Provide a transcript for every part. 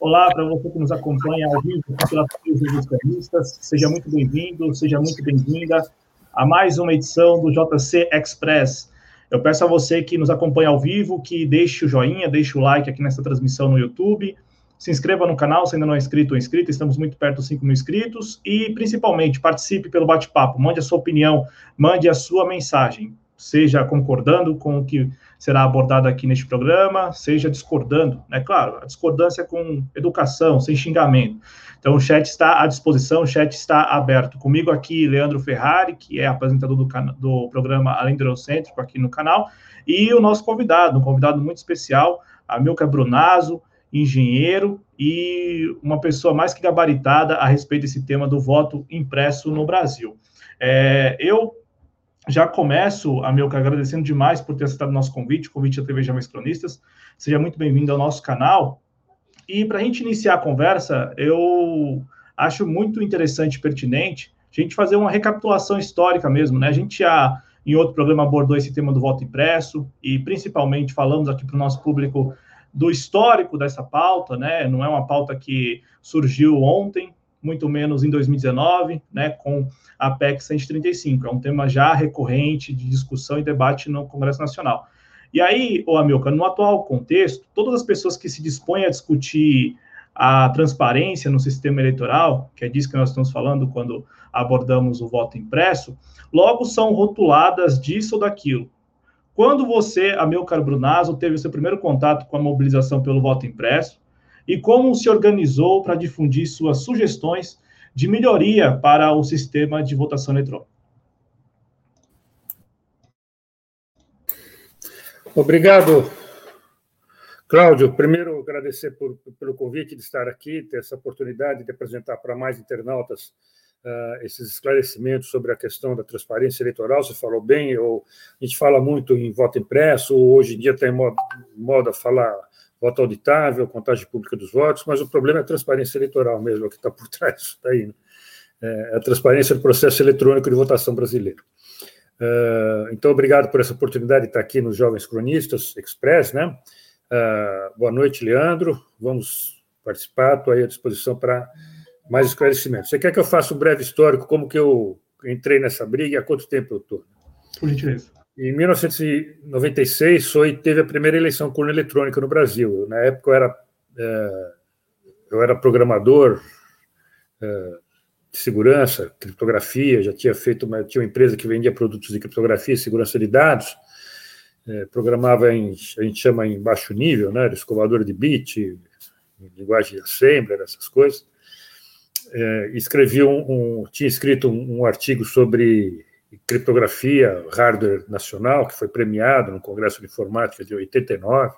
Olá para você que nos acompanha ao vivo pela. Seja muito bem-vindo, seja muito bem-vinda a mais uma edição do JC Express. Eu peço a você que nos acompanha ao vivo que deixe o joinha, deixe o like aqui nessa transmissão no YouTube, se inscreva no canal se ainda não é inscrito ou inscrita, estamos muito perto dos 5 mil inscritos, e principalmente participe pelo bate-papo, mande a sua opinião, mande a sua mensagem, seja concordando com o que será abordado aqui neste programa, seja discordando, né? Claro, a discordância com educação, sem xingamento. Então, o chat está à disposição, o chat está aberto. Comigo aqui, Leandro Ferrari, que é apresentador do, do programa Além do Eurocêntrico aqui no canal, e o nosso convidado, um convidado muito especial, Amilcar Brunazo, engenheiro e uma pessoa mais que gabaritada a respeito desse tema do voto impresso no Brasil. É, eu já começo, Amilcar, agradecendo demais por ter aceitado o nosso convite, o convite da TV Jamais Cronistas. Seja muito bem-vindo ao nosso canal. E para a gente iniciar a conversa, eu acho muito interessante e pertinente a gente fazer uma recapitulação histórica mesmo, né? A gente já, em outro programa, abordou esse tema do voto impresso e, principalmente, falamos aqui para o nosso público do histórico dessa pauta, né? Não é uma pauta que surgiu ontem, muito menos em 2019, né, com a PEC 135. É um tema já recorrente de discussão e debate no Congresso Nacional. E aí, ô Amilcar, no atual contexto, todas as pessoas que se dispõem a discutir a transparência no sistema eleitoral, que é disso que nós estamos falando quando abordamos o voto impresso, logo são rotuladas disso ou daquilo. Quando você, Amilcar Brunazzo, teve o seu primeiro contato com a mobilização pelo voto impresso, e como se organizou para difundir suas sugestões de melhoria para o sistema de votação eletrônica. Obrigado, Cláudio. Primeiro, agradecer por, pelo convite de estar aqui, ter essa oportunidade de apresentar para mais internautas uh, esses esclarecimentos sobre a questão da transparência eleitoral. Você falou bem, eu, a gente fala muito em voto impresso, hoje em dia tem moda, moda falar voto auditável, contagem pública dos votos, mas o problema é a transparência eleitoral mesmo, é que está por trás disso daí. Né? É a transparência do processo eletrônico de votação brasileiro. Uh, então, obrigado por essa oportunidade de estar aqui nos Jovens Cronistas Express, né? Uh, boa noite, Leandro. Vamos participar, estou aí à disposição para mais esclarecimentos. Você quer que eu faça um breve histórico, como que eu entrei nessa briga e há quanto tempo eu estou? Por gentileza. Em 1996 foi teve a primeira eleição com urna eletrônica no Brasil. Na época eu era é, eu era programador é, de segurança, criptografia, já tinha feito uma tinha uma empresa que vendia produtos de criptografia e segurança de dados. É, programava em a gente chama em baixo nível, né, escovador de bit, linguagem de assembler, essas coisas. É, escrevi um, um, tinha escrito um, um artigo sobre criptografia, hardware nacional, que foi premiado no Congresso de Informática de 89.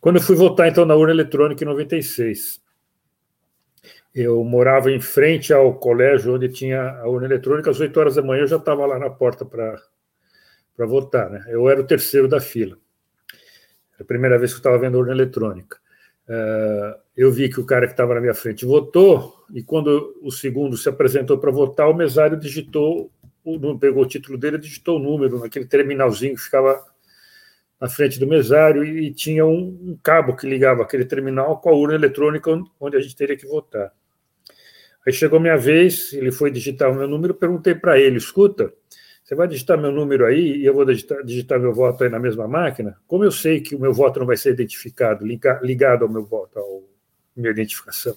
Quando eu fui votar, então, na urna eletrônica em 96, eu morava em frente ao colégio onde tinha a urna eletrônica, às 8 horas da manhã eu já estava lá na porta para votar. Né? Eu era o terceiro da fila. a primeira vez que eu estava vendo a urna eletrônica. Uh, eu vi que o cara que estava na minha frente votou, e quando o segundo se apresentou para votar, o mesário digitou não pegou o título dele, digitou o número naquele terminalzinho que ficava na frente do mesário e tinha um, um, cabo que ligava aquele terminal com a urna eletrônica onde a gente teria que votar. Aí chegou minha vez, ele foi digitar o meu número, perguntei para ele, escuta, você vai digitar meu número aí e eu vou digitar, digitar, meu voto aí na mesma máquina? Como eu sei que o meu voto não vai ser identificado, ligado ao meu voto, à minha identificação?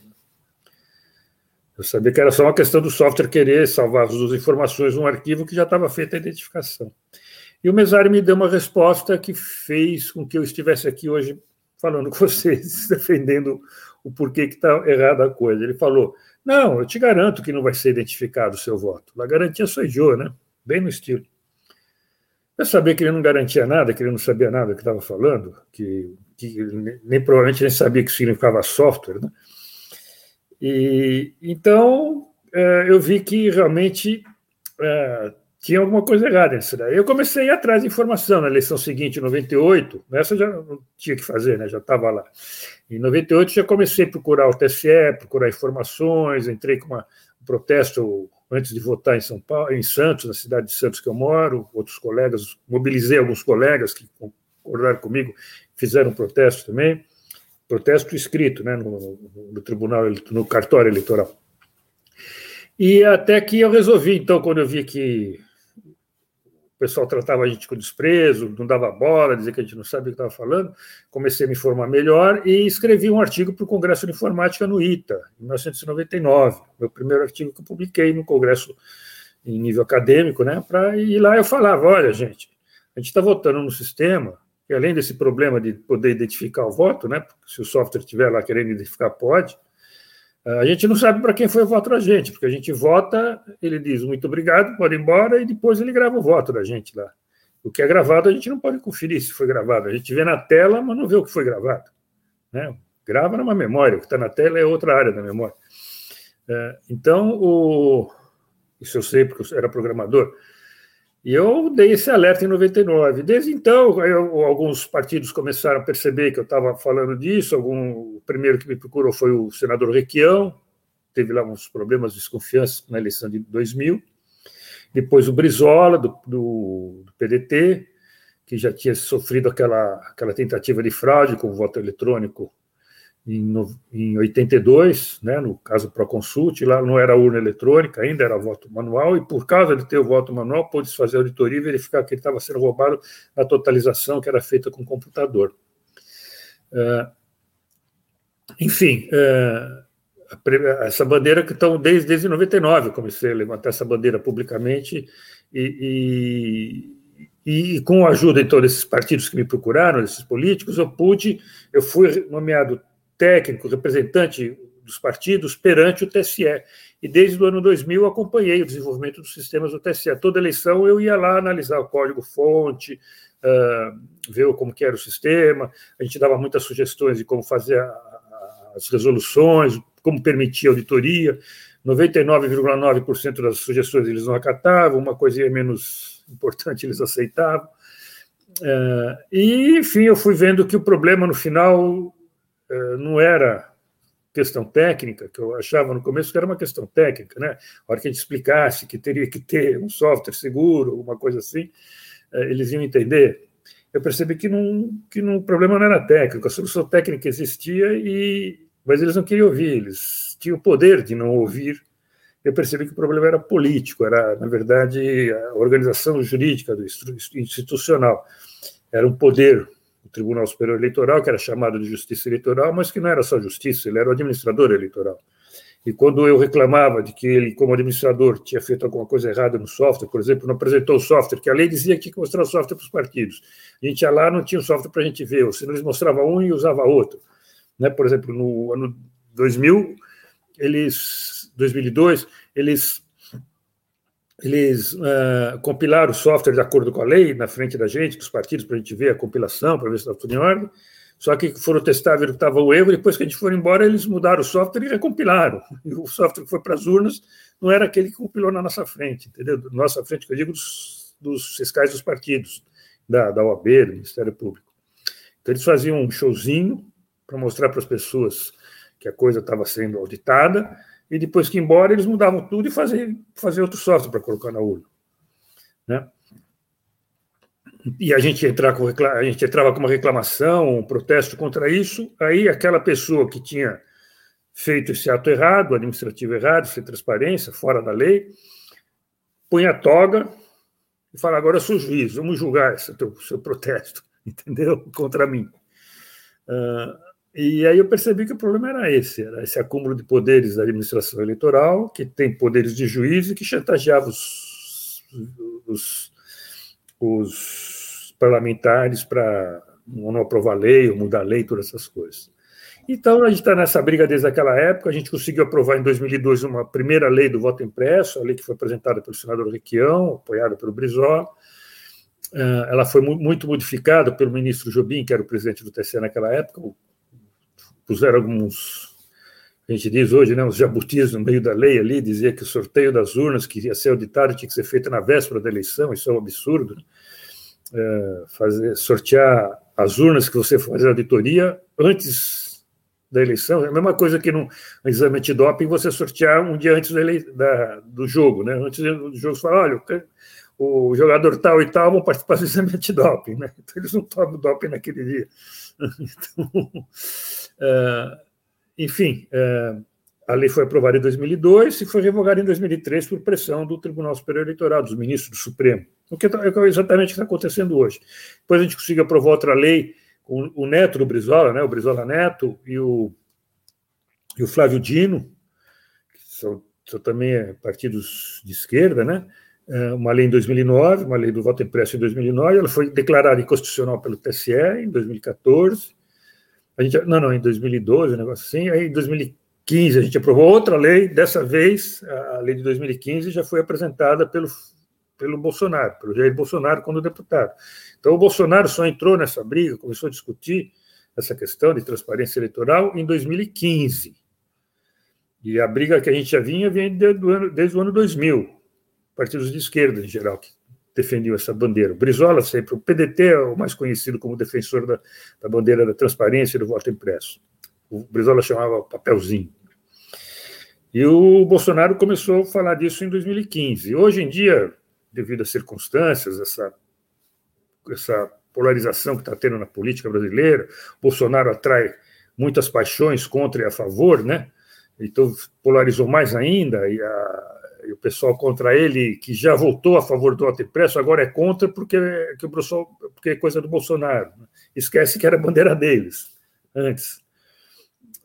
Eu sabia que era só uma questão do software querer salvar as informações num arquivo que já estava feita a identificação. E o mesário me deu uma resposta que fez com que eu estivesse aqui hoje falando com vocês, defendendo o porquê que está errada a coisa. Ele falou: Não, eu te garanto que não vai ser identificado o seu voto. A garantia sou eu, né? Bem no estilo. Eu sabia que ele não garantia nada, que ele não sabia nada do que estava falando, que, que nem provavelmente nem sabia que significava software, né? E, então, é, eu vi que realmente é, tinha alguma coisa errada nisso daí. Eu comecei a ir atrás de informação na eleição seguinte, em 98, essa já não tinha que fazer, né? já estava lá. Em 98 já comecei a procurar o TSE, procurar informações, entrei com uma, um protesto antes de votar em São Paulo, em Santos, na cidade de Santos que eu moro, outros colegas, mobilizei alguns colegas que concordaram comigo, fizeram um protesto também protesto escrito, né, no, no tribunal, no cartório eleitoral. E até que eu resolvi, então, quando eu vi que o pessoal tratava a gente com desprezo, não dava bola, dizia que a gente não sabia o que estava falando, comecei a me informar melhor e escrevi um artigo para o Congresso de Informática no ITA, em 1999, meu primeiro artigo que eu publiquei no Congresso em nível acadêmico, né? Pra, e lá eu falava, olha, gente, a gente está votando no sistema, e além desse problema de poder identificar o voto, né? Se o software estiver lá querendo identificar, pode. A gente não sabe para quem foi o voto da gente, porque a gente vota, ele diz muito obrigado, pode ir embora, e depois ele grava o voto da gente lá. O que é gravado, a gente não pode conferir se foi gravado. A gente vê na tela, mas não vê o que foi gravado. Né? Grava numa memória, o que está na tela é outra área da memória. É, então, o... isso eu sei porque eu era programador. E eu dei esse alerta em 99. Desde então, eu, alguns partidos começaram a perceber que eu estava falando disso. Algum, o primeiro que me procurou foi o senador Requião, teve lá uns problemas, desconfianças na eleição de 2000. Depois o Brizola, do, do, do PDT, que já tinha sofrido aquela, aquela tentativa de fraude com o voto eletrônico em, em 82, né, no caso Proconsult, lá não era urna eletrônica, ainda era voto manual, e por causa de ter o voto manual, pôde fazer auditoria e verificar que ele estava sendo roubado na totalização que era feita com computador. Uh, enfim, uh, essa bandeira que estão desde, desde 99, eu comecei a levantar essa bandeira publicamente, e, e, e com a ajuda então desses partidos que me procuraram, desses políticos, eu pude, eu fui nomeado técnico, representante dos partidos perante o TSE. E desde o ano 2000 acompanhei o desenvolvimento dos sistemas do TSE. Toda eleição eu ia lá analisar o código-fonte, uh, ver como que era o sistema. A gente dava muitas sugestões de como fazer a, a, as resoluções, como permitir a auditoria. 99,9% das sugestões eles não acatavam, uma coisinha menos importante eles aceitavam. Uh, e, enfim, eu fui vendo que o problema no final não era questão técnica, que eu achava no começo que era uma questão técnica, né? A hora que a gente explicasse que teria que ter um software seguro, uma coisa assim, eh, eles iam entender. Eu percebi que, não, que não, o problema não era técnico, a solução técnica existia, e, mas eles não queriam ouvir, eles tinham o poder de não ouvir. Eu percebi que o problema era político, era, na verdade, a organização jurídica do institucional. Era um poder o Tribunal Superior Eleitoral, que era chamado de Justiça Eleitoral, mas que não era só justiça, ele era o administrador eleitoral. E quando eu reclamava de que ele, como administrador, tinha feito alguma coisa errada no software, por exemplo, não apresentou o software, que a lei dizia que tinha que mostrar o software para os partidos. A gente ia lá, não tinha o software para a gente ver, ou senão eles mostravam um e usava outro. Né? Por exemplo, no ano 2000, eles, 2002, eles eles uh, compilaram o software de acordo com a lei na frente da gente, dos partidos, para a gente ver a compilação, para ver se estava tudo em ordem. Só que foram testar, viram que estava o erro, depois que a gente foi embora, eles mudaram o software e recompilaram. E o software que foi para as urnas não era aquele que compilou na nossa frente, entendeu? Nossa frente, que eu digo dos, dos fiscais dos partidos, da, da OAB, do Ministério Público. Então, eles faziam um showzinho para mostrar para as pessoas que a coisa estava sendo auditada, e depois que embora, eles mudavam tudo e faziam fazer outro software para colocar na urna. Né? E a gente, entrar com, a gente entrava com uma reclamação, um protesto contra isso, aí aquela pessoa que tinha feito esse ato errado, administrativo errado, sem transparência, fora da lei, põe a toga e fala: agora eu sou juiz, vamos julgar esse teu, seu protesto, entendeu? Contra mim. Uh, e aí eu percebi que o problema era esse, era esse acúmulo de poderes da administração eleitoral, que tem poderes de juiz e que chantageava os, os, os parlamentares para não aprovar lei ou mudar lei, todas essas coisas. Então, a gente está nessa briga desde aquela época. A gente conseguiu aprovar em 2002 uma primeira lei do voto impresso, a lei que foi apresentada pelo senador Requião, apoiada pelo Brizola. Ah, ela foi muito modificada pelo ministro Jobim, que era o presidente do TSE naquela época, puseram alguns, a gente diz hoje, né, uns jabutis no meio da lei ali, dizia que o sorteio das urnas que ia ser auditado tinha que ser feito na véspera da eleição, isso é um absurdo. É, fazer, sortear as urnas que você faz a auditoria antes da eleição, é a mesma coisa que no exame antidoping você sortear um dia antes da, da, do jogo, né? Antes do jogo, você fala, olha, o jogador tal e tal vão participar do exame antidoping, né? Então eles não tomam doping naquele dia. Então, enfim, uh, a lei foi aprovada em 2002 e foi revogada em 2003 por pressão do Tribunal Superior Eleitoral, dos ministros do Supremo. O que é, é exatamente o que está acontecendo hoje. Depois a gente conseguiu aprovar outra lei com o neto do Brizola, né, o Brizola Neto e o, e o Flávio Dino, que são, são também é, partidos de esquerda, né? É, uma lei em 2009, uma lei do voto impresso em 2009, ela foi declarada inconstitucional pelo TSE em 2014. A gente, não, não, em 2012, um negócio assim. Aí em 2015 a gente aprovou outra lei, dessa vez a lei de 2015 já foi apresentada pelo, pelo Bolsonaro, pelo Jair Bolsonaro quando deputado. Então o Bolsonaro só entrou nessa briga, começou a discutir essa questão de transparência eleitoral em 2015. E a briga que a gente já vinha vem desde o ano, desde o ano 2000 partidos de esquerda em geral que defendiam essa bandeira. O Brizola sempre, o PDT é o mais conhecido como defensor da, da bandeira da transparência e do voto impresso. O Brizola chamava papelzinho. E o Bolsonaro começou a falar disso em 2015. Hoje em dia, devido às circunstâncias, essa, essa polarização que está tendo na política brasileira, Bolsonaro atrai muitas paixões contra e a favor, né? Então polarizou mais ainda e a, e o pessoal contra ele, que já votou a favor do voto impresso, agora é contra porque, que o porque é coisa do Bolsonaro. Esquece que era bandeira deles antes.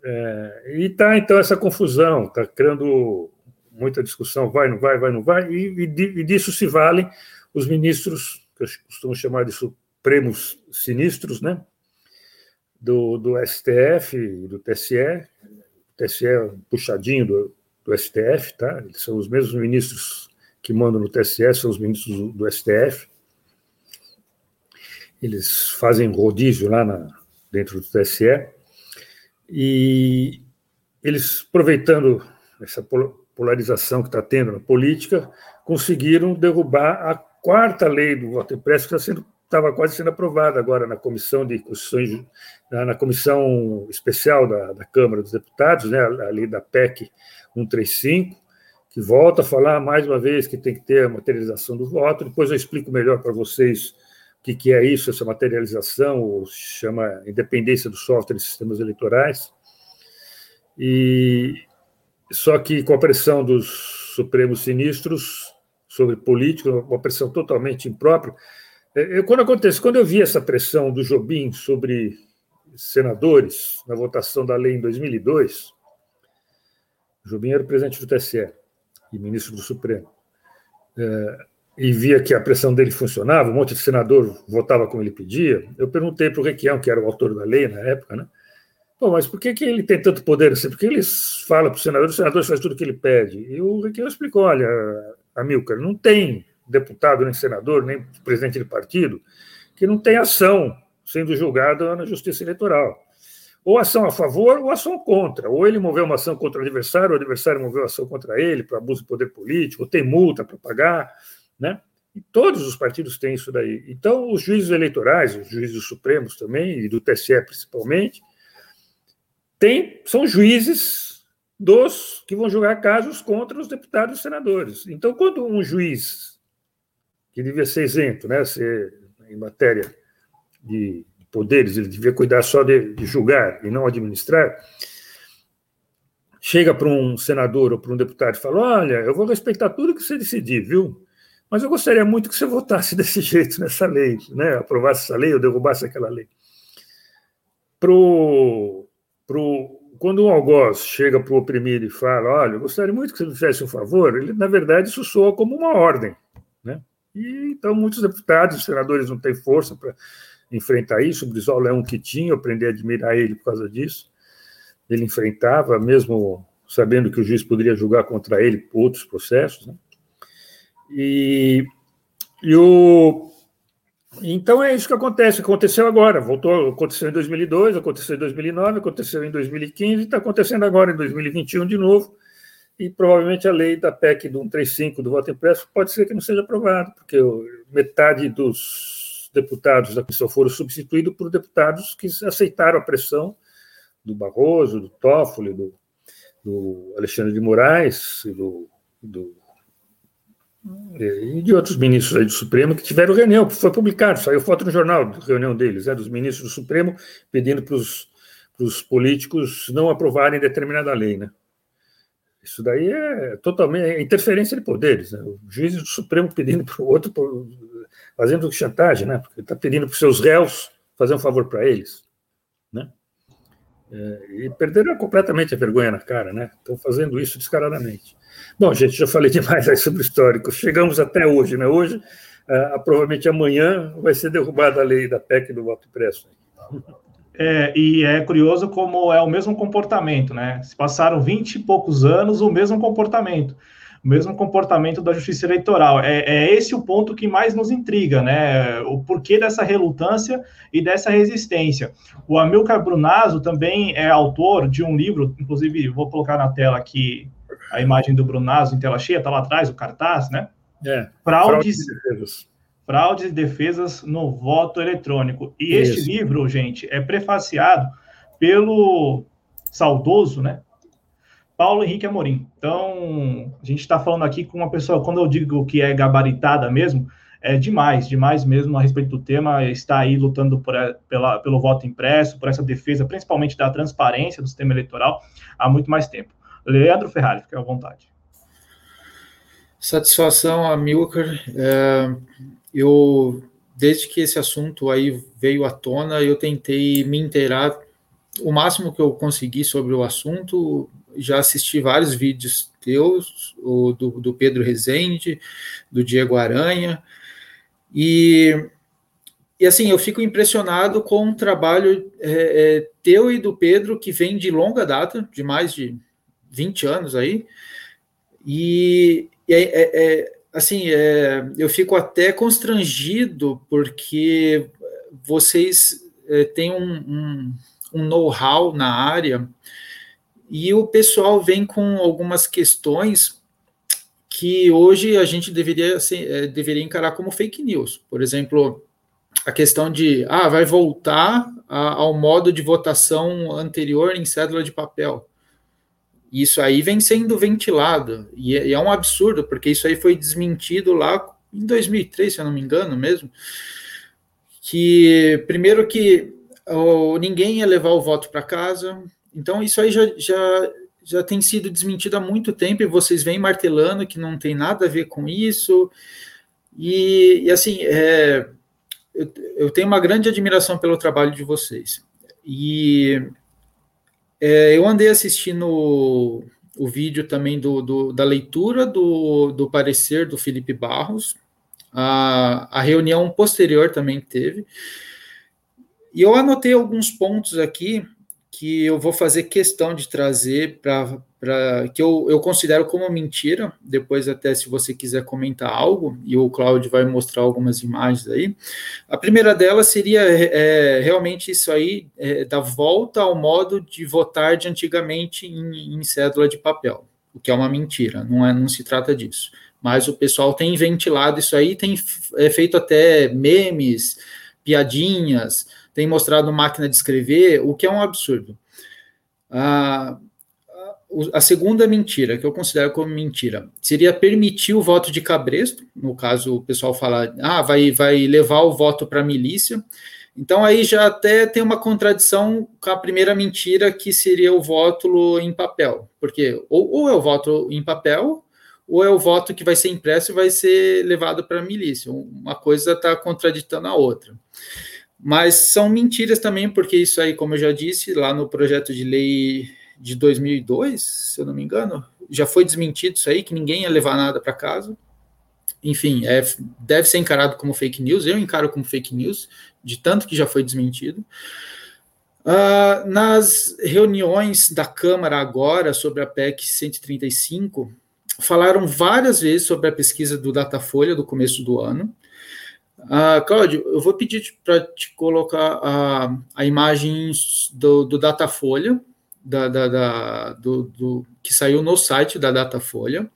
É, e está, então, essa confusão, está criando muita discussão, vai, não vai, vai, não vai, e, e, disso se valem os ministros, que eu costumo chamar de supremos sinistros, né? Do, do STF e do TSE, TSE puxadinho do, do STF, tá? Eles são os mesmos ministros que mandam no TSE, são os ministros do, STF. Eles fazem rodízio lá na, dentro do TSE. E eles, aproveitando essa polarização que está tendo na política, conseguiram derrubar a quarta lei do voto impresso que está sendo estava quase sendo aprovada agora na comissão de constituições, na, comissão especial da, da, Câmara dos Deputados, né, a lei da PEC 135, que volta a falar mais uma vez que tem que ter a materialização do voto. Depois eu explico melhor para vocês o que, que é isso, essa materialização, ou se chama independência do software e sistemas eleitorais. E só que com a pressão dos Supremos Sinistros sobre política, uma pressão totalmente imprópria, eu, quando acontece, quando eu vi essa pressão do Jobim sobre senadores na votação da lei em 2002, Jobim era presidente do TSE e ministro do Supremo, é, e via que a pressão dele funcionava, um monte de senador votava como ele pedia, eu perguntei para o Requião, que era o autor da lei na época, né? Pô, mas por que, que ele tem tanto poder assim? Por que ele fala para o senador, o senador faz tudo o que ele pede? E o Requião explicou, olha, Amilcar, não tem deputado, nem senador, nem presidente de partido, que não tem ação sendo julgada na justiça eleitoral. Ou ação a favor ou ação contra. Ou ele moveu uma ação contra o adversário, ou o adversário moveu ação contra ele para abuso de poder político, ou tem multa para pagar, né? E todos os partidos têm isso daí. Então, os juízes eleitorais, os juízes supremos também, e do TSE principalmente, tem, são juízes dos que vão julgar casos contra os deputados e senadores. Então, quando um juiz que devia ser isento, né? Ser, em matéria de poderes, ele devia cuidar só de, de julgar e não administrar. Chega para um senador ou para um deputado e fala: Olha, eu vou respeitar tudo que você decidir, viu? Mas eu gostaria muito que você votasse desse jeito nessa lei, né? aprovasse essa lei ou derrubasse aquela lei. Pro, pro, quando um algoz chega para o oprimido e fala: Olha, eu gostaria muito que você me fizesse um favor, ele, na verdade, isso soa como uma ordem. E, então, muitos deputados senadores não têm força para enfrentar isso. O Brizola é um que tinha, eu aprendi a admirar ele por causa disso. Ele enfrentava, mesmo sabendo que o juiz poderia julgar contra ele outros processos. Né? E, e o, então é isso que acontece, aconteceu agora, voltou, aconteceu em 2002, aconteceu em 2009, aconteceu em 2015, está acontecendo agora em 2021 de novo e provavelmente a lei da PEC do 135 do voto impresso pode ser que não seja aprovada, porque metade dos deputados da comissão foram substituídos por deputados que aceitaram a pressão do Barroso, do Toffoli, do, do Alexandre de Moraes do, do, e de outros ministros aí do Supremo que tiveram reunião, foi publicado, saiu foto no jornal, reunião deles, é, dos ministros do Supremo, pedindo para os políticos não aprovarem determinada lei, né? Isso daí é totalmente é interferência de poderes. Né? O juiz do Supremo pedindo para o outro, fazendo chantagem, né? Porque está pedindo para os seus réus fazer um favor para eles, né? É, e perderam completamente a vergonha na cara, né? Estão fazendo isso descaradamente. Bom, gente, já falei demais aí sobre o histórico. Chegamos até hoje, né? Hoje, ah, provavelmente amanhã, vai ser derrubada a lei da PEC do voto impresso. É, e é curioso como é o mesmo comportamento, né? Se passaram 20 e poucos anos, o mesmo comportamento. O mesmo comportamento da justiça eleitoral. É, é esse o ponto que mais nos intriga, né? O porquê dessa relutância e dessa resistência. O Amilcar Brunazzo também é autor de um livro, inclusive vou colocar na tela aqui a imagem do Brunazzo em tela cheia, está lá atrás, o cartaz, né? É, fraudes, fraudes fraudes e defesas no voto eletrônico. E Isso. este livro, gente, é prefaciado pelo saudoso, né? Paulo Henrique Amorim. Então, a gente está falando aqui com uma pessoa, quando eu digo que é gabaritada mesmo, é demais, demais mesmo a respeito do tema, está aí lutando por, pela, pelo voto impresso, por essa defesa, principalmente da transparência do sistema eleitoral, há muito mais tempo. Leandro Ferrari, fique à vontade. Satisfação, Amilcar. É, eu desde que esse assunto aí veio à tona, eu tentei me inteirar o máximo que eu consegui sobre o assunto. Já assisti vários vídeos teus, o do, do Pedro Rezende, do Diego Aranha, e, e assim, eu fico impressionado com o trabalho é, é, teu e do Pedro, que vem de longa data, de mais de 20 anos aí, e, e é, é, assim, é, eu fico até constrangido porque vocês é, têm um, um, um know-how na área e o pessoal vem com algumas questões que hoje a gente deveria, assim, é, deveria encarar como fake news. Por exemplo, a questão de, ah, vai voltar a, ao modo de votação anterior em cédula de papel. Isso aí vem sendo ventilado, e é, e é um absurdo, porque isso aí foi desmentido lá em 2003, se eu não me engano mesmo, que primeiro que ninguém ia levar o voto para casa, então isso aí já, já, já tem sido desmentido há muito tempo, e vocês vêm martelando que não tem nada a ver com isso, e, e assim, é, eu, eu tenho uma grande admiração pelo trabalho de vocês, e é, eu andei assistindo o, vídeo também do, do, da leitura do, do parecer do Felipe Barros, a, a reunião posterior também teve, e eu anotei alguns pontos aqui que eu vou fazer questão de trazer para que eu, eu considero como mentira, depois até se você quiser comentar algo, e o Cláudio vai mostrar algumas imagens aí. A primeira delas seria é, realmente isso aí, é, da volta ao modo de votar de antigamente em, em cédula de papel, o que é uma mentira, não, é, não se trata disso. Mas o pessoal tem ventilado isso aí, tem é, feito até memes, piadinhas, tem mostrado máquina de escrever, o que é um absurdo. Ah, a segunda mentira, que eu considero como mentira, seria permitir o voto de cabresto, no caso o pessoal fala, ah, vai, vai levar o voto para a milícia, então aí já até tem uma contradição com a primeira mentira, que seria o voto em papel, porque ou, ou é o voto em papel, ou é o voto que vai ser impresso e vai ser levado para a milícia, uma coisa está contraditando a outra. Mas são mentiras também, porque isso aí, como eu já disse, lá no projeto de lei de 2002, se eu não me engano, já foi desmentido isso aí, que ninguém ia levar nada para casa. Enfim, é, deve ser encarado como fake news, eu encaro como fake news, de tanto que já foi desmentido. Uh, nas reuniões da Câmara agora sobre a PEC 135, falaram várias vezes sobre a pesquisa do Datafolha do começo do ano. Uh, Cláudio, eu vou pedir para te colocar a, a imagem do, do Datafolha, da, da, da do, do, que saiu no site da Datafolha.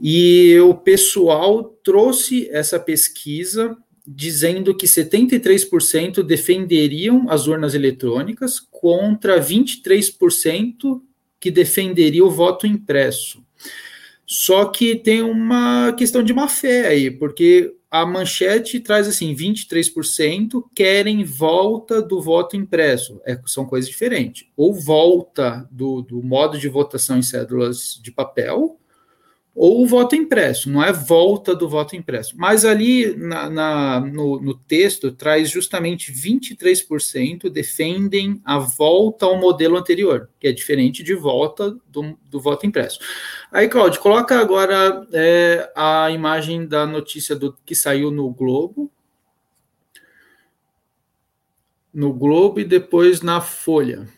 E o pessoal trouxe essa pesquisa dizendo que 73% defenderiam as urnas eletrônicas contra 23% que defenderia o voto impresso. Só que tem uma questão de má fé aí, porque a manchete traz assim: 23% querem volta do voto impresso. É, são coisas diferentes. Ou volta do, do modo de votação em cédulas de papel, ou o voto impresso, não é volta do voto impresso. Mas ali na, na, no, no, texto traz justamente 23% defendem a volta ao modelo anterior, que é diferente de volta do, do voto impresso. Aí, Claudio, coloca agora é, a imagem da notícia do, que saiu no Globo. No Globo e depois na Folha.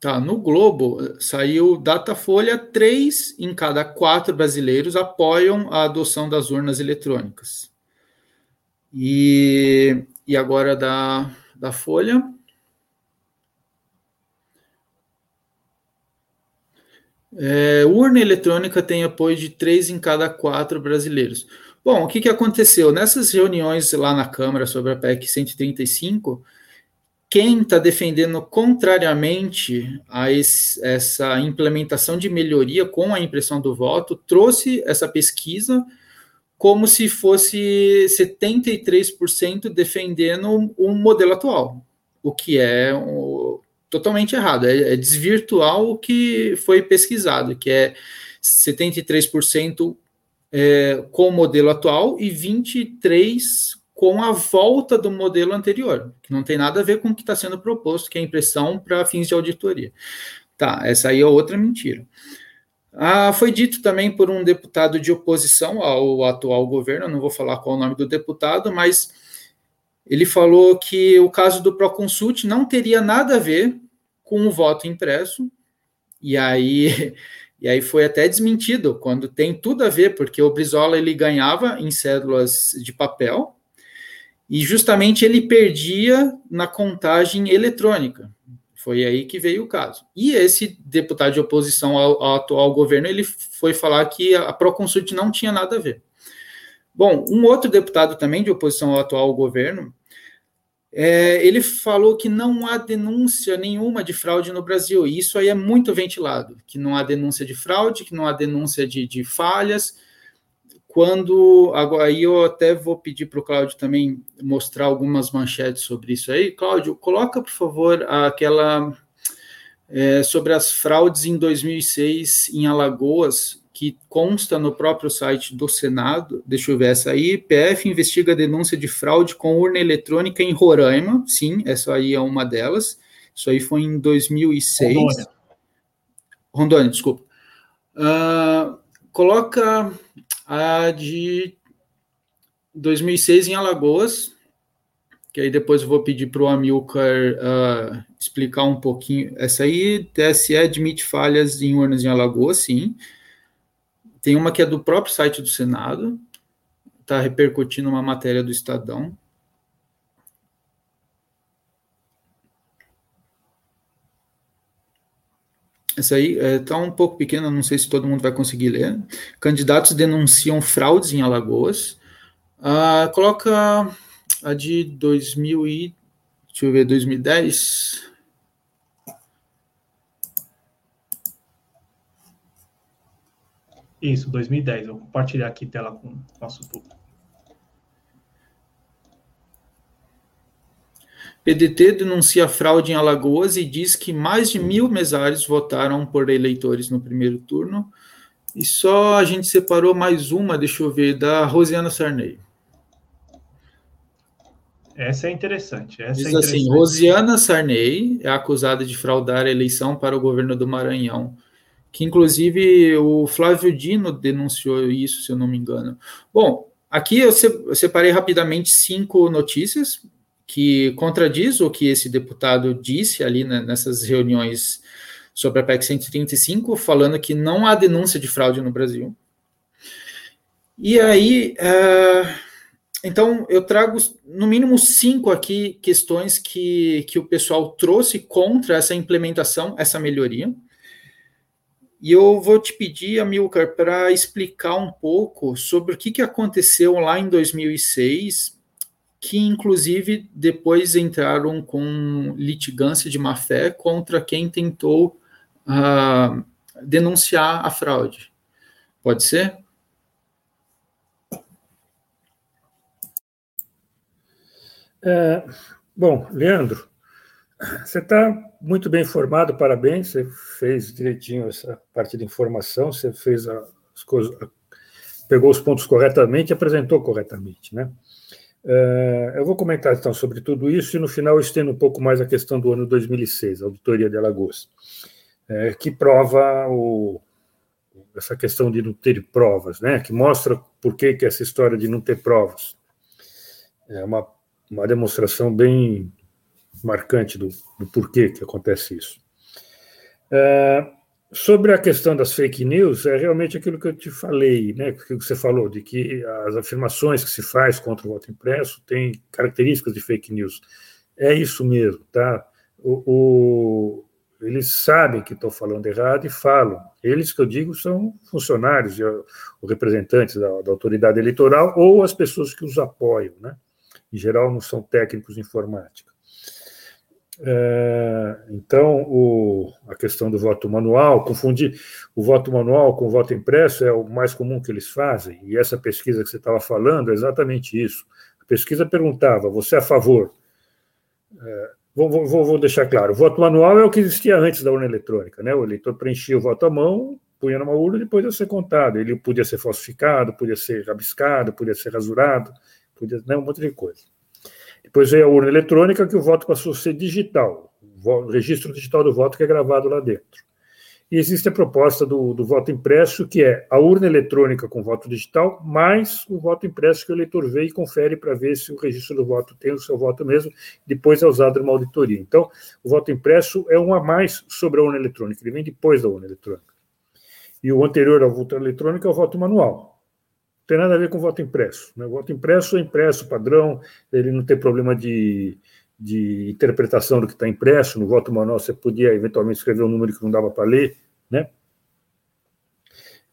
Tá, no Globo saiu Datafolha, três em cada quatro brasileiros apoiam a adoção das urnas eletrônicas. E, e agora da, da Folha. É, urna eletrônica tem apoio de três em cada quatro brasileiros. Bom, o que, que aconteceu? Nessas reuniões lá na Câmara sobre a PEC 135, quem está defendendo contrariamente a esse, essa implementação de melhoria com a impressão do voto trouxe essa pesquisa como se fosse 73% defendendo o modelo atual, o que é o, totalmente errado, é, é desvirtuar o que foi pesquisado, que é 73% é, com o modelo atual e 23% com a volta do modelo anterior, que não tem nada a ver com o que está sendo proposto, que é impressão para fins de auditoria. Tá, essa aí é outra mentira. Ah, foi dito também por um deputado de oposição ao atual governo, não vou falar qual o nome do deputado, mas ele falou que o caso do Proconsult não teria nada a ver com o voto impresso, e aí, e aí foi até desmentido, quando tem tudo a ver, porque o Brizola ele ganhava em cédulas de papel, e justamente ele perdia na contagem eletrônica. Foi aí que veio o caso. E esse deputado de oposição ao, ao atual governo, ele foi falar que a Proconsult não tinha nada a ver. Bom, um outro deputado também de oposição ao atual governo, é, ele falou que não há denúncia nenhuma de fraude no Brasil. E isso aí é muito ventilado, que não há denúncia de fraude, que não há denúncia de, de falhas quando aí eu até vou pedir para o Cláudio também mostrar algumas manchetes sobre isso aí. Cláudio, coloca por favor aquela é, sobre as fraudes em 2006 em Alagoas que consta no próprio site do Senado. Deixa eu ver essa aí. PF investiga denúncia de fraude com urna eletrônica em Roraima. Sim, essa aí é uma delas. Isso aí foi em 2006. Rondônia, Rondônia desculpa. Uh, coloca a de 2006 em Alagoas, que aí depois eu vou pedir para o Amilcar uh, explicar um pouquinho. Essa aí, TSE admite falhas em urnas em Alagoas, sim. Tem uma que é do próprio site do Senado, está repercutindo uma matéria do Estadão. Essa aí está é, tá um pouco pequena, não sei se todo mundo vai conseguir ler. Candidatos denunciam fraudes em Alagoas. Ah, coloca a de 2000 e, deixa eu ver, 2010. Isso, 2010. Eu vou compartilhar aqui tela com o nosso público. PDT denuncia fraude em Alagoas e diz que mais de mil mesários votaram por eleitores no primeiro turno. E só a gente separou mais uma, deixa eu ver, da Rosiana Sarney. Essa é interessante. Essa Diz é assim, interessante. assim: Rosiana Sarney é acusada de fraudar a eleição para o governo do Maranhão. Que inclusive o Flávio Dino denunciou isso, se eu não me engano. Bom, aqui eu separei rapidamente cinco notícias que contradiz o que esse deputado disse ali né, nessas reuniões sobre a PEC 135, falando que não há denúncia de fraude no Brasil. E aí, uh, então, eu trago no mínimo cinco aqui questões que, que o pessoal trouxe contra essa implementação, essa melhoria. E eu vou te pedir, Amilcar, para explicar um pouco sobre o que, que aconteceu lá em 2006 que inclusive depois entraram com litigância de má-fé contra quem tentou uh, denunciar a fraude. Pode ser? É, bom, Leandro, você está muito bem informado, parabéns. Você fez direitinho essa parte de informação, você fez as coisas, pegou os pontos corretamente apresentou corretamente, né? É, eu vou comentar então sobre tudo isso e no final estendo um pouco mais a questão do ano 2006, a auditoria de Alagoas, é, que prova o, essa questão de não ter provas, né? Que mostra por que, que essa história de não ter provas é uma uma demonstração bem marcante do, do porquê que acontece isso. É, sobre a questão das fake news, é realmente aquilo que eu te falei, né, que você falou, de que as afirmações que se faz contra o voto impresso têm características de fake news. É isso mesmo, tá? O, o, eles sabem que estão falando errado e falam. Eles que eu digo são funcionários, ou representantes da, da autoridade eleitoral ou as pessoas que os apoiam, né? em geral não são técnicos de informática. É, então, o, a questão do voto manual, confundir o voto manual com o voto impresso é o mais comum que eles fazem, e essa pesquisa que você estava falando é exatamente isso. A pesquisa perguntava: você é a favor? É, vou, vou, vou, deixar claro: o voto manual é o que existia antes da urna eletrônica, né? O eleitor preenchia o voto à mão, punha numa urna e depois ia ser contado. Ele podia ser falsificado, podia ser rabiscado, podia ser rasurado, podia, né, um monte de coisa. Depois veio a urna eletrônica, que o voto passou a ser digital, o registro digital do voto que é gravado lá dentro. E existe a proposta do, do voto impresso, que é a urna eletrônica com voto digital, mais o voto impresso que o eleitor vê e confere para ver se o registro do voto tem o seu voto mesmo, depois é usado numa auditoria. Então, o voto impresso é um a mais sobre a urna eletrônica, ele vem depois da urna eletrônica. E o anterior ao voto eletrônico é o voto manual tem nada a ver com voto impresso. Né? O voto impresso é impresso, padrão, ele não tem problema de, de interpretação do que está impresso. No voto manual você podia eventualmente escrever um número que não dava para ler, né?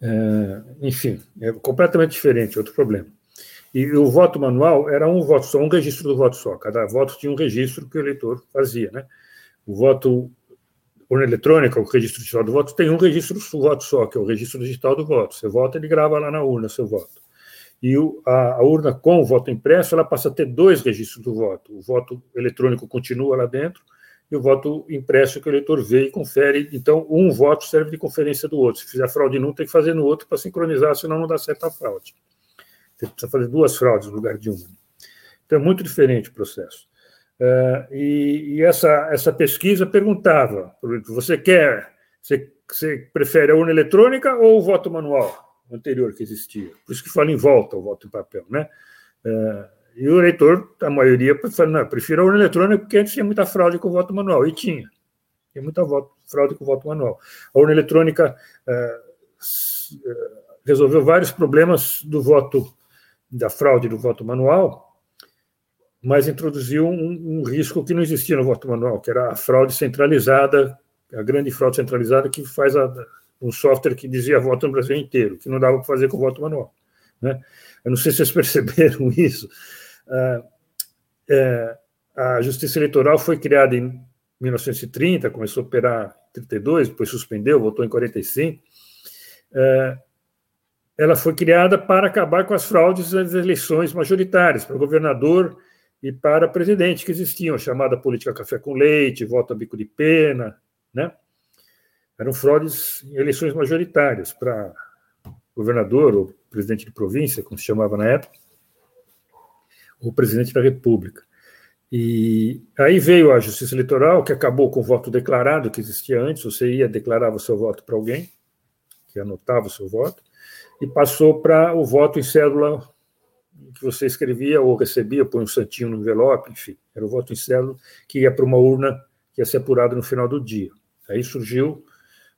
É, enfim, é completamente diferente, outro problema. E o voto manual era um voto só, um registro do voto só. Cada voto tinha um registro que o eleitor fazia, né? O voto urna eletrônica, o registro digital do voto, tem um registro do voto só, que é o registro digital do voto. Você vota, ele grava lá na urna seu voto. E o, a, a, urna com o voto impresso, ela passa a ter dois registros do voto. O voto eletrônico continua lá dentro e o voto impresso que o eleitor vê e confere. Então, um voto serve de conferência do outro. Se fizer fraude num, tem que fazer no outro para sincronizar, senão não dá certo a fraude. Você precisa fazer duas fraudes no lugar de uma. Então, é muito diferente o processo. Uh, e, e essa, essa pesquisa perguntava: você quer, você, você prefere a urna eletrônica ou o voto manual? Anterior que existia. Por isso que fala em volta o voto em papel, né? É, e o eleitor, a maioria, fala, não, prefiro a urna eletrônica porque antes tinha muita fraude com o voto manual. E tinha. Tinha muita voto, fraude com o voto manual. A urna eletrônica é, é, resolveu vários problemas do voto, da fraude do voto manual, mas introduziu um, um risco que não existia no voto manual, que era a fraude centralizada, a grande fraude centralizada que faz a um software que dizia voto no Brasil inteiro, que não dava para fazer com voto manual. Né? Eu não sei se vocês perceberam isso. Ah, é, a Justiça Eleitoral foi criada em 1930, começou a operar em 32, depois suspendeu, voltou em 45. É, ela foi criada para acabar com as fraudes das eleições majoritárias, para governador e para presidente que existiam, chamada política café com leite, voto a bico de pena, né? Eram fraudes em eleições majoritárias para governador ou presidente de província, como se chamava na época, ou presidente da República. E aí veio a Justiça Eleitoral, que acabou com o voto declarado que existia antes, você ia declarar o seu voto para alguém, que anotava o seu voto, e passou para o voto em cédula que você escrevia ou recebia, põe um santinho no envelope, enfim, era o voto em cédula que ia para uma urna que ia ser apurado no final do dia. Aí surgiu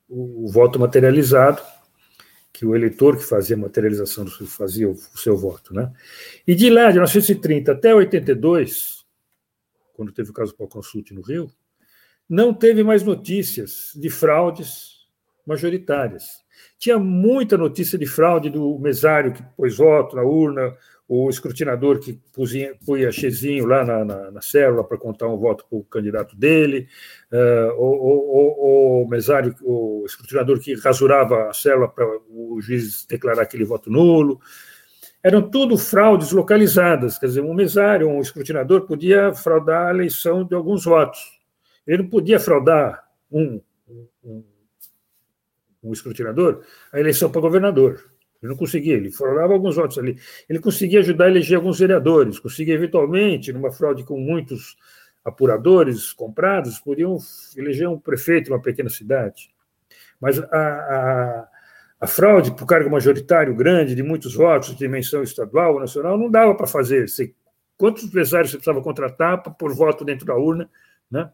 o, voto materializado, que o eleitor que fazia a materialização fazia o, o seu voto, né? E de lá, de 1930 até 82, quando teve o caso Paulo Consulte no Rio, não teve mais notícias de fraudes majoritárias. Tinha muita notícia de fraude do mesário que pôs voto na urna, o escrutinador que punha chezinho lá na, na, na célula para contar um voto para o candidato dele, uh, o, o, o, mesário, o escrutinador que rasurava a célula para o juiz declarar aquele voto nulo. Eram tudo fraudes localizadas, quer dizer, um mesário, um escrutinador podia fraudar a eleição de alguns votos. Ele não podia fraudar um, um, um escrutinador a eleição para governador. Ele não conseguia, ele fraudava alguns votos ali. Ele conseguia ajudar a eleger alguns vereadores, conseguia eventualmente, numa fraude com muitos apuradores comprados, podiam eleger um prefeito numa pequena cidade. Mas a, a, a fraude para o cargo majoritário grande, de muitos votos, de dimensão estadual ou nacional, não dava para fazer. Você, quantos empresários você precisava contratar para voto dentro da urna né,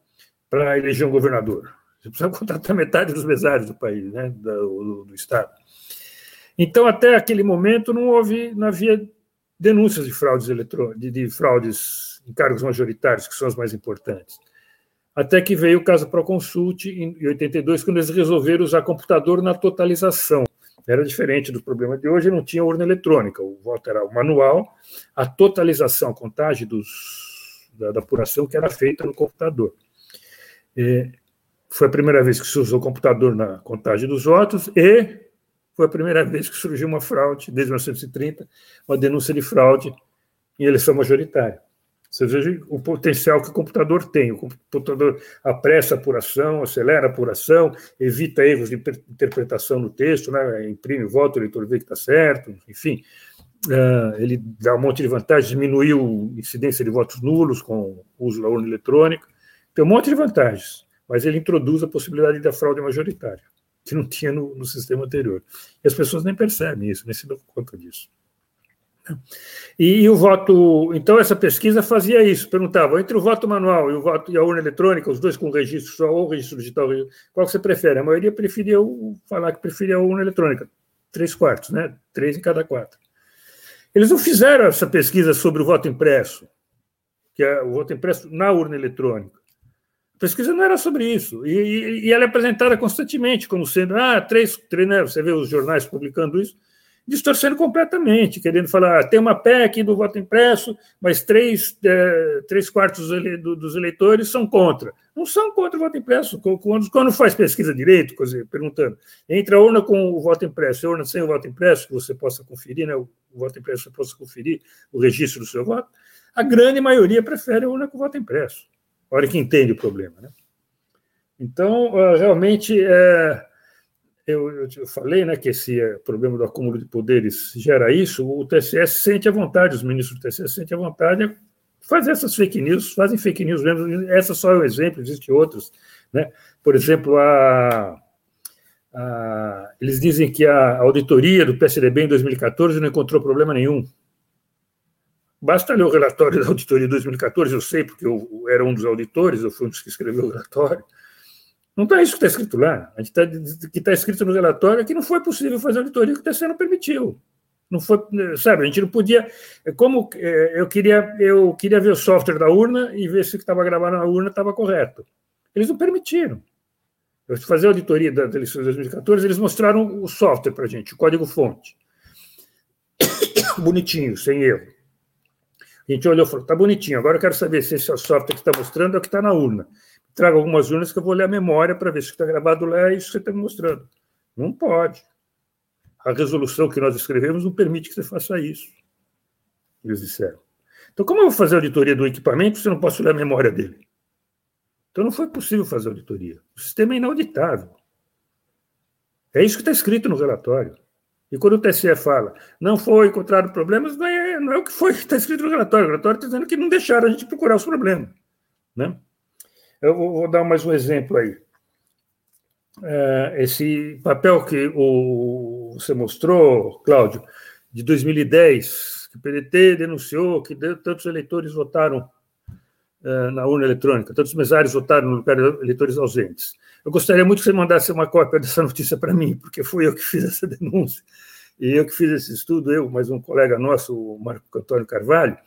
para eleger um governador? Você precisava contratar metade dos mesários do país, né, do, do Estado. Então, até aquele momento, não houve, não havia denúncias de fraudes eletrônicas, de, de, fraudes em cargos majoritários, que são as mais importantes. Até que veio o caso Proconsult, em 82, quando eles resolveram usar computador na totalização. Era diferente do problema de hoje, não tinha urna eletrônica, o voto era o manual, a totalização, a contagem dos, da, da apuração que era feita no computador. E foi a primeira vez que se usou computador na contagem dos votos e foi a primeira vez que surgiu uma fraude, desde 1930, uma denúncia de fraude em eleição majoritária. Você veja o potencial que o computador tem. O computador apressa a apuração, acelera a apuração, evita erros de interpretação no texto, né? imprime o voto, o eleitor vê que está certo, enfim. Uh, ele dá um monte de vantagens, diminuiu a incidência de votos nulos com o uso da urna eletrônica. Tem um monte de vantagens, mas ele introduz a possibilidade da fraude majoritária que não tinha no, no, sistema anterior. E as pessoas nem percebem isso, nem se dão conta disso. E, e, o voto. Então, essa pesquisa fazia isso, perguntava entre o voto manual e, o voto, e a urna eletrônica, os dois com registro só ou registro digital, qual você prefere? A maioria preferia o, falar que preferia a urna eletrônica, três quartos, né? Três em cada quatro. Eles não fizeram essa pesquisa sobre o voto impresso, que é o voto impresso na urna eletrônica pesquisa não era sobre isso. E, e, ela é apresentada constantemente como sendo, ah, três, três né? você vê os jornais publicando isso, distorcendo completamente, querendo falar, ah, tem uma PEC do voto impresso, mas três, é, três quartos dos eleitores são contra. Não são contra o voto impresso. Quando, quando faz pesquisa direito, dizer, perguntando, entre a urna com o voto impresso e a urna sem o voto impresso, que você possa conferir, né, o, voto impresso você possa conferir o registro do seu voto, a grande maioria prefere a urna com voto impresso hora que entende o problema. Né? Então, ah, realmente, é, eu, eu, falei né, que esse é, problema do acúmulo de poderes gera isso, o TSE sente a vontade, os ministros do TSE sentem a vontade de fazer essas fake news, fazem fake news mesmo, essa só é um exemplo, existem outros. Né? Por exemplo, a, a, eles dizem que a auditoria do PSDB em 2014 não encontrou problema nenhum. Basta ler o relatório da auditoria de 2014, eu sei, porque eu era um dos auditores, eu fui um dos que escreveu o relatório. Não está isso que está escrito lá. A gente tá, que está escrito no relatório é que não foi possível fazer auditoria que o TCE não permitiu. Não foi, sabe, a gente não podia. É como é, eu queria, eu queria ver o software da urna e ver se o que estava gravado na urna estava correto. Eles não permitiram. Eu fazer a auditoria da eleição de 2014, eles mostraram o software para a gente, o código-fonte. Bonitinho, sem erro. A gente olhou e falou: tá bonitinho, agora eu quero saber se esse software que está mostrando é o que está na urna. Traga algumas urnas que eu vou ler a memória para ver se está gravado lá é isso que você está me mostrando. Não pode. A resolução que nós escrevemos não permite que você faça isso. Eles disseram. Então, como eu vou fazer auditoria do equipamento se eu não posso ler a memória dele? Então, não foi possível fazer auditoria. O sistema é inauditável. É isso que está escrito no relatório. E quando o TSE fala, não foi encontrado problemas, não não é o que foi que está escrito no relatório. O relatório está dizendo que não deixaram a gente procurar os problemas. Né? Eu vou, vou dar mais um exemplo aí. É, esse papel que o, você mostrou, Cláudio, de 2010, que o PDT denunciou que tantos eleitores votaram é, na urna eletrônica, tantos mesários votaram no lugar de eleitores ausentes. Eu gostaria muito que você mandasse uma cópia dessa notícia para mim, porque fui eu que fiz essa denúncia. E eu que fiz esse estudo, eu, mais um colega nosso, o Marco Antônio Carvalho,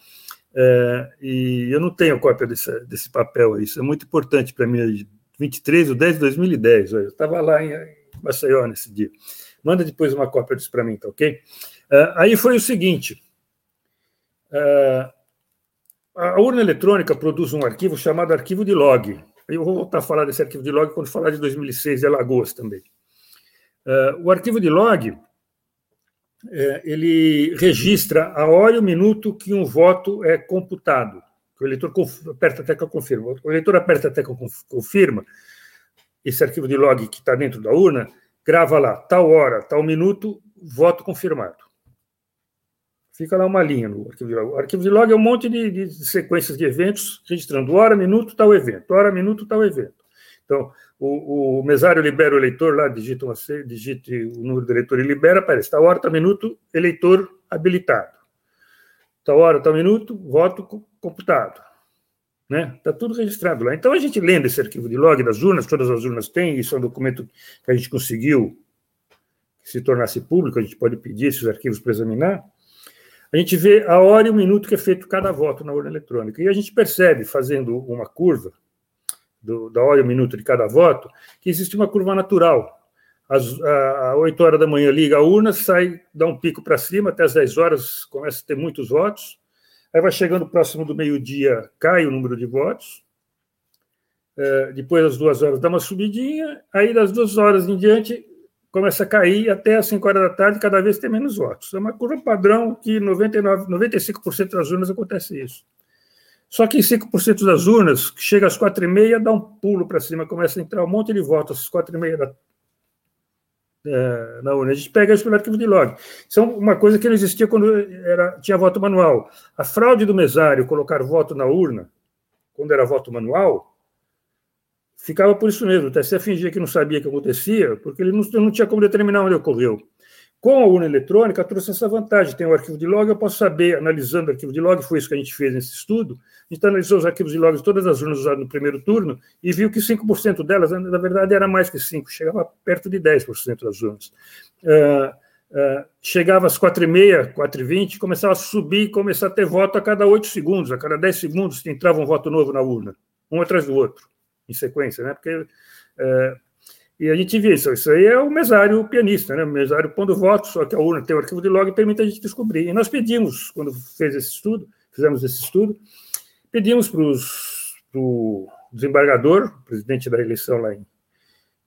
é, e eu não tenho cópia desse, desse papel. Isso é muito importante para mim. 23 de 10 de 2010, eu estava lá em, Maceió nesse dia. Manda depois uma cópia disso para mim, tá ok? Uh, aí foi o seguinte: uh, a urna eletrônica produz um arquivo chamado arquivo de log. Eu vou voltar a falar desse arquivo de log quando falar de 2006 de Alagoas também. O arquivo de log é, ele registra a hora e o minuto que um voto é computado. O eleitor aperta a tecla confirma. O eleitor aperta a tecla confirma. Esse arquivo de log que está dentro da urna grava lá, tal hora, tal minuto, voto confirmado. Fica lá uma linha no arquivo de log. O arquivo de log é um monte de, de sequências de eventos registrando hora, minuto, tal evento, hora, minuto, tal evento. Então, o, o mesário libera o eleitor lá, digita, uma, digite o número do eleitor e libera, aparece tal hora, tal minuto, eleitor habilitado. Tal hora, tal minuto, voto computado. Né? Está tudo registrado lá. Então, a gente lendo esse arquivo de log das urnas, todas as urnas têm, isso é um documento que a gente conseguiu que se tornasse público, a gente pode pedir esses arquivos para examinar. A gente vê a hora e o minuto que é feito cada voto na urna eletrônica. E a gente percebe, fazendo uma curva, do, da hora e o minuto de cada voto, que existe uma curva natural. Às a, 8 horas da manhã liga a urna, sai, dá um pico para cima, até às 10 horas começa a ter muitos votos. Aí vai chegando próximo do meio-dia, cai o número de votos. É, depois, às duas horas, dá uma subidinha. Aí, das duas horas em diante, começa a cair até às 5 horas da tarde, cada vez tem menos votos. É uma curva padrão que 99, 95% das urnas acontece isso. Só que em 5% das urnas, chega às 4h30, dá um pulo para cima, começa a entrar um monte de votos às 4h30 da, é, na urna. A gente pega isso pelo arquivo de log. Isso é uma coisa que não existia quando era, tinha voto manual. A fraude do mesário, colocar voto na urna, quando era voto manual, ficava por isso mesmo. O TSE fingia que não sabia o que acontecia, porque ele não, não tinha como determinar onde ocorreu. Com a urna eletrônica, trouxe essa vantagem. Tem o arquivo de log, eu posso saber, analisando o arquivo de log, foi isso que a gente fez nesse estudo. A gente analisou os arquivos de log de todas as urnas usadas no primeiro turno e viu que 5% delas, na verdade, era mais que 5%, chegava perto de 10% das urnas. Uh, uh, chegava às 4h30, 4h20, começava a subir começar a ter voto a cada 8 segundos, a cada 10 segundos entrava um voto novo na urna, um atrás do outro, em sequência, né? Porque. Uh, e a gente vê isso. Isso aí é o mesário pianista, né? o mesário pondo voto, só que a urna tem o arquivo de log e permite a gente descobrir. E nós pedimos, quando fez esse estudo, fizemos esse estudo, pedimos para o desembargador, presidente da eleição lá em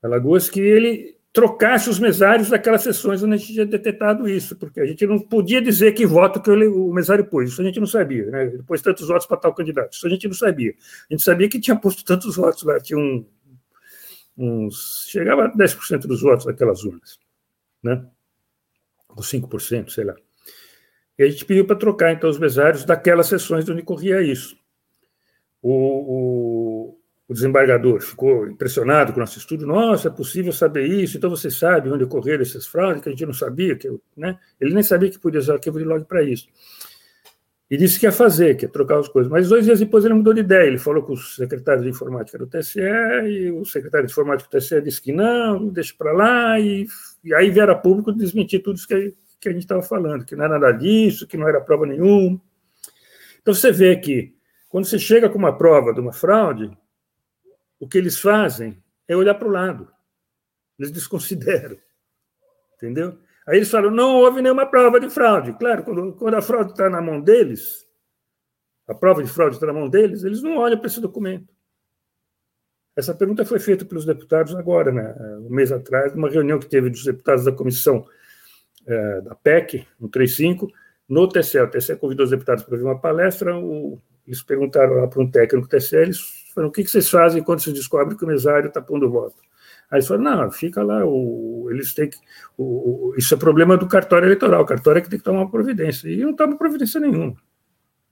Alagoas, que ele trocasse os mesários daquelas sessões onde a gente tinha detectado isso, porque a gente não podia dizer que voto que o mesário pôs, isso a gente não sabia, né? Ele pôs tantos votos para tal candidato, isso a gente não sabia. A gente sabia que tinha posto tantos votos lá, tinha um uns. chegava a 10% dos votos daquelas urnas, né? Ou 5%, sei lá. E a gente pediu para trocar, então, os mesários daquelas sessões onde corria isso. O, o, o, desembargador ficou impressionado com o nosso estudo. Nossa, é possível saber isso, então você sabe onde ocorreram essas fraudes, que a gente não sabia. Que, né? Ele nem sabia que podia usar arquivo de log para isso. E disse que ia fazer, que ia trocar as coisas. Mas dois dias depois ele mudou de ideia. Ele falou com o secretário de informática do TSE, e o secretário de informática do TSE disse que não, deixa para lá, e, e aí vieram a público desmentir tudo isso que, que a gente estava falando, que não era nada disso, que não era prova nenhuma. Então você vê que, quando você chega com uma prova de uma fraude, o que eles fazem é olhar para o lado. Eles desconsideram. Entendeu? Aí eles falam: não houve nenhuma prova de fraude. Claro, quando, quando a fraude está na mão deles, a prova de fraude está na mão deles, eles não olham para esse documento. Essa pergunta foi feita pelos deputados agora, né, um mês atrás, numa reunião que teve dos deputados da comissão é, da PEC, no 35, no TCE. O TCE convidou os deputados para ver uma palestra, o, eles perguntaram lá para um técnico do TCE, eles falaram, o que, que vocês fazem quando se descobre que o mesário está pondo voto? Aí falaram, não, fica lá, o, eles têm que. O, isso é problema do cartório eleitoral, o cartório é que tem que tomar uma providência. E não toma providência nenhuma.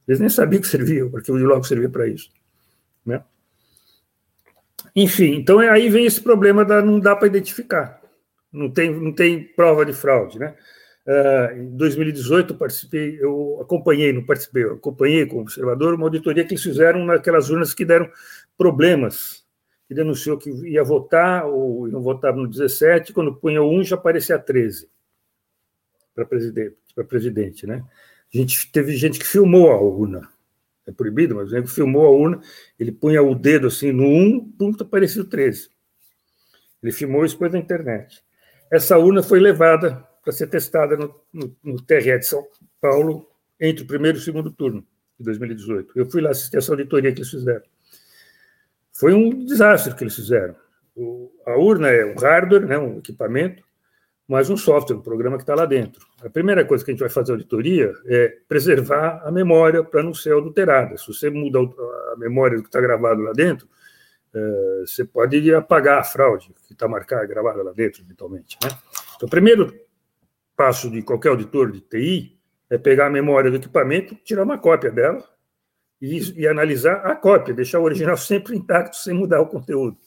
Eles nem sabiam que servia, porque o logo servia para isso. Né? Enfim, então aí vem esse problema da não dá para identificar. Não tem, não tem prova de fraude. Né? Uh, em 2018, eu participei, eu acompanhei, não participei, eu acompanhei como observador uma auditoria que eles fizeram naquelas urnas que deram problemas que denunciou que ia votar, ou não votava no 17, quando punha 1 já aparecia 13 para presidente, para presidente, né? A gente teve gente que filmou a urna. É proibido, mas ele filmou a urna, ele punha o dedo assim no 1, ponto aparecia o 13. Ele filmou isso depois na internet. essa urna foi levada para ser testada no, no, no TRE de São Paulo entre o primeiro e o segundo turno de 2018. Eu fui lá assistir essa auditoria que eles fizeram. Foi um desastre que eles fizeram. O, a urna é um hardware, né, um equipamento, mas um software, um programa que está lá dentro. A primeira coisa que a gente vai fazer auditoria é preservar a memória para não ser adulterada. Se você muda a memória do que está gravado lá dentro, é, você pode apagar a fraude que está marcada, gravada lá dentro, eventualmente. Né? Então, o primeiro passo de qualquer auditor de TI é pegar a memória do equipamento, tirar uma cópia dela e, e analisar a cópia, deixar o original sempre intacto, sem mudar o conteúdo.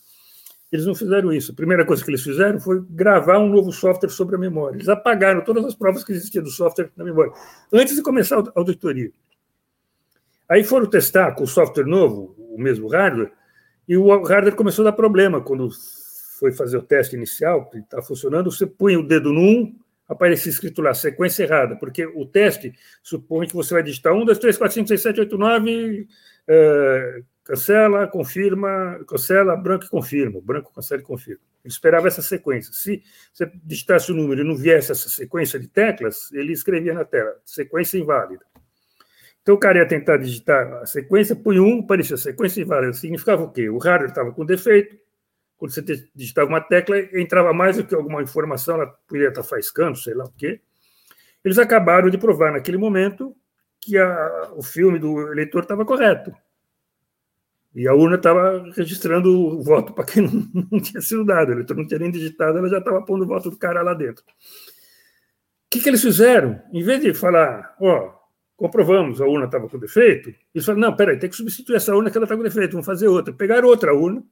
Eles não fizeram isso. A primeira coisa que eles fizeram foi gravar um novo software sobre a memória. Eles apagaram todas as provas que existiam do software na memória, antes de começar a auditoria. Aí foram testar com o software novo, o mesmo hardware, e o hardware começou a dar problema. Quando foi fazer o teste inicial, que está funcionando, você põe o dedo no 1, aparece escrito lá, sequência errada, porque o teste supõe que você vai digitar 1, 2, 3, 4, 5, 6, 7, 8, 9, uh, cancela, confirma, cancela, branco e confirma, branco, cancela e confirma. Ele esperava essa sequência. Se você digitasse o número e não viesse essa sequência de teclas, ele escrevia na tela, sequência inválida. Então o cara ia tentar digitar a sequência, punha um, aparecia sequência inválida. Significava o quê? O hardware estava com defeito, quando você digitava uma tecla, entrava mais do que alguma informação, ela poderia estar faiscando, sei lá o quê. Eles acabaram de provar naquele momento que a, o filme do eleitor estava correto. E a urna estava registrando o voto para quem não, não, tinha sido dado. O eleitor não tinha nem digitado, ela já estava pondo o voto do cara lá dentro. O que, que eles fizeram? Em vez de falar, ó, comprovamos, a urna estava com defeito, eles falaram, não, peraí, tem que substituir essa urna que ela está com defeito, vamos fazer outra. Pegaram outra urna,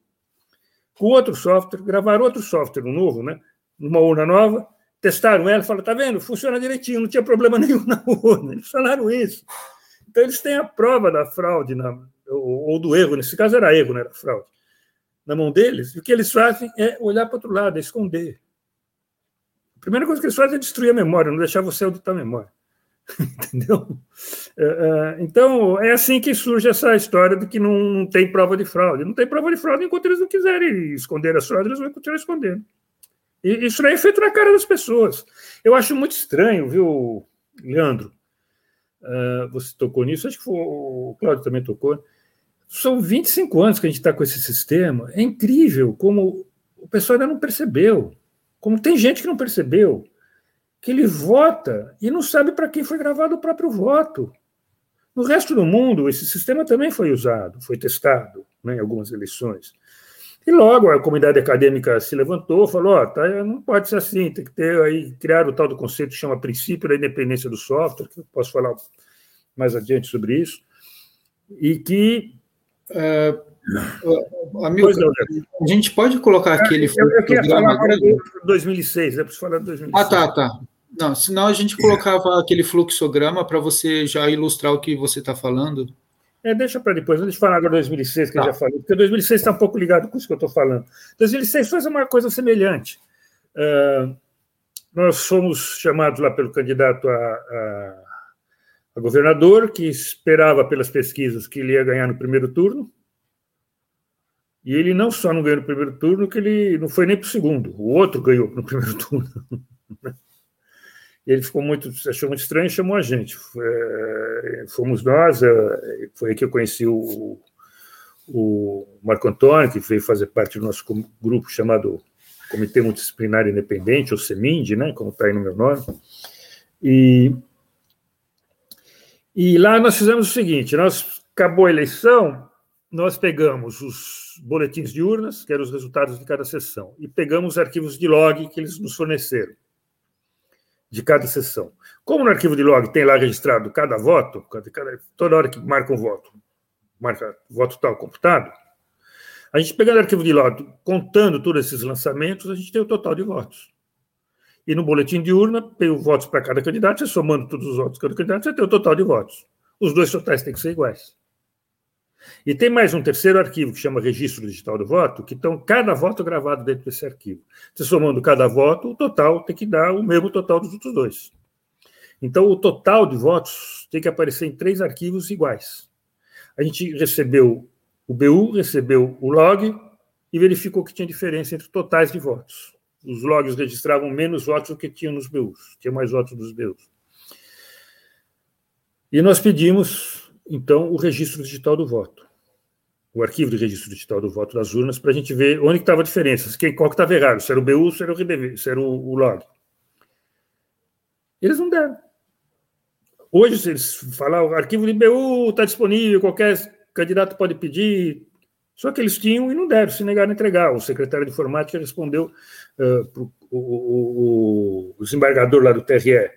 com outro software, gravaram outro software, um novo, né? Numa urna nova, testaram ela e falaram, tá vendo, funciona direitinho, não tinha problema nenhum na urna. Eles falaram isso. Então, eles têm a prova da fraude na, ou, do erro, nesse caso era erro, não era fraude, na mão deles, e o que eles fazem é olhar para outro lado, é esconder. A primeira coisa que eles fazem é destruir a memória, não deixar você auditar a memória. Entendeu? É, é, então, é assim que surge essa história de que não, tem prova de fraude. Não tem prova de fraude enquanto eles não quiserem esconder as fraudes, eles vão continuar escondendo. E isso aí é feito na cara das pessoas. Eu acho muito estranho, viu, Leandro? Uh, você tocou nisso, acho que o Cláudio também tocou. São 25 anos que a gente está com esse sistema. É incrível como o pessoal ainda não percebeu. Como tem gente que não percebeu que ele vota e não sabe para quem foi gravado o próprio voto. No resto do mundo, esse sistema também foi usado, foi testado né, em algumas eleições. E logo a comunidade acadêmica se levantou, falou: oh, tá, não pode ser assim, tem que ter aí criar o tal do conceito que chama princípio da independência do software, que eu posso falar mais adiante sobre isso, e que Uh, amigo, a gente pode colocar aquele. Eu, eu queria falar agora de 2006, é preciso falar de 2006. Ah, tá, tá. Não, senão a gente colocava aquele fluxograma para você já ilustrar o que você está falando. É, deixa para depois, deixa eu falar agora de 2006, que tá. eu já falei, porque 2006 está um pouco ligado com isso que eu estou falando. 2006 foi uma coisa semelhante. Uh, nós fomos chamados lá pelo candidato a, a a governador, que esperava pelas pesquisas que ele ia ganhar no primeiro turno, e ele não só não ganhou no primeiro turno, que ele não foi nem para o segundo, o outro ganhou no primeiro turno. Ele ficou muito, achou muito estranho e chamou a gente. É, fomos nós, é, foi aí que eu conheci o, o Marco Antônio, que veio fazer parte do nosso grupo chamado Comitê Multidisciplinar Independente, ou CEMIND, né, como está aí no meu nome, e e lá nós fizemos o seguinte: nós acabou a eleição, nós pegamos os boletins de urnas, que eram os resultados de cada sessão, e pegamos os arquivos de log que eles nos forneceram de cada sessão. Como no arquivo de log tem lá registrado cada voto, cada, toda hora que marca um voto, marca voto tal computado, a gente pegando o arquivo de log, contando todos esses lançamentos, a gente tem o total de votos. E no boletim de urna, tem os votos para cada candidato, você somando todos os votos de cada candidato, você tem o total de votos. Os dois totais têm que ser iguais. E tem mais um terceiro arquivo que chama Registro Digital do Voto, que estão cada voto gravado dentro desse arquivo. Você somando cada voto, o total tem que dar o mesmo total dos outros dois. Então, o total de votos tem que aparecer em três arquivos iguais. A gente recebeu o BU, recebeu o log e verificou que tinha diferença entre totais de votos. os logs registravam menos votos do que tinham nos BUs, tinha mais votos nos BUs. E nós pedimos, então, o registro digital do voto, o arquivo de registro digital do voto das urnas, para a gente ver onde estava a diferença, quem, qual que estava errado, se era o BU, se era o RDV, se era o, o log. Eles não deram. Hoje, se eles falar o arquivo de BU está disponível, qualquer candidato pode pedir, só que eles tinham e não deram, se negaram a entregar. O secretário de informática respondeu uh, para o, desembargador lá do TRE,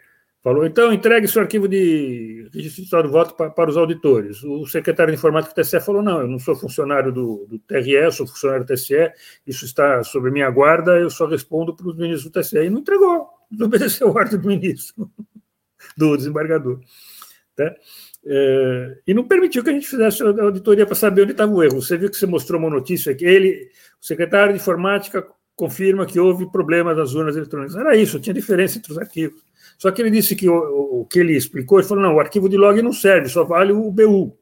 falou, então entregue seu arquivo de registro de voto para, para, os auditores. O secretário de informática do TSE falou, não, eu não sou funcionário do, do TRE, sou funcionário do TSE, isso está sob minha guarda, eu só respondo para os ministros do TSE. E não entregou, não obedeceu a ordem do ministro do desembargador. Tá? É, e não permitiu que a gente fizesse a auditoria para saber onde estava o erro. Você viu que você mostrou uma notícia que ele, o secretário de informática, confirma que houve problema das urnas eletrônicas. Era isso, tinha diferença entre os arquivos. Só que ele disse que o, o que ele explicou, ele falou: não, o arquivo de log não serve, só vale o BU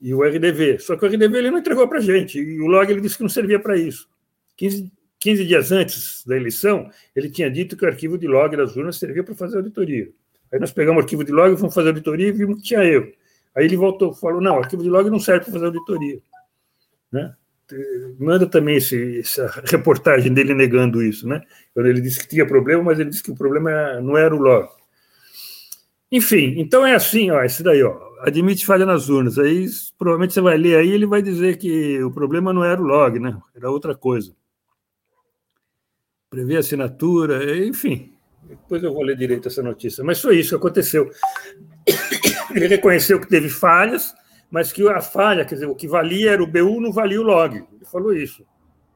e o RDV. Só que o RDV ele não entregou para a gente, e o log ele disse que não servia para isso. 15, 15 dias antes da eleição, ele tinha dito que o arquivo de log das urnas servia para fazer auditoria. Aí nós pegamos o arquivo de log, fomos fazer auditoria e vimos que tinha erro. Aí ele voltou, falou: não, o arquivo de log não serve para fazer auditoria. Né? Manda também esse, essa reportagem dele negando isso, né? Quando ele disse que tinha problema, mas ele disse que o problema não era o log. Enfim, então é assim, ó, esse daí, ó, admite falha nas urnas. Aí provavelmente você vai ler aí, ele vai dizer que o problema não era o log, né? Era outra coisa prever assinatura, enfim. Depois eu vou ler direito essa notícia. Mas foi isso que aconteceu. Ele reconheceu que teve falhas, mas que a falha, quer dizer, o que valia era o BU, não valia o log. Ele falou isso.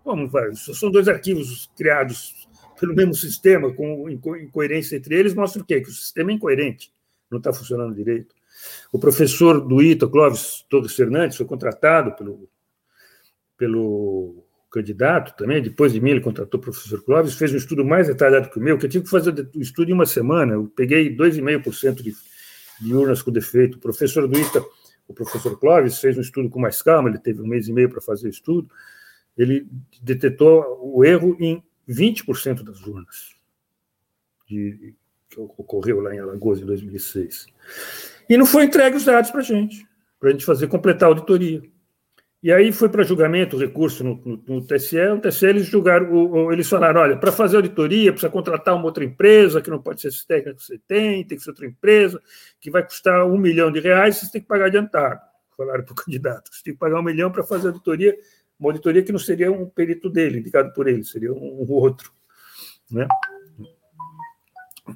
Como vai? São dois arquivos criados pelo mesmo sistema, com incoerência entre eles, mostra o quê? Que o sistema é incoerente, não está funcionando direito. O professor do ITA, Clóvis Torres Fernandes, foi contratado pelo, pelo candidato também, depois de mim ele contratou o professor Clóvis, fez um estudo mais detalhado que o meu, que eu tive que fazer o estudo em uma semana, eu peguei 2,5% de, de urnas com defeito. O professor do ITA, o professor Clóvis, fez um estudo com mais calma, ele teve um mês e meio para fazer o estudo, ele detetou o erro em 20% das urnas de, que ocorreu lá em Alagoas em 2006. E não foi entregue os dados para a gente, para a gente fazer, completar a auditoria. E aí foi para julgamento o recurso no, no, no, TSE. O TSE eles julgaram, o, o, eles falaram: olha, para fazer auditoria precisa contratar uma outra empresa, que não pode ser esse técnico que você tem, tem que ser outra empresa, que vai custar um milhão de reais, vocês têm que pagar adiantado. Falaram para o candidato: você tem que pagar um milhão para fazer auditoria, uma auditoria que não seria um perito dele, indicado por ele, seria um, um outro. Né?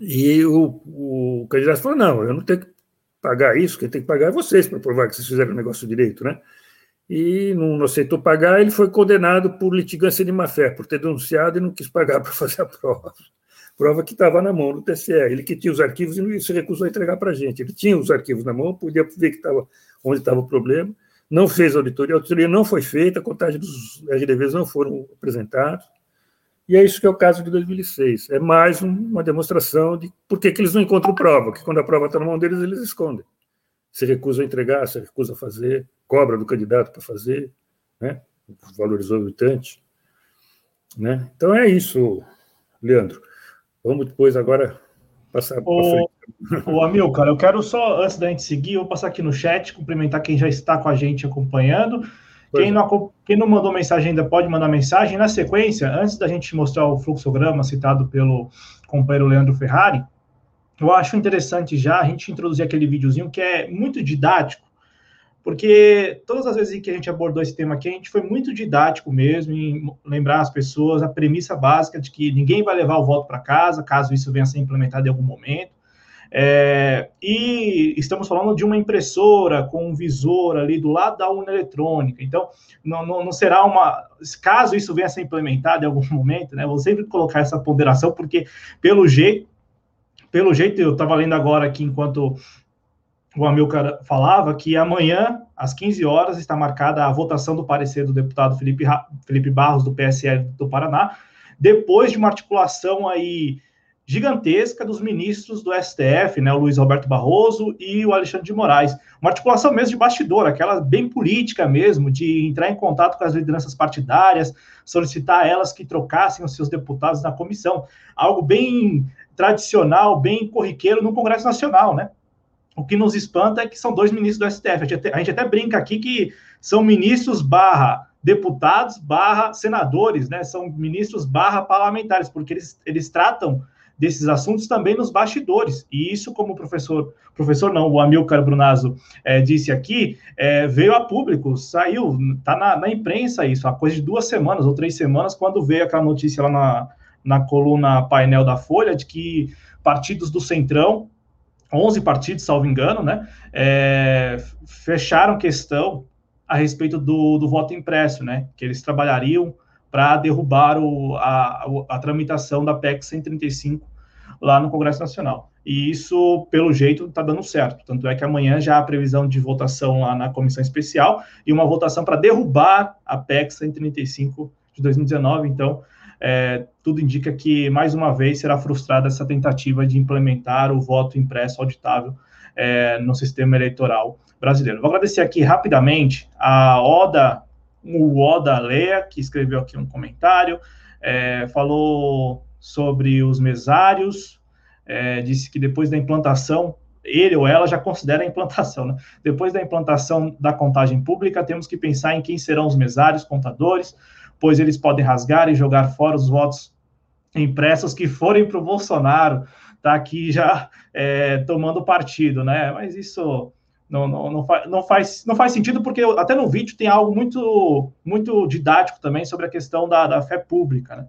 E o, o candidato falou: não, eu não tenho que pagar isso, quem tem que pagar é vocês para provar que vocês fizeram o negócio direito, né? E não aceitou pagar, ele foi condenado por litigância de má-fé, por ter denunciado e não quis pagar para fazer a prova. Prova que estava na mão do TSE. Ele que tinha os arquivos e se recusou a entregar para a gente. Ele tinha os arquivos na mão, podia ver que estava onde estava o problema, não fez auditoria, a auditoria não foi feita, a contagem dos RDVs não foram apresentados. E é isso que é o caso de 2006. É mais uma demonstração de por que, que eles não encontram prova, que quando a prova está na mão deles, eles escondem se recusa a entregar, se recusa a fazer, cobra do candidato para fazer, né? valor exorbitante. Né? Então é isso, Leandro. Vamos depois agora passar frente. Ô, Amilcar, eu quero só, antes da gente seguir, eu vou passar aqui no chat, cumprimentar quem já está com a gente acompanhando. Quem não, quem não mandou mensagem ainda pode mandar mensagem. Na sequência, antes da gente mostrar o fluxograma citado pelo companheiro Leandro Ferrari, eu acho interessante já a gente introduzir aquele videozinho que é muito didático, porque todas as vezes que a gente abordou esse tema aqui, a gente foi muito didático mesmo em lembrar as pessoas a premissa básica de que ninguém vai levar o voto para casa, caso isso venha a ser implementado em algum momento. É, e estamos falando de uma impressora com um visor ali do lado da urna eletrônica. Então, não, não, não, será uma. Caso isso venha a ser implementado em algum momento, né? Vou sempre colocar essa ponderação, porque, pelo jeito, pelo jeito, eu estava lendo agora aqui enquanto o Amilcar falava que amanhã, às 15 horas, está marcada a votação do parecer do deputado Felipe, Felipe Barros, do PSL do Paraná, depois de uma articulação aí gigantesca dos ministros do STF, né, o Luiz Roberto Barroso e o Alexandre de Moraes. Uma articulação mesmo de bastidor, aquela bem política mesmo, de entrar em contato com as lideranças partidárias, solicitar elas que trocassem os seus deputados na comissão. Algo bem tradicional, bem corriqueiro no Congresso Nacional, né? O que nos espanta é que são dois ministros do STF. A gente até, a gente até brinca aqui que são ministros barra deputados barra senadores, né? São ministros barra parlamentares, porque eles, eles tratam desses assuntos também nos bastidores. E isso, como o professor, professor não, o Amilcar Brunazzo é, disse aqui, é, veio a público, saiu, está na, na, imprensa isso, há coisa de duas semanas ou três semanas, quando veio aquela notícia lá na, na coluna painel da Folha, de que partidos do Centrão, 11 partidos, salvo engano, né, é, fecharam questão a respeito do, do voto impresso, né, que eles trabalhariam para derrubar o, a, a, tramitação da PEC 135 lá no Congresso Nacional. E isso, pelo jeito, está dando certo. Tanto é que amanhã já há previsão de votação lá na comissão especial e uma votação para derrubar a PEC 135 de 2019. Então, é, tudo indica que, mais uma vez, será frustrada essa tentativa de implementar o voto impresso auditável é, no sistema eleitoral brasileiro. Vou agradecer aqui rapidamente a Oda o Oda Lea, que escreveu aqui um comentário, é, falou sobre os mesários, é, disse que depois da implantação, ele ou ela já considera a implantação, né? Depois da implantação da contagem pública, temos que pensar em quem serão os mesários, contadores, pois eles podem rasgar e jogar fora os votos impressos que forem para o Bolsonaro, tá aqui já é, tomando partido, né? Mas isso não, não, não, faz, não, faz, não faz sentido, porque até no vídeo tem algo muito, muito didático também sobre a questão da, da fé pública, né?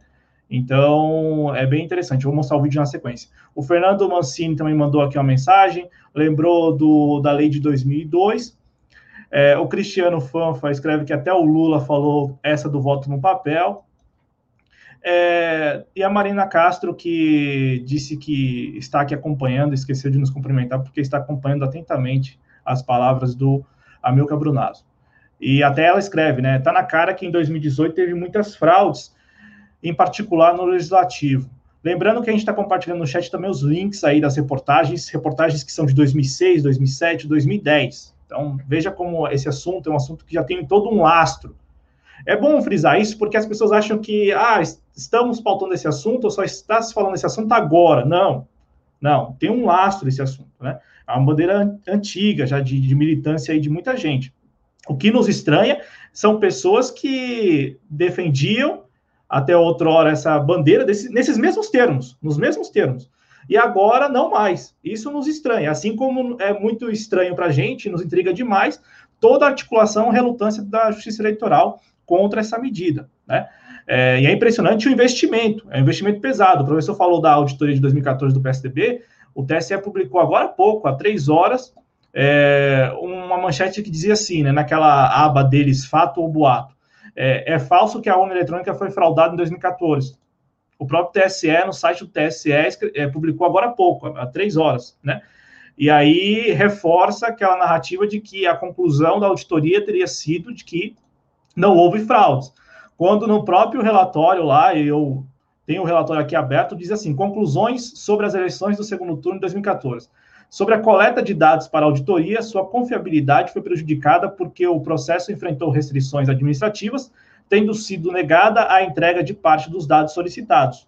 Então, é bem interessante. Eu vou mostrar o vídeo na sequência. O Fernando Mancini também mandou aqui uma mensagem, lembrou do, da lei de 2002. É, o Cristiano Fanfa escreve que até o Lula falou essa do voto no papel. É, e a Marina Castro, que disse que está aqui acompanhando, esqueceu de nos cumprimentar, porque está acompanhando atentamente as palavras do Amilcar Brunazzo. E até ela escreve, né? Tá na cara que em 2018 teve muitas fraudes, em particular no legislativo. Lembrando que a gente está compartilhando no chat também os links aí das reportagens, reportagens que são de 2006, 2007, 2010. Então, veja como esse assunto é um assunto que já tem todo um lastro. É bom frisar isso porque as pessoas acham que, ah, estamos pautando esse assunto ou só está se falando desse assunto agora. Não, não, tem um lastro esse assunto, né? É uma bandeira antiga, já de, de militância aí de muita gente. O que nos estranha são pessoas que defendiam até outrora essa bandeira desse, nesses mesmos termos, nos mesmos termos. E agora não mais. Isso nos estranha. Assim como é muito estranho para a gente, nos intriga demais toda a articulação, relutância da Justiça Eleitoral contra essa medida. Né? É, e é impressionante o investimento, é um investimento pesado. O professor falou da auditoria de 2014 do PSDB, o TSE publicou agora há pouco, há três horas, é, uma manchete que dizia assim, né, naquela aba deles, fato ou boato. É, é falso que a urna eletrônica foi fraudada em 2014. O próprio TSE, no site do TSE, é, publicou agora há pouco, há três horas, né? E aí reforça aquela narrativa de que a conclusão da auditoria teria sido de que não houve fraudes. Quando no próprio relatório lá, eu tem o um relatório aqui aberto, diz assim: conclusões sobre as eleições do segundo turno de 2014. Sobre a coleta de dados para auditoria, sua confiabilidade foi prejudicada porque o processo enfrentou restrições administrativas, tendo sido negada a entrega de parte dos dados solicitados.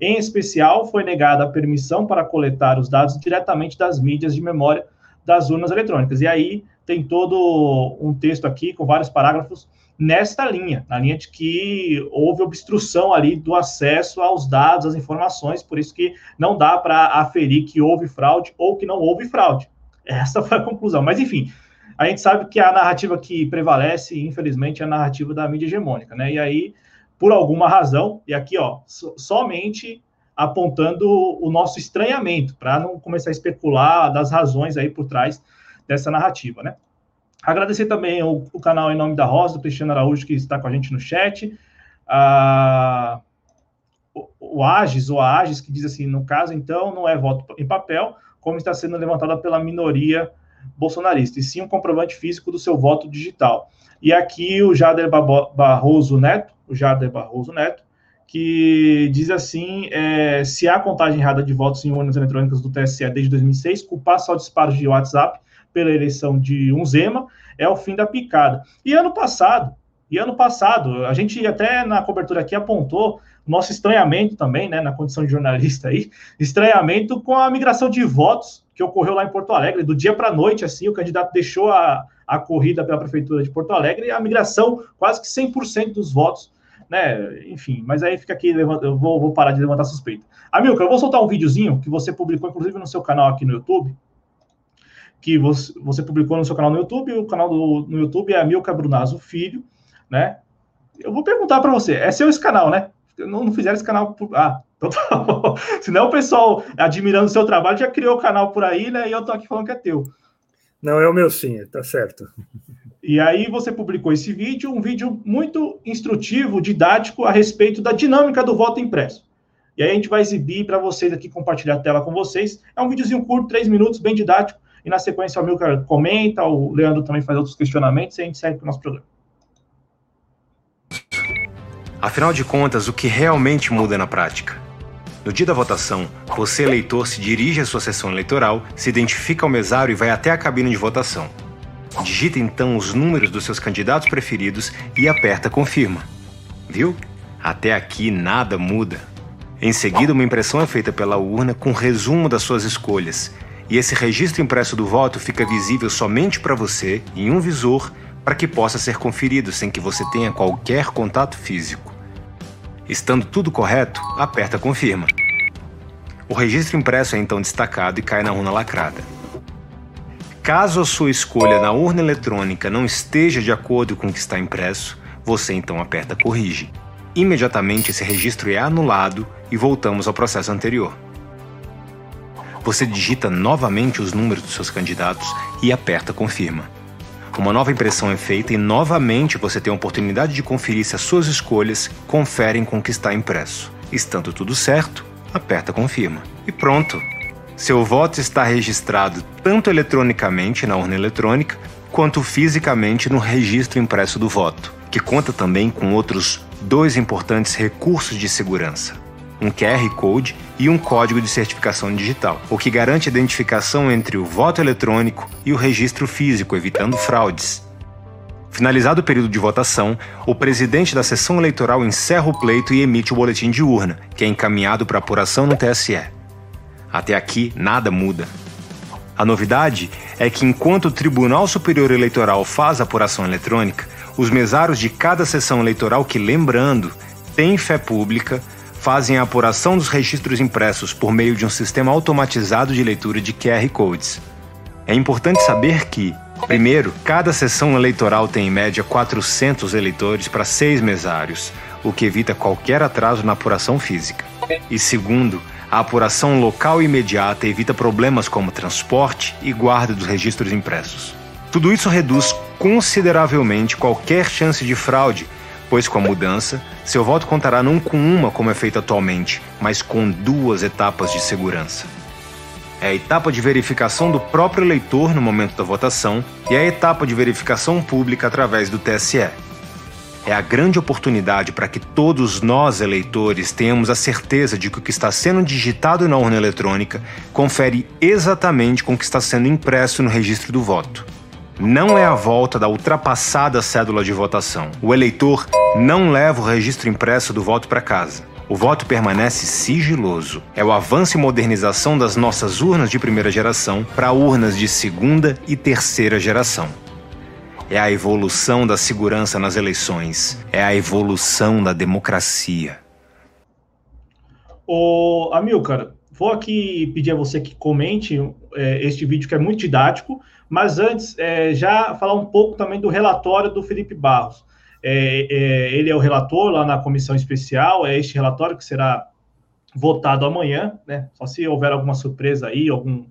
Em especial, foi negada a permissão para coletar os dados diretamente das mídias de memória das urnas eletrônicas. E aí tem todo um texto aqui com vários parágrafos nesta linha, na linha de que houve obstrução ali do acesso aos dados, às informações, por isso que não dá para aferir que houve fraude ou que não houve fraude. Essa foi a conclusão. Mas, enfim, a gente sabe que a narrativa que prevalece, infelizmente, é a narrativa da mídia hegemônica, né? E aí, por alguma razão, e aqui, ó, somente apontando o nosso estranhamento, para não começar a especular das razões aí por trás dessa narrativa, né? Agradecer também o, o, canal Em Nome da Rosa, do Cristiano Araújo, que está com a gente no chat. Ah, o, o Agis, ou a Agis, que diz assim, no caso, então, não é voto em papel, como está sendo levantada pela minoria bolsonarista, e sim um comprovante físico do seu voto digital. E aqui o Jader Barroso Neto, o Jader Barroso Neto, que diz assim: é, se há contagem errada de votos em urnas eletrônicas do TSE desde 2006, culpar só disparos de WhatsApp pela eleição de um Zema é o fim da picada. E ano passado, e ano passado, a gente até na cobertura aqui apontou nosso estranhamento também, né, na condição de jornalista aí, estranhamento com a migração de votos que ocorreu lá em Porto Alegre, do dia para a noite, assim, o candidato deixou a, a corrida pela prefeitura de Porto Alegre e a migração, quase que 100% dos votos, né, enfim, mas aí fica aqui, eu vou, vou parar de levantar suspeita. Amilcar, eu vou soltar um videozinho que você publicou, inclusive, no seu canal aqui no YouTube, que você, você publicou no seu canal no YouTube, o canal do, no YouTube é Amilcar Brunazzo Filho, né, eu vou perguntar para você, é seu esse canal, né? não, não fizeram esse canal. Por... Ah, então tá bom. Senão o pessoal, admirando o seu trabalho, já criou o canal por aí, né? E eu tô aqui falando que é teu. Não, é o meu sim, tá certo. E aí você publicou esse vídeo, um vídeo muito instrutivo, didático, a respeito da dinâmica do voto impresso. E aí a gente vai exibir para vocês aqui, compartilhar a tela com vocês. É um videozinho curto, três minutos, bem didático. E na sequência o Milcar comenta, o Leandro também faz outros questionamentos e a gente segue para o nosso programa. Afinal de contas, o que realmente muda na prática? No dia da votação, você, eleitor, se dirige à sua sessão eleitoral, se identifica ao mesário e vai até a cabine de votação. Digita então os números dos seus candidatos preferidos e aperta Confirma. Viu? Até aqui nada muda. Em seguida, uma impressão é feita pela urna com resumo das suas escolhas, e esse registro impresso do voto fica visível somente para você, em um visor, para que possa ser conferido sem que você tenha qualquer contato físico. Estando tudo correto, aperta Confirma. O registro impresso é então destacado e cai na urna lacrada. Caso a sua escolha na urna eletrônica não esteja de acordo com o que está impresso, você então aperta Corrige. Imediatamente esse registro é anulado e voltamos ao processo anterior. Você digita novamente os números dos seus candidatos e aperta Confirma. Uma nova impressão é feita e novamente você tem a oportunidade de conferir se as suas escolhas conferem com o que está impresso. Estando tudo certo, aperta confirma. E pronto! Seu voto está registrado tanto eletronicamente na urna eletrônica quanto fisicamente no registro impresso do voto, que conta também com outros dois importantes recursos de segurança um QR Code e um código de certificação digital, o que garante a identificação entre o voto eletrônico e o registro físico, evitando fraudes. Finalizado o período de votação, o presidente da sessão eleitoral encerra o pleito e emite o boletim de urna, que é encaminhado para apuração no TSE. Até aqui, nada muda. A novidade é que enquanto o Tribunal Superior Eleitoral faz a apuração eletrônica, os mesários de cada sessão eleitoral que, lembrando, têm fé pública, fazem a apuração dos registros impressos por meio de um sistema automatizado de leitura de QR Codes. É importante saber que, primeiro, cada sessão eleitoral tem em média 400 eleitores para seis mesários, o que evita qualquer atraso na apuração física. E segundo, a apuração local imediata evita problemas como transporte e guarda dos registros impressos. Tudo isso reduz consideravelmente qualquer chance de fraude pois com a mudança, seu voto contará não com uma como é feito atualmente, mas com duas etapas de segurança. É a etapa de verificação do próprio eleitor no momento da votação e a etapa de verificação pública através do TSE. É a grande oportunidade para que todos nós, eleitores, tenhamos a certeza de que o que está sendo digitado na urna eletrônica confere exatamente com o que está sendo impresso no registro do voto não é a volta da ultrapassada cédula de votação. O eleitor não leva o registro impresso do voto para casa. O voto permanece sigiloso. É o avanço e modernização das nossas urnas de primeira geração para urnas de segunda e terceira geração. É a evolução da segurança nas eleições. É a evolução da democracia. Ô, Amilcar, vou aqui pedir a você que comente é, este vídeo que é muito didático, mas antes, é, já falar um pouco também do relatório do Felipe Barros. É, é, ele é o relator lá na comissão especial, é este relatório que será votado amanhã, né? Só se houver alguma surpresa aí, algum,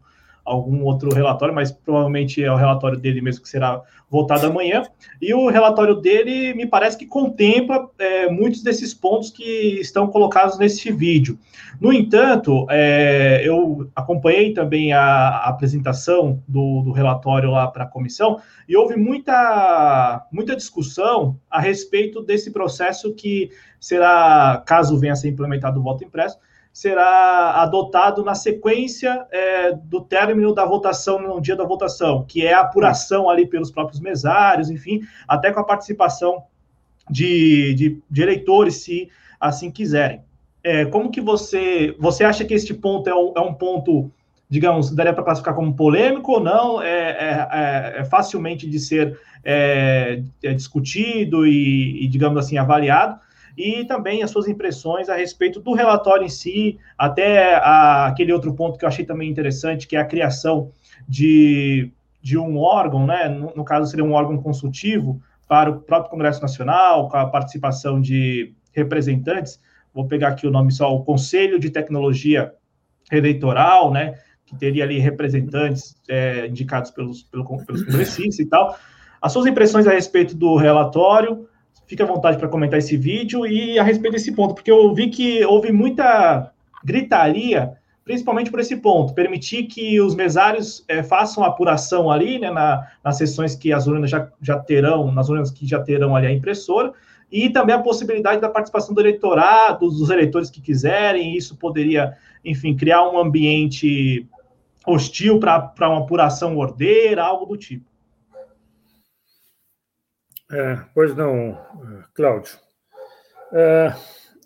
algum outro relatório, mas provavelmente é o relatório dele mesmo que será votado amanhã. E o relatório dele me parece que contempla é, muitos desses pontos que estão colocados nesse vídeo. No entanto, é, eu acompanhei também a, a apresentação do, do, relatório lá para a comissão e houve muita, muita discussão a respeito desse processo que será, caso venha a ser implementado o voto impresso, será adotado na sequência é, do término da votação, no dia da votação, que é a apuração ali pelos próprios mesários, enfim, até com a participação de, de, de eleitores, se assim quiserem. É, como que você, você acha que este ponto é um, é um ponto, digamos, daria para classificar como polêmico ou não? É, é, é, é facilmente de ser é, discutido e, e, digamos assim, avaliado? E também as suas impressões a respeito do relatório em si, até a, aquele outro ponto que eu achei também interessante, que é a criação de, de um órgão, né? No, no caso, seria um órgão consultivo para o próprio Congresso Nacional, com a participação de representantes. Vou pegar aqui o nome só, o Conselho de Tecnologia Eleitoral, né? Que teria ali representantes é, indicados pelos, pelos congressistas e tal. As suas impressões a respeito do relatório, Fique à vontade para comentar esse vídeo e a respeito desse ponto, porque eu vi que houve muita gritaria, principalmente por esse ponto, permitir que os mesários é, façam apuração ali, né, na, nas sessões que as urnas já, já terão, nas urnas que já terão ali a impressora, e também a possibilidade da participação do eleitorado, dos eleitores que quiserem, isso poderia, enfim, criar um ambiente hostil para uma apuração ordeira, algo do tipo. É, pois não, Cláudio. É,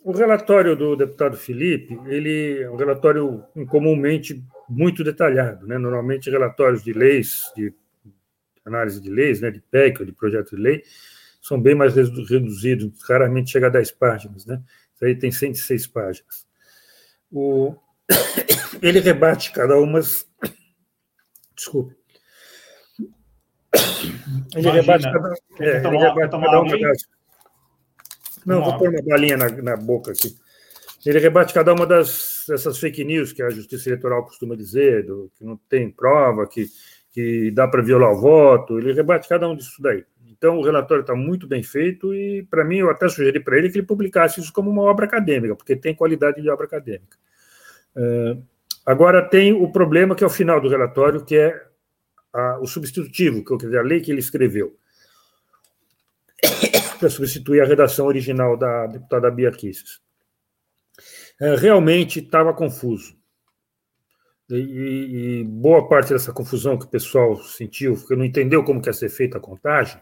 o relatório do deputado Felipe, ele é um relatório incomumente muito detalhado. Né? Normalmente, relatórios de leis, de análise de leis, né, de PEC ou de projeto de lei, são bem mais reduzidos, raramente chega a 10 páginas. Né? Isso aí tem 106 páginas. O... Ele rebate cada uma. Desculpe ele rebate cada, é, tomar, ele rebate cada uma das. Não, vou pôr uma balinha na, na boca aqui. Ele rebate cada uma das, dessas fake news que a Justiça Eleitoral costuma dizer, do, que não tem prova, que, que dá para violar o voto. Ele rebate cada um disso daí. Então, o relatório está muito bem feito e, para mim, eu até sugeri para ele que ele publicasse isso como uma obra acadêmica, porque tem qualidade de obra acadêmica. Uh, agora, tem o problema que é o final do relatório, que é a, o substitutivo, que, quer dizer, a lei que ele escreveu, para substituir a redação original da deputada Bia Kisses. É, realmente estava confuso. E, e, boa parte dessa confusão que o pessoal sentiu, porque não entendeu como que ia ser feita a contagem,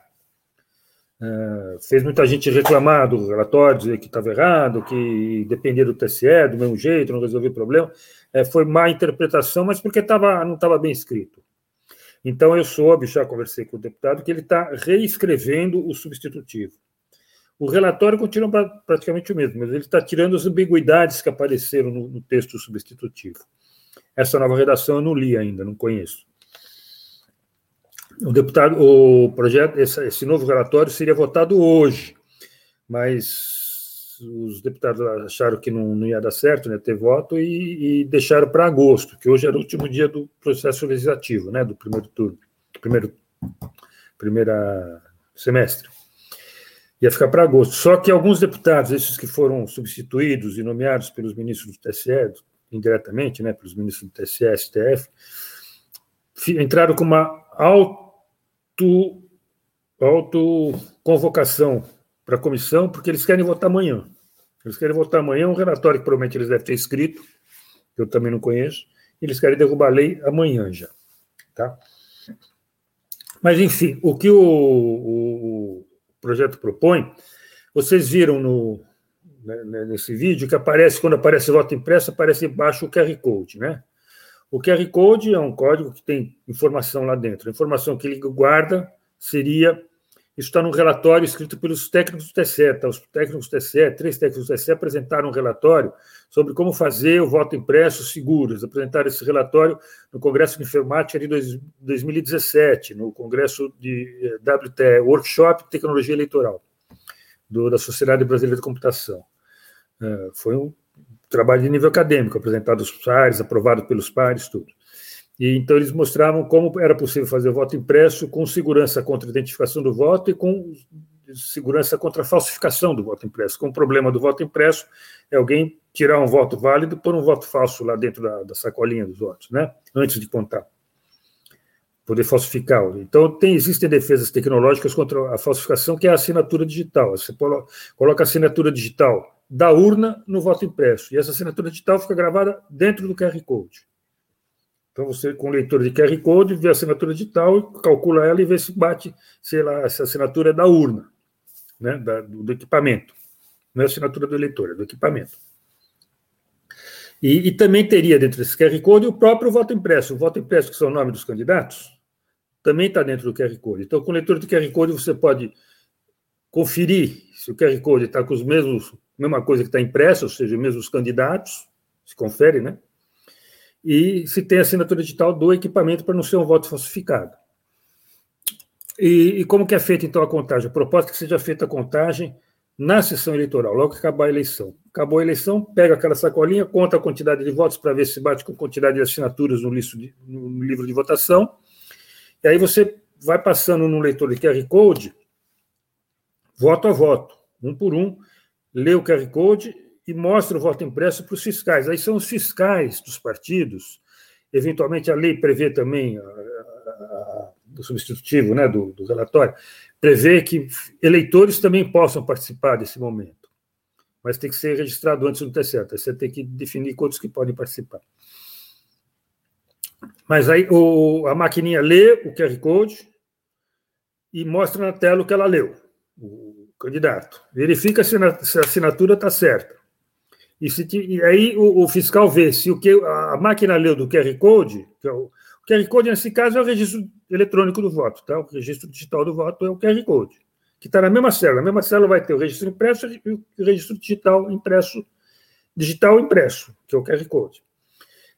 é, fez muita gente reclamar do relatório, dizer que estava errado, que dependia do TSE, do mesmo jeito, não resolvia o problema. É, foi má interpretação, mas porque tava, não estava bem escrito. Então, eu soube, já conversei com o deputado, que ele está reescrevendo o substitutivo. O relatório continua praticamente o mesmo, mas ele está tirando as ambiguidades que apareceram no, no texto substitutivo. Essa nova redação eu não li ainda, não conheço. O deputado, o projeto, esse, esse novo relatório seria votado hoje, mas os deputados acharam que não, não ia dar certo, né, ter voto, e, e deixaram para agosto, que hoje era o último dia do processo legislativo, né, do primeiro turno, primeiro primeira semestre. Ia ficar para agosto. Só que alguns deputados, esses que foram substituídos e nomeados pelos ministros do TSE, indiretamente, né, pelos ministros do TSE, STF, entraram com uma auto, auto convocação para a comissão, porque eles querem votar amanhã. Eles querem votar amanhã um relatório que provavelmente eles devem ter escrito, que eu também não conheço, eles querem derrubar a lei amanhã já. Tá? Mas, enfim, o que o, o projeto propõe, vocês viram no, né, né, nesse vídeo que aparece, quando aparece voto impresso, aparece embaixo o QR Code, né? O QR Code é um código que tem informação lá dentro. A informação que ele guarda seria isso está no relatório escrito pelos técnicos do TSE. Tá? Os técnicos do TSE, três técnicos do TSE, apresentaram um relatório sobre como fazer o voto impresso seguro. Eles apresentaram esse relatório no Congresso de Informática de 2017, no Congresso de eh, WTE, Workshop de Tecnologia Eleitoral, do, da Sociedade Brasileira de Computação. Uh, foi um trabalho de nível acadêmico, apresentado aos pares, aprovado pelos pares, tudo. E então eles mostravam como era possível fazer voto impresso com segurança contra a identificação do voto e com segurança contra a falsificação do voto impresso. Com o problema do voto impresso é alguém tirar um voto válido pôr um voto falso lá dentro da, da sacolinha dos votos, né? Antes de contar poder falsificar. Então, tem, existem defesas tecnológicas contra a falsificação, que é a assinatura digital. Você coloca a assinatura digital da urna no voto impresso, e essa assinatura digital fica gravada dentro do QR Code. Então, você, com leitor de QR Code, vê a assinatura digital, calcula ela e vê se bate, sei lá, se a assinatura é da urna, né, da, do, do equipamento. Não é a assinatura do eleitor, é do equipamento. E, e, também teria dentro desse QR Code o próprio voto impresso. O voto impresso, que são o nome dos candidatos, também está dentro do QR Code. Então, com leitor do QR Code, você pode conferir se o QR Code está com os mesmos, mesma coisa que está impressa, ou seja, os mesmos candidatos, se confere, né? E se tem assinatura digital do equipamento para não ser um voto falsificado. E, e como que é feita, então, a contagem? A proposta é que seja feita a contagem na sessão eleitoral, logo que acabar a eleição. Acabou a eleição, pega aquela sacolinha, conta a quantidade de votos para ver se bate com a quantidade de assinaturas no, de, no livro de votação, e aí você vai passando no leitor de QR Code, voto a voto, um por um, lê o QR Code e mostra o voto impresso para os fiscais. Aí são os fiscais dos partidos, eventualmente a lei prevê também, a, a, a, substitutivo né, do, do relatório, prevê que eleitores também possam participar desse momento, mas tem que ser registrado antes do TSE. Você tem que definir quantos que podem participar. Mas aí o, a maquininha lê o QR Code e mostra na tela o que ela leu, o candidato. Verifica se, se a assinatura está certa. E, se, e aí o, o, fiscal vê se o que a máquina leu do QR Code, que é o, o QR Code, nesse caso, é o registro eletrônico do voto, tá? O registro digital do voto é o QR Code, que está na mesma célula. Na mesma célula vai ter o registro impresso e o registro digital impresso, digital impresso, que é o QR Code.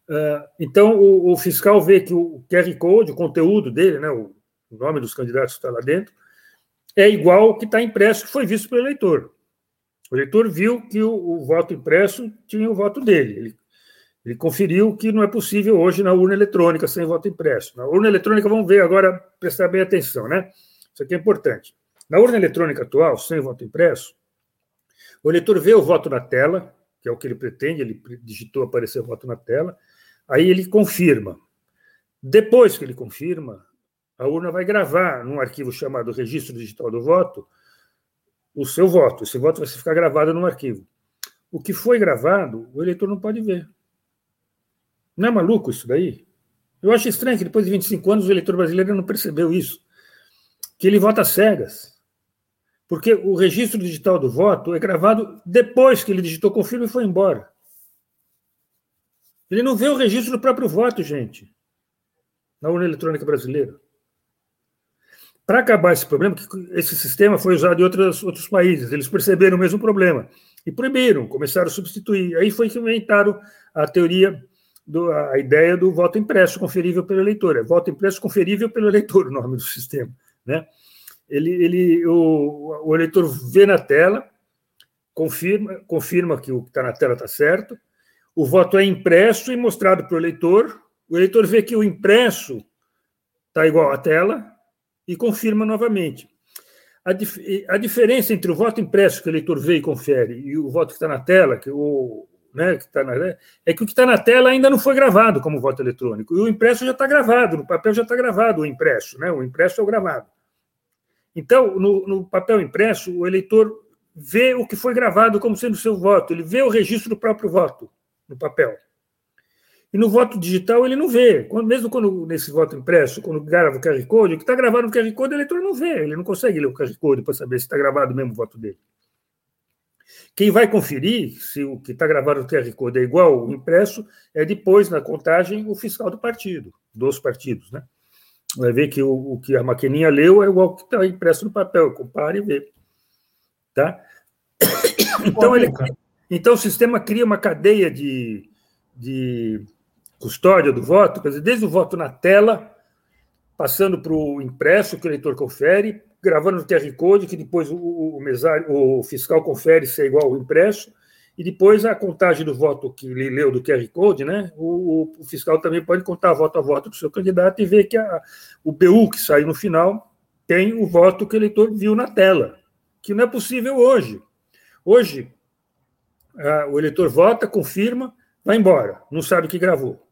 Uh, então, o, o, fiscal vê que o QR Code, o conteúdo dele, né, o, o nome dos candidatos que está lá dentro, é igual ao que está impresso, que foi visto pelo eleitor. O eleitor viu que o, o voto impresso tinha o voto dele. Ele ele conferiu que não é possível hoje na urna eletrônica sem voto impresso. Na urna eletrônica, vamos ver agora, prestar bem atenção, né? Isso aqui é importante. Na urna eletrônica atual, sem voto impresso, o eleitor vê o voto na tela, que é o que ele pretende, ele digitou aparecer o voto na tela, aí ele confirma. Depois que ele confirma, a urna vai gravar num arquivo chamado Registro Digital do Voto o seu voto. Esse voto vai ficar gravado num arquivo. O que foi gravado, o eleitor não pode ver. Não é maluco isso daí? Eu acho estranho que depois de 25 anos o eleitor brasileiro não percebeu isso. Que ele vota cegas. Porque o registro digital do voto é gravado depois que ele digitou confirma e foi embora. Ele não vê o registro do próprio voto, gente, na urna eletrônica brasileira. Para acabar esse problema, esse sistema foi usado em outros, países, eles perceberam o mesmo problema e proibiram, começaram a substituir. Aí foi que inventaram a teoria do, a ideia do voto impresso conferível pelo eleitor. É voto impresso conferível pelo eleitor, o nome do sistema. Né? Ele, ele, o, o eleitor vê na tela, confirma, confirma que o que está na tela está certo, o voto é impresso e mostrado para o eleitor, o eleitor vê que o impresso está igual à tela e confirma novamente. A, dif a, diferença entre o voto impresso que o eleitor vê e confere e o voto que está na tela, que o, né, que tá na, é que o que está na tela ainda não foi gravado como voto eletrônico. E o impresso já está gravado, no papel já está gravado o impresso, né? O impresso é o gravado. Então, no, no, papel impresso, o eleitor vê o que foi gravado como sendo seu voto, ele vê o registro do próprio voto no papel. E no voto digital ele não vê. Quando, mesmo quando nesse voto impresso, quando grava o QR Code, o que está gravado no QR Code, o eleitor não vê, ele não consegue ler o QR Code para saber se está gravado mesmo o voto dele. Quem vai conferir se o que está gravado no QR Code é igual ao impresso é depois, na contagem, o fiscal do partido, dos partidos. Né? Vai ver que o, o que a maquininha leu é igual ao que está impresso no papel, compare e vê. Tá? Então, ele, então o sistema cria uma cadeia de, de custódia do voto, quer dizer, desde o voto na tela, passando para o impresso que o eleitor confere, gravando no QR Code, que depois o, o, mesário, o fiscal confere se é igual ao impresso, e depois a contagem do voto que ele leu do QR Code, né? O, o fiscal também pode contar voto a voto do seu candidato e ver que a, o BU que saiu no final tem o voto que o eleitor viu na tela, que não é possível hoje. Hoje, a, o eleitor vota, confirma, vai embora, não sabe o que gravou.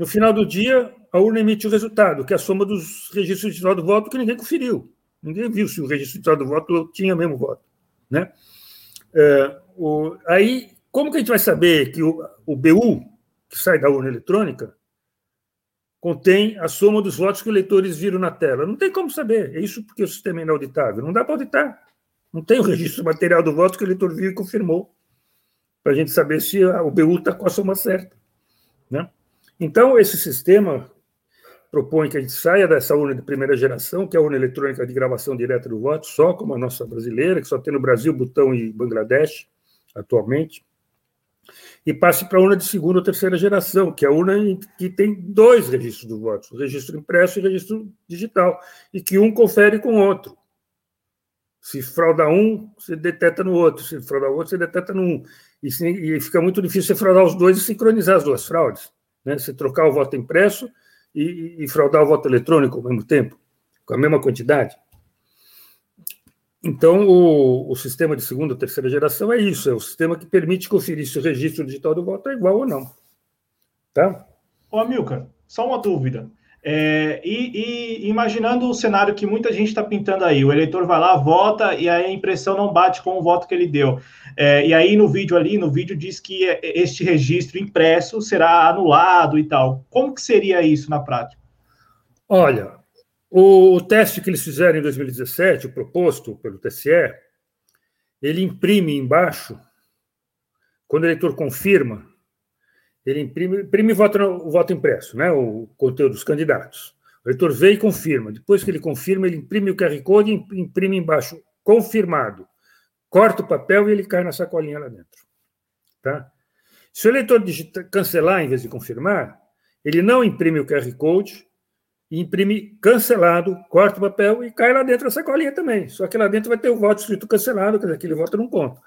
No final do dia, a urna emite o resultado, que é a soma dos registros de do voto que ninguém conferiu. Ninguém viu se o registro de do voto tinha mesmo voto. Né? É, o, aí, como que a gente vai saber que o, o BU, que sai da urna eletrônica, contém a soma dos votos que os eleitores viram na tela? Não tem como saber. É isso porque o sistema é inauditável. Não dá para auditar. Não tem o registro material do voto que o eleitor viu e confirmou, para a gente saber se o BU está com a soma certa. Né? Então, esse sistema propõe que a gente saia dessa urna de primeira geração, que é a urna eletrônica de gravação direta do voto, só como a nossa brasileira, que só tem no Brasil, Butão e Bangladesh, atualmente, e passe para a urna de segunda ou terceira geração, que é a urna que tem dois registros do voto, o registro impresso e o registro digital, e que um confere com o outro. Se frauda um, você deteta no outro. Se frauda outro, você deteta no um. E, e fica muito difícil você fraudar os dois e sincronizar as duas fraudes. Né? Você trocar o voto impresso e, e fraudar o voto eletrônico ao mesmo tempo, com a mesma quantidade. Então, o, o, sistema de segunda ou terceira geração é isso, é o sistema que permite conferir se o registro digital do voto é igual ou não. Tá? Ô, Amilcar, só uma dúvida. É, e, e, imaginando o cenário que muita gente está pintando aí, o eleitor vai lá, vota e aí a impressão não bate com o voto que ele deu. É, e aí no vídeo ali, no vídeo diz que este registro impresso será anulado e tal. Como que seria isso na prática? Olha, o teste que eles fizeram em 2017, o proposto pelo TSE, ele imprime embaixo, quando o eleitor confirma, ele imprime, imprime voto, o voto impresso, né, o conteúdo dos candidatos. O eleitor vê e confirma. Depois que ele confirma, ele imprime o QR Code e imprime embaixo, confirmado. Corta o papel e ele cai na sacolinha lá dentro. Tá? Se o eleitor digita, cancelar em vez de confirmar, ele não imprime o QR Code, imprime cancelado, corta o papel e cai lá dentro da sacolinha também. Só que lá dentro vai ter o voto escrito cancelado, quer dizer, aquele voto não conta.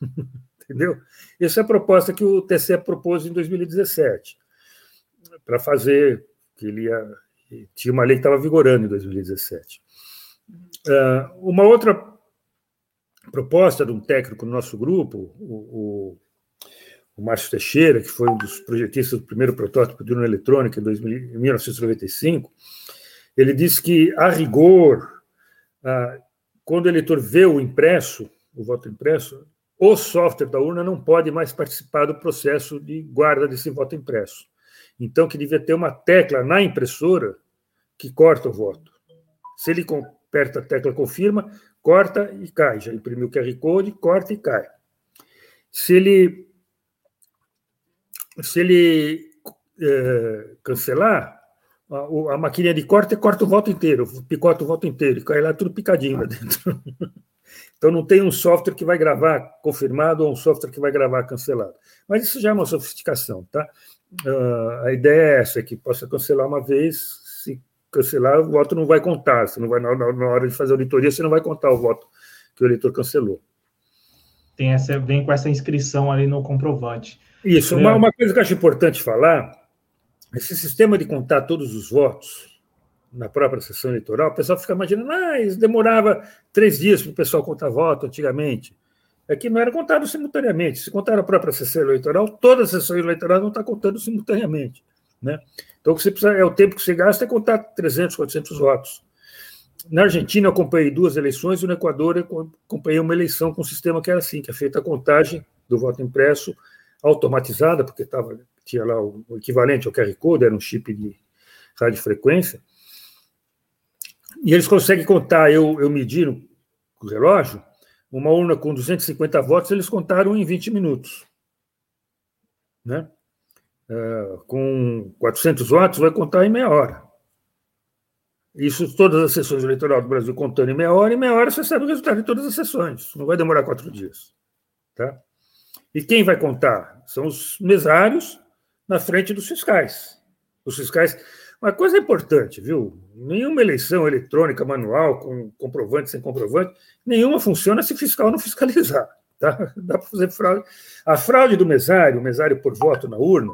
entendeu? Essa é a proposta que o TCE propôs em 2017, para fazer, que ele ia, tinha uma lei que estava vigorando em 2017. Ah, uma outra proposta de um técnico no nosso grupo, o, o, o Márcio Teixeira, que foi um dos projetistas do primeiro protótipo de urna eletrônica em, 2000, em 1995, ele disse que, a rigor, ah, quando o eleitor vê o impresso, o voto impresso, o software da urna não pode mais participar do processo de guarda desse voto impresso. Então, que devia ter uma tecla na impressora que corta o voto. Se ele aperta a tecla confirma, corta e cai. Já imprimiu o QR Code, corta e cai. Se ele, se ele é, cancelar, a, a maquininha de corte corta o voto inteiro, picota o voto inteiro, e cai lá tudo picadinho lá dentro. Então não tem um software que vai gravar confirmado ou um software que vai gravar cancelado. Mas isso já é uma sofisticação, tá? Uh, a ideia é essa, que possa cancelar uma vez, se cancelar, o voto não vai contar. Você não vai, na, na hora de fazer auditoria, você não vai contar o voto que o eleitor cancelou. Tem essa, vem com essa inscrição ali no comprovante. Isso, uma, uma coisa que eu acho importante falar, esse sistema de contar todos os votos, na própria sessão eleitoral, o pessoal fica imaginando, ah, isso demorava três dias para o pessoal contar voto antigamente. É que não era contado simultaneamente. Se contar a própria sessão eleitoral, todas as sessões eleitorais não estão contando simultaneamente. Né? Então, o que você precisa, é o tempo que você gasta é contar 300, 400 votos. Na Argentina, eu acompanhei duas eleições, e no Equador, eu acompanhei uma eleição com um sistema que era assim, que é feita a contagem do voto impresso automatizada, porque tava, tinha lá o equivalente ao QR Code, era um chip de radiofrequência, e eles conseguem contar, eu, eu medi no relógio, uma urna com 250 votos, eles contaram em 20 minutos. Né? Uh, com 400 votos, vai contar em meia hora. Isso, todas as sessões eleitorais do Brasil contando em meia hora, em meia hora você sabe o resultado de todas as sessões. Não vai demorar quatro dias. Tá? E quem vai contar? São os mesários na frente dos fiscais. Os fiscais uma coisa importante, viu? Nenhuma eleição eletrônica manual, com comprovante sem comprovante, nenhuma funciona se fiscal não fiscalizar. Tá? Dá para fazer fraude. A fraude do mesário, o mesário por voto na urna,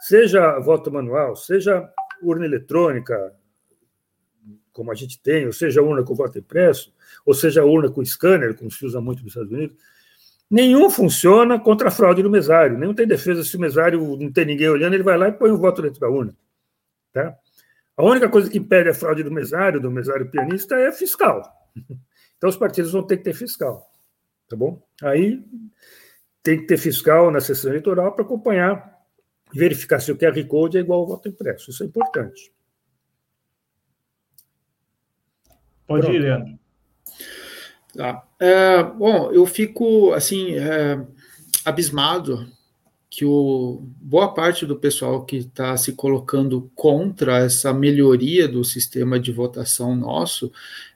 seja voto manual, seja urna eletrônica, como a gente tem, ou seja urna com voto impresso, ou seja urna com scanner, como se usa muito nos Estados Unidos, nenhum funciona contra a fraude do mesário. Nenhum tem defesa se o mesário não tem ninguém olhando, ele vai lá e põe o voto dentro da urna. Tá? A única coisa que impede a fraude do mesário, do mesário pianista, é fiscal. Então os partidos vão ter que ter fiscal. Tá bom? Aí tem que ter fiscal na sessão eleitoral para acompanhar verificar se o QR Code é igual ao voto impresso. Isso é importante. Pode Pronto. ir, Leandro. Tá. É, bom, eu fico, assim, é, abismado que o, boa parte do pessoal que está se colocando contra essa melhoria do sistema de votação nosso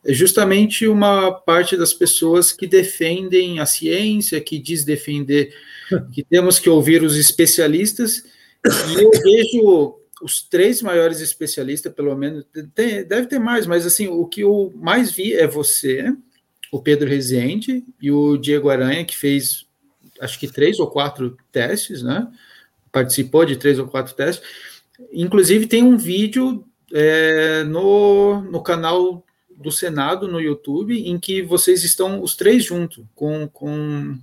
é justamente uma parte das pessoas que defendem a ciência, que diz defender que temos que ouvir os especialistas. E eu vejo os três maiores especialistas, pelo menos, tem, deve ter mais, mas assim, o que eu mais vi é você, o Pedro Rezende e o Diego Aranha, que fez acho que três ou quatro testes, né? Participou de três ou quatro testes. Inclusive, tem um vídeo é, no, no canal do Senado no YouTube em que vocês estão os três juntos com. com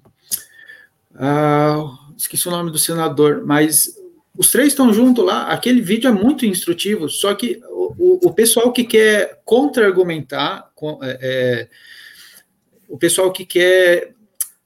ah, esqueci o nome do senador, mas os três estão juntos lá. Aquele vídeo é muito instrutivo, só que o, o, pessoal que quer contra-argumentar, é, é, o pessoal que quer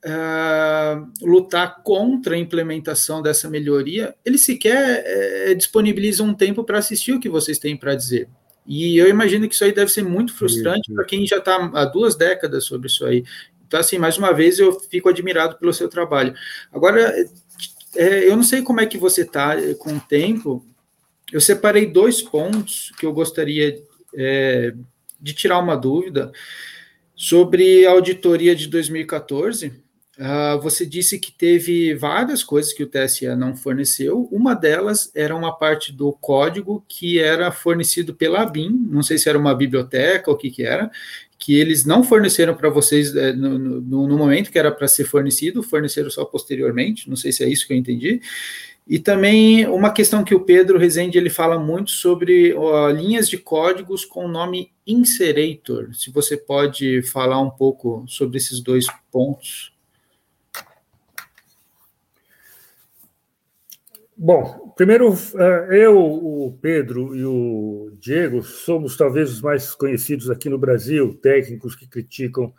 uh, lutar contra a implementação dessa melhoria, eles sequer é, disponibilizam um tempo para assistir o que vocês têm para dizer. E eu imagino que isso aí deve ser muito frustrante para quem já está há duas décadas sobre isso aí. Então, assim, mais uma vez, eu fico admirado pelo seu trabalho. Agora, é, eu não sei como é que você está com o tempo. Eu separei dois pontos que eu gostaria é, de tirar uma dúvida sobre a auditoria de 2014. Ah, você disse que teve várias coisas que o TSE não forneceu. Uma delas era uma parte do código que era fornecido pela BIM, não sei se era uma biblioteca ou o que, que era, que eles não forneceram para vocês é, no, no, no, momento que era para ser fornecido, forneceram só posteriormente, não sei se é isso que eu entendi. E também uma questão que o Pedro Rezende ele fala muito sobre ó, linhas de códigos com o nome Inserator. Se você pode falar um pouco sobre esses dois pontos. Bom, primeiro, eh, eu, o Pedro e o Diego somos talvez os mais conhecidos aqui no Brasil, técnicos que criticam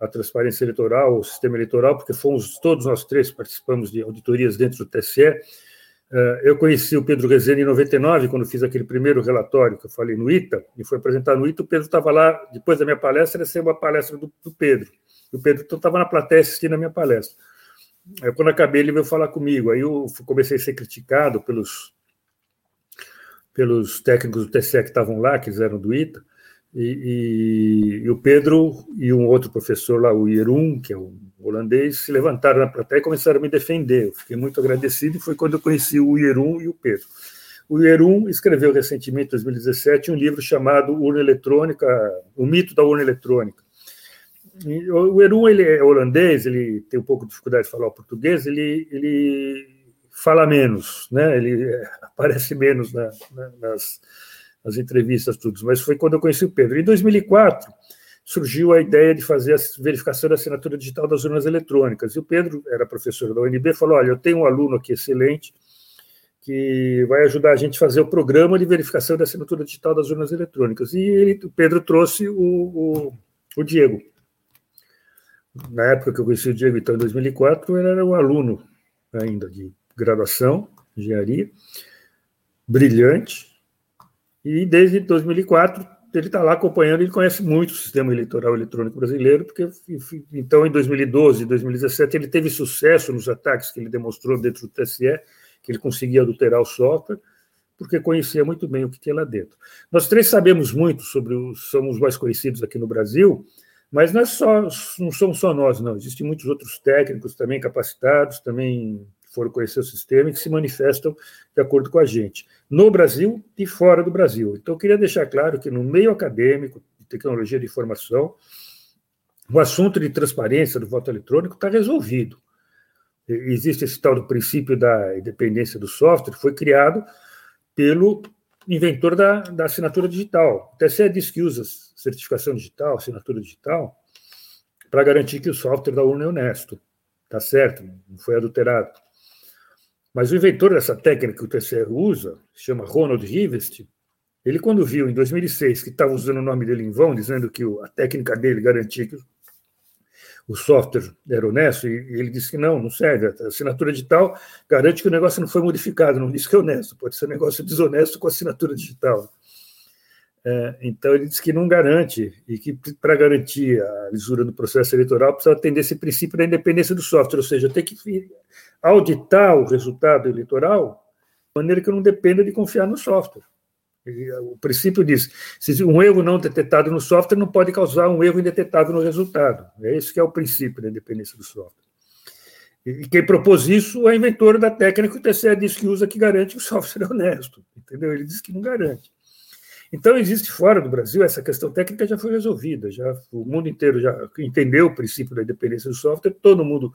a transparência eleitoral, o sistema eleitoral, porque fomos todos nós três participamos de auditorias dentro do TSE. Eh, eu conheci o Pedro Rezende em 99, quando fiz aquele primeiro relatório que eu falei no ITA, e foi apresentado no ITA. O Pedro estava lá, depois da minha palestra, ser uma palestra do, do Pedro. E o Pedro estava na plateia assistindo a minha palestra. Aí, quando acabei, ele veio falar comigo. Aí eu comecei a ser criticado pelos, pelos técnicos do TCE que estavam lá, que eram do ITA, e, e, e, o Pedro e um outro professor lá, o Ierum, que é um holandês, se levantaram na plateia e começaram a me defender. Eu fiquei muito agradecido e foi quando eu conheci o Ierum e o Pedro. O Ierum escreveu recentemente, em 2017, um livro chamado Urna Eletrônica, O Mito da Urna Eletrônica. O Eru ele é holandês, ele tem um pouco de dificuldade de falar o português, ele, ele fala menos, né? ele aparece menos na, na, nas, nas entrevistas, tudo. Mas foi quando eu conheci o Pedro. Em 2004, surgiu a ideia de fazer a verificação da assinatura digital das urnas eletrônicas. E o Pedro era professor da UNB, falou: Olha, eu tenho um aluno aqui excelente que vai ajudar a gente a fazer o programa de verificação da assinatura digital das urnas eletrônicas. E ele, o Pedro trouxe o, o, o Diego na época que eu conheci o Diego, então, em 2004, ele era um aluno ainda de graduação, engenharia, brilhante, e desde 2004 ele está lá acompanhando, ele conhece muito o sistema eleitoral eletrônico brasileiro, porque então em 2012 e 2017 ele teve sucesso nos ataques que ele demonstrou dentro do TSE, que ele conseguia adulterar o software, porque conhecia muito bem o que tinha lá dentro. Nós três sabemos muito sobre os, somos mais conhecidos aqui no Brasil, mas não, é só, não somos só nós, não. Existem muitos outros técnicos também capacitados, também foram conhecer o sistema e que se manifestam de acordo com a gente, no Brasil e fora do Brasil. Então, eu queria deixar claro que no meio acadêmico, de tecnologia de informação, o assunto de transparência do voto eletrônico está resolvido. Existe esse tal do princípio da independência do software, foi criado pelo inventor da, da assinatura digital. O TSE diz que usa certificação digital, assinatura digital, para garantir que o software da urna é honesto. Está certo, não foi adulterado. Mas o inventor dessa técnica que o TSE usa, chama Ronald Rivest, ele, quando viu em 2006 que estava usando o nome dele em vão, dizendo que a técnica dele garantia que o software era honesto, e ele disse que não, não serve. A assinatura digital garante que o negócio não foi modificado, não diz que é honesto, pode ser um negócio desonesto com assinatura digital. É, então, ele disse que não garante, e que para garantir a lisura do processo eleitoral precisa atender esse princípio da independência do software, ou seja, tem que auditar o resultado eleitoral de maneira que não dependa de confiar no software. O princípio diz: se um erro não detectado no software não pode causar um erro indetetável no resultado. É esse que é o princípio da independência do software. E quem propôs isso é o inventor da técnica que o TCE diz que usa, que garante que o software é honesto. Entendeu? Ele diz que não garante. Então, existe fora do Brasil, essa questão técnica já foi resolvida, já o mundo inteiro já entendeu o princípio da independência do software, todo mundo,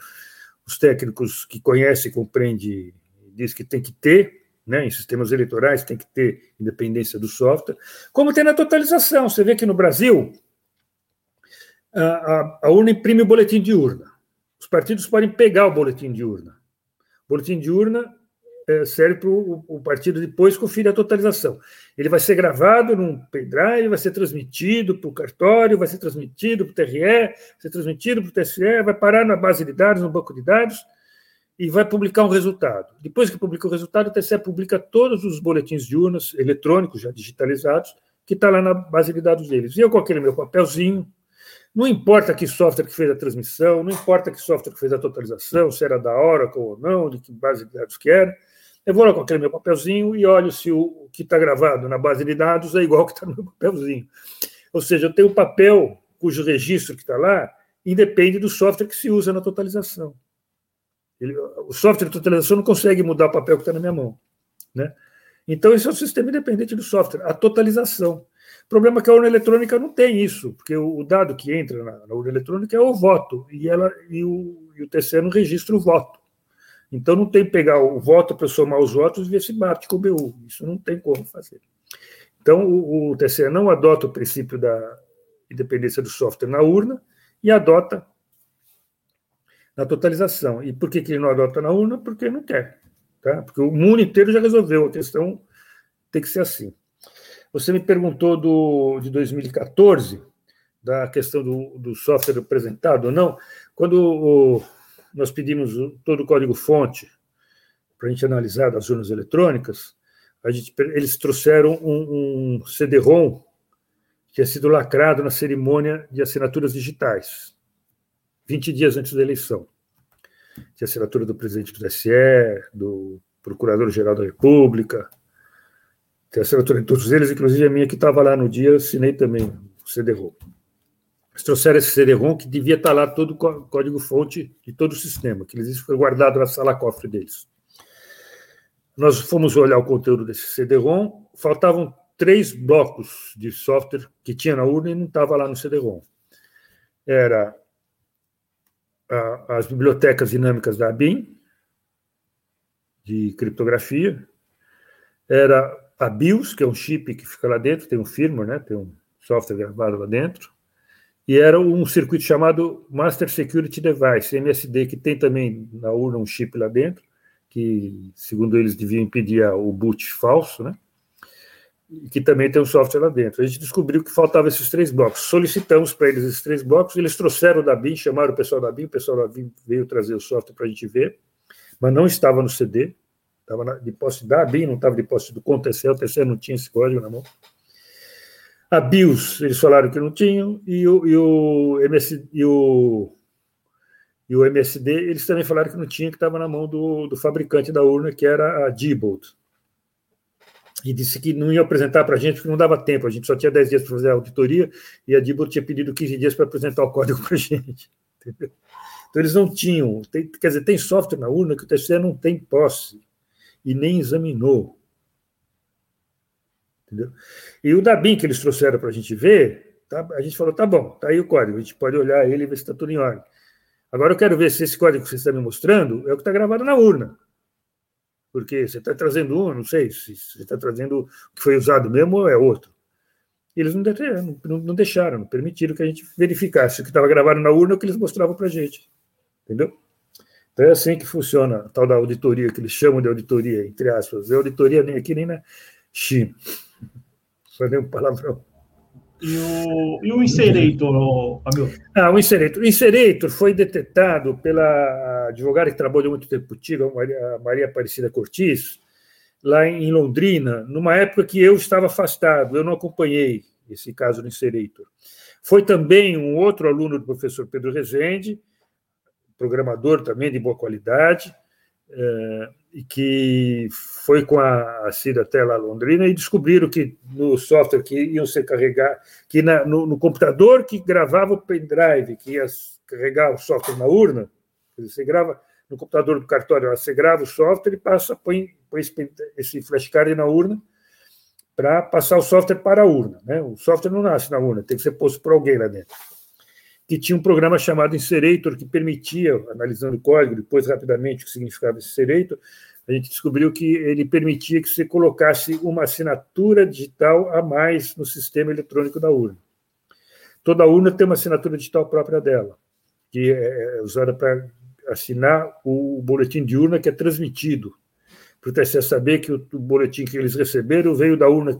os técnicos que conhecem, compreendem, diz que tem que ter, né, em sistemas eleitorais tem que ter independência do software, como tem na totalização. Você vê que no Brasil a, a, a urna imprime o boletim de urna. Os partidos podem pegar o boletim de urna. O boletim de urna é, serve para o partido depois conferir a totalização. Ele vai ser gravado num pendrive, vai ser transmitido para o cartório, vai ser transmitido para o TRE, vai ser transmitido para o TSE, vai parar na base de dados, no banco de dados, e vai publicar um resultado. Depois que publica o resultado, o TSE publica todos os boletins de urnas eletrônicos, já digitalizados, que está lá na base de dados deles. E eu com aquele meu papelzinho, não importa que software que fez a transmissão, não importa que software que fez a totalização, se era da Oracle ou não, de que base de dados que era, eu vou lá com aquele meu papelzinho e olho se o que está gravado na base de dados é igual ao que está no meu papelzinho. Ou seja, eu tenho o papel cujo registro que está lá independe do software que se usa na totalização. Ele, o software de totalização não consegue mudar o papel que está na minha mão. Né? Então, esse é um sistema independente do software, a totalização. O problema é que a urna eletrônica não tem isso, porque o, dado que entra na, na, urna eletrônica é o voto, e, ela, e, o, e o TCE não registra o voto. Então, não tem pegar o voto para somar os votos e ver se bate com o BU. Isso não tem como fazer. Então, o, o TCE não adota o princípio da independência do software na urna e adota na totalização. E por que, que ele não adota na urna? Porque não quer. Tá? Porque o mundo inteiro já resolveu, a questão tem que ser assim. Você me perguntou do, de 2014, da questão do, do software apresentado ou não. Quando o, nós pedimos todo o código-fonte para a gente analisar das urnas eletrônicas, gente, eles trouxeram um, um CD-ROM que tinha sido lacrado na cerimônia de assinaturas digitais. 20 dias antes da eleição. Tinha assinatura do presidente do TSE, do Procurador-Geral da República, tem assinatura de todos eles, inclusive a minha que estava lá no dia, assinei também o CD-ROM. Eles trouxeram esse CD-ROM que devia estar lá todo o código-fonte de todo o sistema, que eles foi guardado na sala-cofre deles. Nós fomos olhar o conteúdo desse CD-ROM, faltavam três blocos de software que tinha na urna e não estava lá no CD-ROM. Era as bibliotecas dinâmicas da ABIN, de criptografia, era a BIOS, que é um chip que fica lá dentro, tem um firmware, né, tem um software gravado lá dentro, e era um circuito chamado Master Security Device, MSD, que tem também na urna um chip lá dentro, que, segundo eles, devia impedir o boot falso, né? Que também tem um software lá dentro. A gente descobriu que faltavam esses três blocos. Solicitamos para eles esses três blocos, eles trouxeram da BIM, chamaram o pessoal da BIM, o pessoal da BIM veio trazer o software para a gente ver, mas não estava no CD, estava de posse da BIM, não estava de posse do Contecel, o TCE não tinha esse código na mão. A BIOS, eles falaram que não tinham, e o, e o, MS, e o, e o MSD, eles também falaram que não tinha, que estava na mão do, do fabricante da urna, que era a Diebold e disse que não ia apresentar para a gente porque não dava tempo, a gente só tinha 10 dias para fazer a auditoria e a Dibor tinha pedido 15 dias para apresentar o código para a gente. Então eles não tinham, tem, quer dizer, tem software na urna que o TSE não tem posse e nem examinou. Entendeu? E o DABIN que eles trouxeram para a gente ver tá, a gente falou, tá bom, tá aí o código, a gente pode olhar ele e ver se está tudo em ordem. Agora eu quero ver se esse código que você está me mostrando é o que está gravado na urna. Porque você está trazendo um, não sei, se você está trazendo o que foi usado mesmo ou é outro. Eles não deixaram, não, deixaram, não permitiram que a gente verificasse o que estava gravado na urna é o que eles mostravam para a gente. Entendeu? Então é assim que funciona a tal da auditoria, que eles chamam de auditoria, entre aspas. É auditoria nem aqui nem na China. Falei um palavrão. E o, e o? Ah, o Inserator. O Inserator foi detectado pela advogada que trabalhou muito tempo contigo, a Maria, Aparecida Cortis, lá em Londrina, numa época que eu estava afastado, eu não acompanhei esse caso do Inserator. Foi também um outro aluno do professor Pedro Rezende, programador também de boa qualidade, é, e que foi com a, a Cida até lá Londrina e descobriram que no software que iam ser carregar, que na, no, no, computador que gravava o pendrive, que ia carregar o software na urna, você grava no computador do cartório, você grava o software e passa, põe, põe esse, esse flashcard na urna para passar o software para a urna. Né? O software não nasce na urna, tem que ser posto por alguém lá dentro que tinha um programa chamado Inserator, que permitia, analisando o código, depois rapidamente o que significava Inserator, a gente descobriu que ele permitia que você colocasse uma assinatura digital a mais no sistema eletrônico da urna. Toda urna tem uma assinatura digital própria dela, que é, é usada para assinar o boletim de urna que é transmitido, para o TSE saber que o boletim que eles receberam veio da urna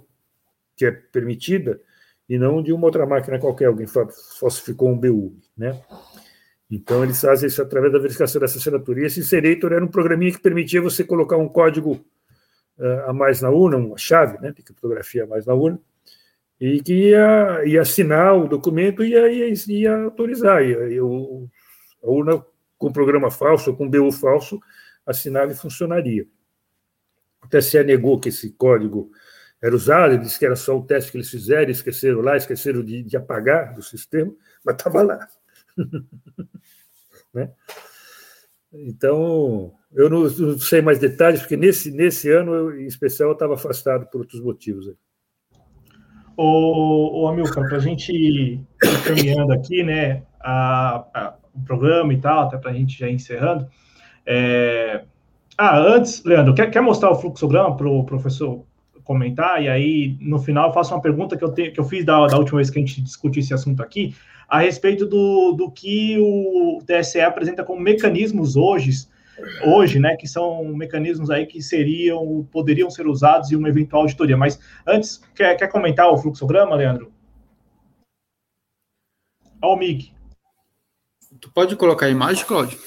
que é permitida e não de uma outra máquina qualquer, alguém falsificou um BU, né? Então, eles fazem isso através da verificação dessa assinatura. E esse Inserator era um programinha que permitia você colocar um código uh, a mais na urna, uma chave, né, de criptografia a mais na urna, e que ia, ia assinar o documento e ia, ia, ia autorizar. Ia, ia, a urna com programa falso, com BU falso, assinava e funcionaria. O TSE negou que esse código era usado, ele disse que era só o teste que eles fizeram, esqueceram lá, esqueceram de, de apagar do sistema, mas estava lá. né? Então, eu não, não, sei mais detalhes, porque nesse, nesse ano, eu, em especial, eu estava afastado por outros motivos. Aí. Ô, ô Amilcar, para a gente ir caminhando aqui, né, a, a, o programa e tal, até para a gente já ir encerrando, é... Ah, antes, Leandro, quer, quer mostrar o fluxograma para o professor comentar, e aí no final eu faço uma pergunta que eu, te, que eu fiz da, da última vez que a gente discutiu esse assunto aqui, a respeito do, do que o TSE apresenta como mecanismos hoje, hoje, né, que são mecanismos aí que seriam, poderiam ser usados em uma eventual auditoria. Mas antes, quer, quer comentar o fluxograma, Leandro? Ó, o MIG. Tu pode colocar a imagem, Cláudio?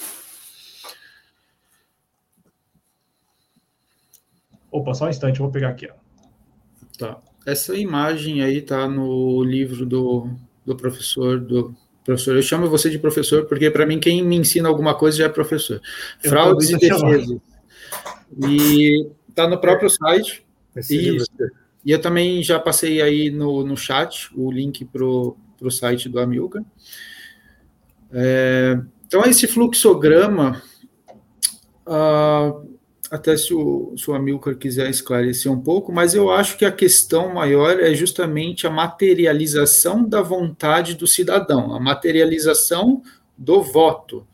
Opa, só um instante, eu vou pegar aqui. Ó. Tá. Essa imagem aí tá no livro do, do professor do professor. Eu chamo você de professor porque para mim quem me ensina alguma coisa já é professor. Fraudes e defesa. E tá no próprio site. Isso. E eu também já passei aí no, no chat o link pro pro site do Amilcar. É, então esse fluxograma uh, até se o, se o Amilcar quiser esclarecer um pouco, mas eu acho que a questão maior é justamente a materialização da vontade do cidadão, a materialização do voto.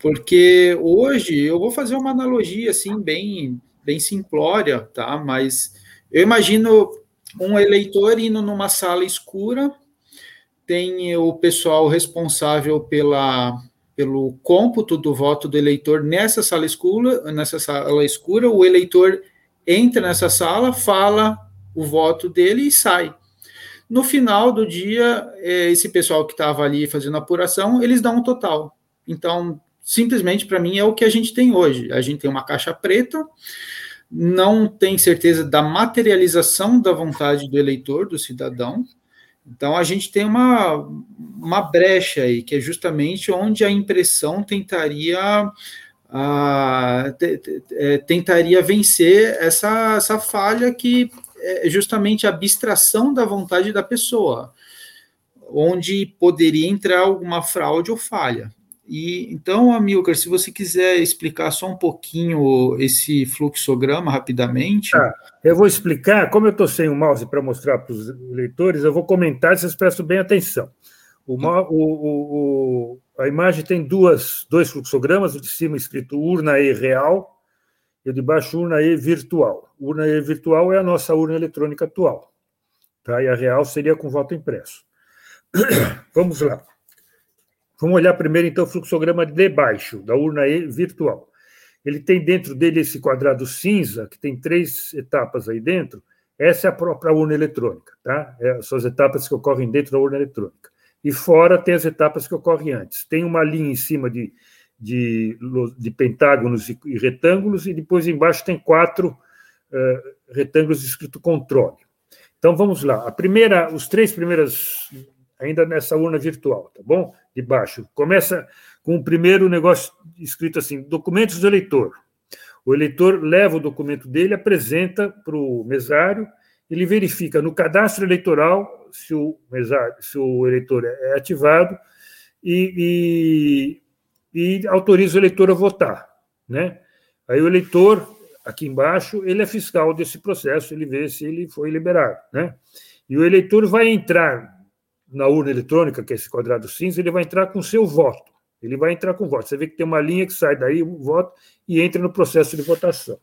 Porque hoje eu vou fazer uma analogia assim bem bem simplória, tá? Mas eu imagino um eleitor indo numa sala escura, tem o pessoal responsável pela pelo cômputo do voto do eleitor nessa sala escura, nessa sala escura, o eleitor entra nessa sala, fala o voto dele e sai. No final do dia, é, esse pessoal que estava ali fazendo apuração, eles dão um total. Então, simplesmente para mim é o que a gente tem hoje. A gente tem uma caixa preta, não tem certeza da materialização da vontade do eleitor, do cidadão, então a gente tem uma, uma brecha aí, que é justamente onde a impressão tentaria a, é, tentaria vencer essa, essa falha que é justamente a abstração da vontade da pessoa, onde poderia entrar alguma fraude ou falha. E então, Amilcar, se você quiser explicar só um pouquinho esse fluxograma rapidamente. Tá, eu vou explicar, como eu estou sem o mouse para mostrar para os leitores, eu vou comentar, vocês prestam bem atenção. O, o, o, a imagem tem duas, dois fluxogramas, o de cima escrito urna E real e o de baixo urna E virtual. Urna E virtual é a nossa urna eletrônica atual, tá? e a real seria com voto impresso. Vamos lá. Vamos olhar primeiro, então, o fluxograma de baixo, da urna virtual. Ele tem dentro dele esse quadrado cinza, que tem três etapas aí dentro. Essa é a própria urna eletrônica, tá? É, são as etapas que ocorrem dentro da urna eletrônica. E fora tem as etapas que ocorrem antes. Tem uma linha em cima de, de, de pentágonos e, e, retângulos, e depois embaixo tem quatro uh, retângulos escrito controle. Então vamos lá. A primeira, os três primeiras ainda nessa urna virtual, tá bom? De baixo. Começa com o primeiro negócio escrito assim: documentos do eleitor. O eleitor leva o documento dele, apresenta para o mesário, ele verifica no cadastro eleitoral se o, mesário, se o eleitor é ativado e, e, e autoriza o eleitor a votar. Né? Aí o eleitor, aqui embaixo, ele é fiscal desse processo, ele vê se ele foi liberado. Né? E o eleitor vai entrar na urna eletrônica, que é esse quadrado cinza, ele vai entrar com seu voto. Ele vai entrar com voto. Você vê que tem uma linha que sai daí, o voto, e entra no processo de votação.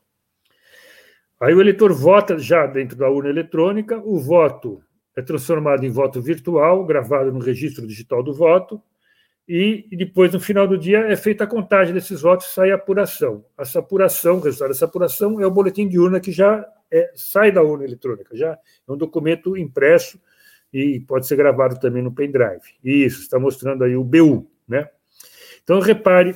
Aí o eleitor vota já dentro da urna eletrônica, o voto é transformado em voto virtual, gravado no registro digital do voto, e, e depois, no final do dia, é feita a contagem desses votos e sai a apuração. Essa apuração, o resultado dessa apuração é o boletim de urna que já é, sai da urna eletrônica, já é um documento impresso e pode ser gravado também no pendrive. Isso, está mostrando aí o BU, né? Então, repare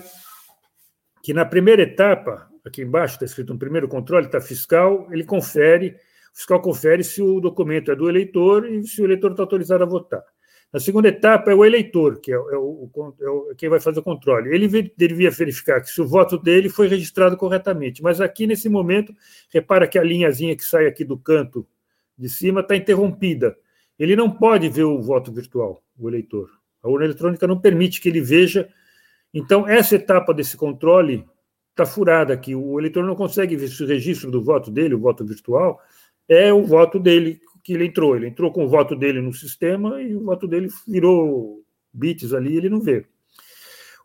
que na primeira etapa, aqui embaixo está escrito um primeiro controle, está fiscal, ele confere, o fiscal confere se o documento é do eleitor e se o eleitor está autorizado a votar. Na segunda etapa é o eleitor, que é, o, é o, é o quem vai fazer o controle. Ele devia verificar que se o voto dele foi registrado corretamente. Mas aqui, nesse momento, repara que a linhazinha que sai aqui do canto de cima está interrompida ele não pode ver o voto virtual, o eleitor. A urna eletrônica não permite que ele veja. Então, essa etapa desse controle está furada aqui. O eleitor não consegue ver se o registro do voto dele, o voto virtual, é o voto dele que ele entrou. Ele entrou com o voto dele no sistema e o voto dele virou bits ali ele não vê.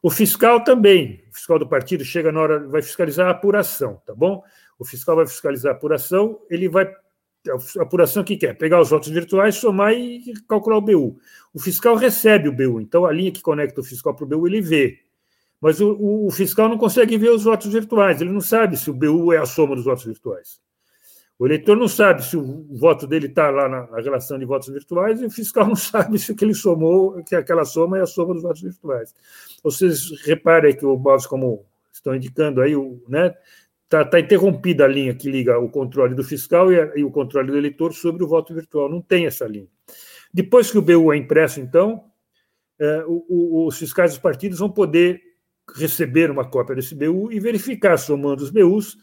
O fiscal também, o fiscal do partido chega na hora, vai fiscalizar a apuração, tá bom? O fiscal vai fiscalizar a apuração, ele vai a apuração que quer pegar os votos virtuais, somar e calcular o BU. O fiscal recebe o BU, então a linha que conecta o fiscal para o BU ele vê. Mas o, o, o, fiscal não consegue ver os votos virtuais, ele não sabe se o BU é a soma dos votos virtuais. O eleitor não sabe se o voto dele está lá na, na, relação de votos virtuais e o fiscal não sabe se o que ele somou, que aquela soma é a soma dos votos virtuais. Vocês reparem que o mouse, como estão indicando aí, o, né, Está tá interrompida a linha que liga o controle do fiscal e, a, e, o controle do eleitor sobre o voto virtual. Não tem essa linha. Depois que o BU é impresso, então, é, o, o, os fiscais dos partidos vão poder receber uma cópia desse BU e verificar, somando os BUs,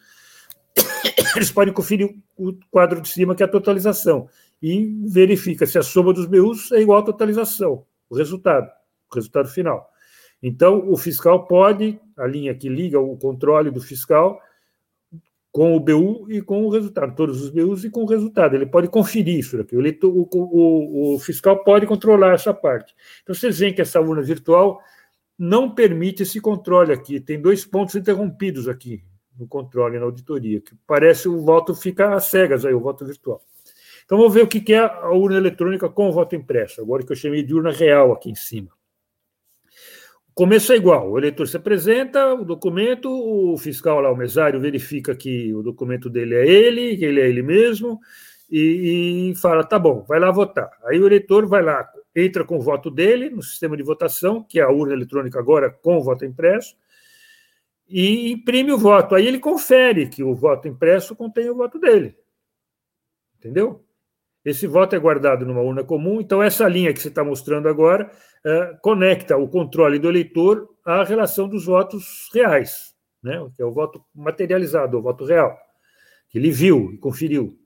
eles podem conferir o quadro de cima, que é a totalização, e verifica se a soma dos BUs é igual à totalização, o resultado, o resultado final. Então, o fiscal pode, a linha que liga o controle do fiscal, com o BU e com o resultado, todos os BUs e com o resultado. Ele pode conferir isso aqui. O, o, o, fiscal pode controlar essa parte. Então, vocês veem que essa urna virtual não permite esse controle aqui. Tem dois pontos interrompidos aqui no controle, na auditoria, que parece o voto fica às cegas aí, o voto virtual. Então, vamos ver o que é a urna eletrônica com o voto impresso, agora que eu chamei de urna real aqui em cima começo é igual, o eleitor se apresenta, o documento, o fiscal lá, o mesário, verifica que o documento dele é ele, que ele é ele mesmo, e, e, fala, tá bom, vai lá votar. Aí o eleitor vai lá, entra com o voto dele no sistema de votação, que é a urna eletrônica agora com voto impresso, e imprime o voto. Aí ele confere que o voto impresso contém o voto dele. Entendeu? Esse voto é guardado numa urna comum, então essa linha que você está mostrando agora é, conecta o controle do eleitor à relação dos votos reais, né? que é o voto materializado, o voto real, que ele viu e conferiu.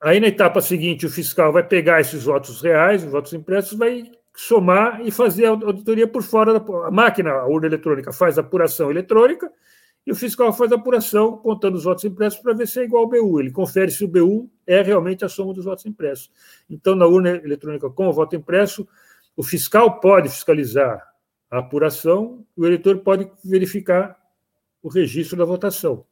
Aí, na etapa seguinte, o fiscal vai pegar esses votos reais, os votos impressos, vai somar e fazer a auditoria por fora da a máquina, a urna eletrônica faz a apuração eletrônica e o fiscal faz a apuração contando os votos impressos para ver se é igual ao BU. Ele confere se o BU é realmente a soma dos votos impressos. Então, na urna eletrônica com o voto impresso, o fiscal pode fiscalizar a apuração, o eleitor pode verificar o registro da votação.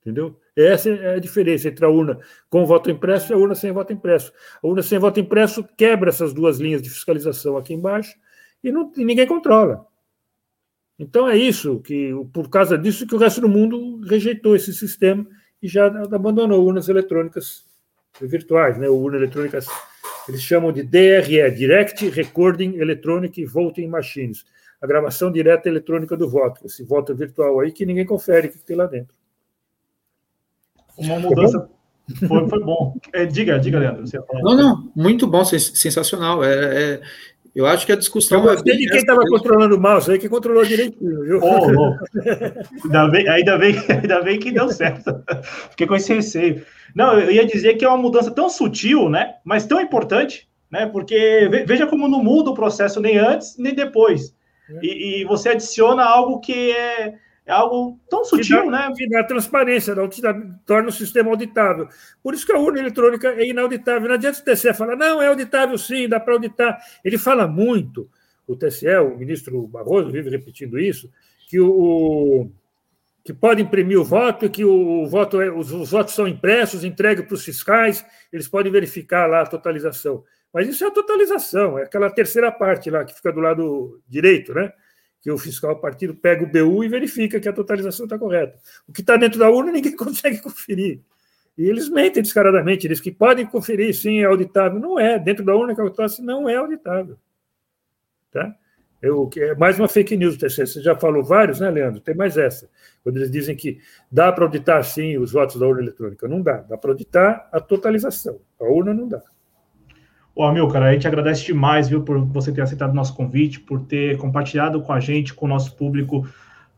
Entendeu? Essa é a diferença entre a urna com voto impresso e a urna sem voto impresso. A urna sem voto impresso quebra essas duas linhas de fiscalização aqui embaixo e, não, e ninguém controla. Então é isso que, por causa disso, que o resto do mundo rejeitou esse sistema e já abandonou urnas eletrônicas virtuais, né? Urnas eletrônicas, eles chamam de DRE, Direct Recording Electronic Voting Machines, a gravação direta eletrônica do voto, esse voto virtual aí que ninguém confere o que tem lá dentro. Uma mudança foi, foi bom. É, diga, diga, Leandro. Não, não, muito bom, sensacional. É, é, eu acho que a discussão. Eu gostei é de quem estava controlando o mouse aí, que controlou direitinho, viu? Oh, oh. ainda, bem, ainda, bem, ainda bem que deu certo. Fiquei com esse receio. Não, eu ia dizer que é uma mudança tão sutil, né? Mas tão importante, né? Porque veja como não muda o processo nem antes nem depois. É. E, e você adiciona algo que é é algo tão sutil, dá, né? Que dá transparência, dá, torna o sistema auditável. Por isso que a urna eletrônica é inauditável. Não adianta o TCE falar, não, é auditável sim, dá para auditar. Ele fala muito, o TCE, o ministro Barroso vive repetindo isso, que o, que pode imprimir o voto, que o voto é, os, os votos são impressos, entregues para os fiscais, eles podem verificar lá a totalização. Mas isso é a totalização, é aquela terceira parte lá que fica do lado direito, né? Que o fiscal partido pega o BU e verifica que a totalização está correta. O que está dentro da urna ninguém consegue conferir. E eles mentem descaradamente, eles que podem conferir, sim, é auditável. Não é, dentro da urna que eu não é auditável. Tá? Eu, é mais uma fake news. Você já falou vários, né, Leandro? Tem mais essa. Quando eles dizem que dá para auditar, sim, os votos da urna eletrônica. Não dá. Dá para auditar a totalização. A urna não dá. Ô, Amilcar, a gente agradece demais, viu, por você ter aceitado o nosso convite, por ter compartilhado com a gente, com o nosso público,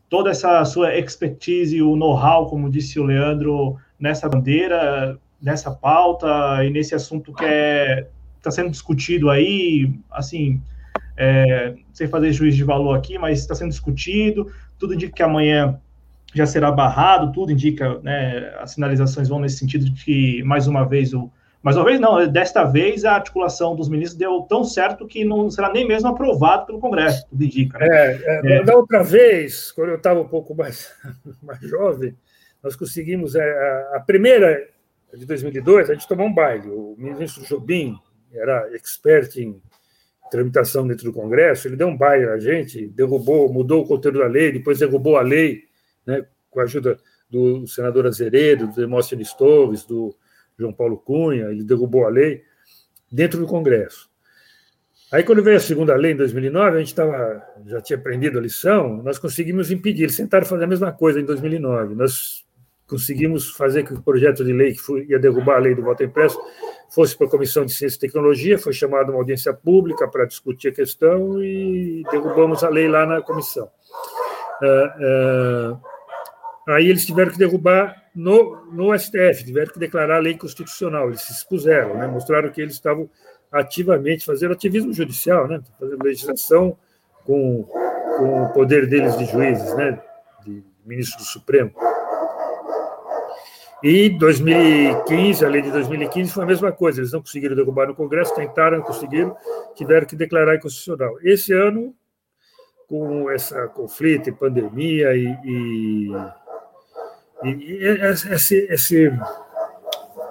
toda essa sua expertise, o know-how, como disse o Leandro, nessa bandeira, nessa pauta e nesse assunto que é está sendo discutido aí, assim, é, sem fazer juízo de valor aqui, mas está sendo discutido, tudo indica que amanhã já será barrado, tudo indica, né, as sinalizações vão nesse sentido de que, mais uma vez, o mas uma vez não, desta vez a articulação dos ministros deu tão certo que não será nem mesmo aprovado pelo Congresso, tudo indica. Né? É, é, é. Da outra vez, quando eu estava um pouco mais, mais jovem, nós conseguimos a, é, a primeira de 2002, a gente tomou um baile. O ministro Jobim era expert em tramitação dentro do Congresso, ele deu um baile a gente, derrubou, mudou o conteúdo da lei, depois derrubou a lei, né, com a ajuda do senador Azeredo, do Demóstenes Torres, do João Paulo Cunha, ele derrubou a lei dentro do Congresso. Aí, quando veio a segunda lei, em 2009, a gente tava, já tinha aprendido a lição, nós conseguimos impedir. Eles tentaram fazer a mesma coisa em 2009. Nós conseguimos fazer que o projeto de lei que foi, ia derrubar a lei do voto impresso fosse para a Comissão de Ciência e Tecnologia, foi chamada uma audiência pública para discutir a questão e derrubamos a lei lá na comissão. Uh, uh, Aí eles tiveram que derrubar no, no STF, tiveram que declarar a lei constitucional. Eles se expuseram, né? mostraram que eles estavam ativamente fazendo ativismo judicial, né? fazendo legislação com, com o poder deles de juízes, né? de ministro do Supremo. E 2015, a lei de 2015 foi a mesma coisa, eles não conseguiram derrubar no Congresso, tentaram, não conseguiram, tiveram que declarar inconstitucional. Esse ano, com essa conflito e pandemia e, e e, esse, esse,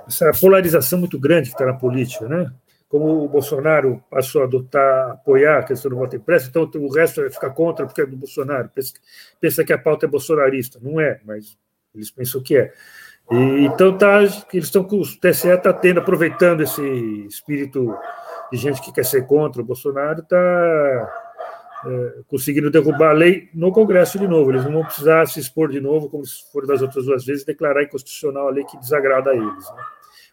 essa polarização muito grande que está na política, né? Como o Bolsonaro passou a adotar, apoiar a questão do voto impresso, então o resto vai ficar contra porque é do Bolsonaro. Pensa, pensa que a pauta é bolsonarista. Não é, mas eles pensam que é. E, então tá, eles estão com o TSE está tendo, aproveitando esse espírito de gente que quer ser contra o Bolsonaro, está é, conseguindo derrubar a lei no Congresso de novo. Eles não vão precisar se expor de novo, como se for das outras duas vezes, declarar inconstitucional a lei que desagrada a eles. Né?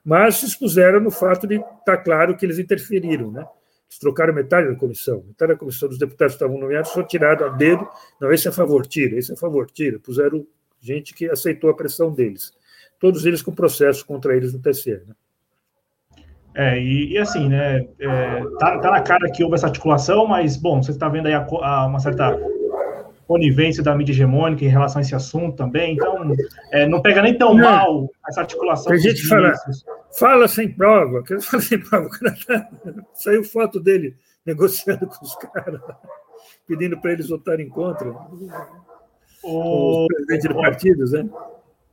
Mas se expuseram no fato de estar tá claro que eles interferiram. Né? Eles trocaram metade da comissão. Metade da comissão dos deputados que estavam nomeados foi tirada a dedo. Não, esse é a favor, tira, esse é a favor, tira. Puseram gente que aceitou a pressão deles. Todos eles com processo contra eles no TSE. Né? É, e, e assim, né, é, tá, tá, na cara que houve essa articulação, mas, bom, você está vendo aí a, a, uma certa conivência da mídia hegemônica em relação a esse assunto também, então é, não pega nem tão não. mal essa articulação. A gente fala, fala sem prova, que fala sem prova, tá, saiu foto dele negociando com os caras, pedindo para eles votarem contra. O, os presidentes de partidos, né?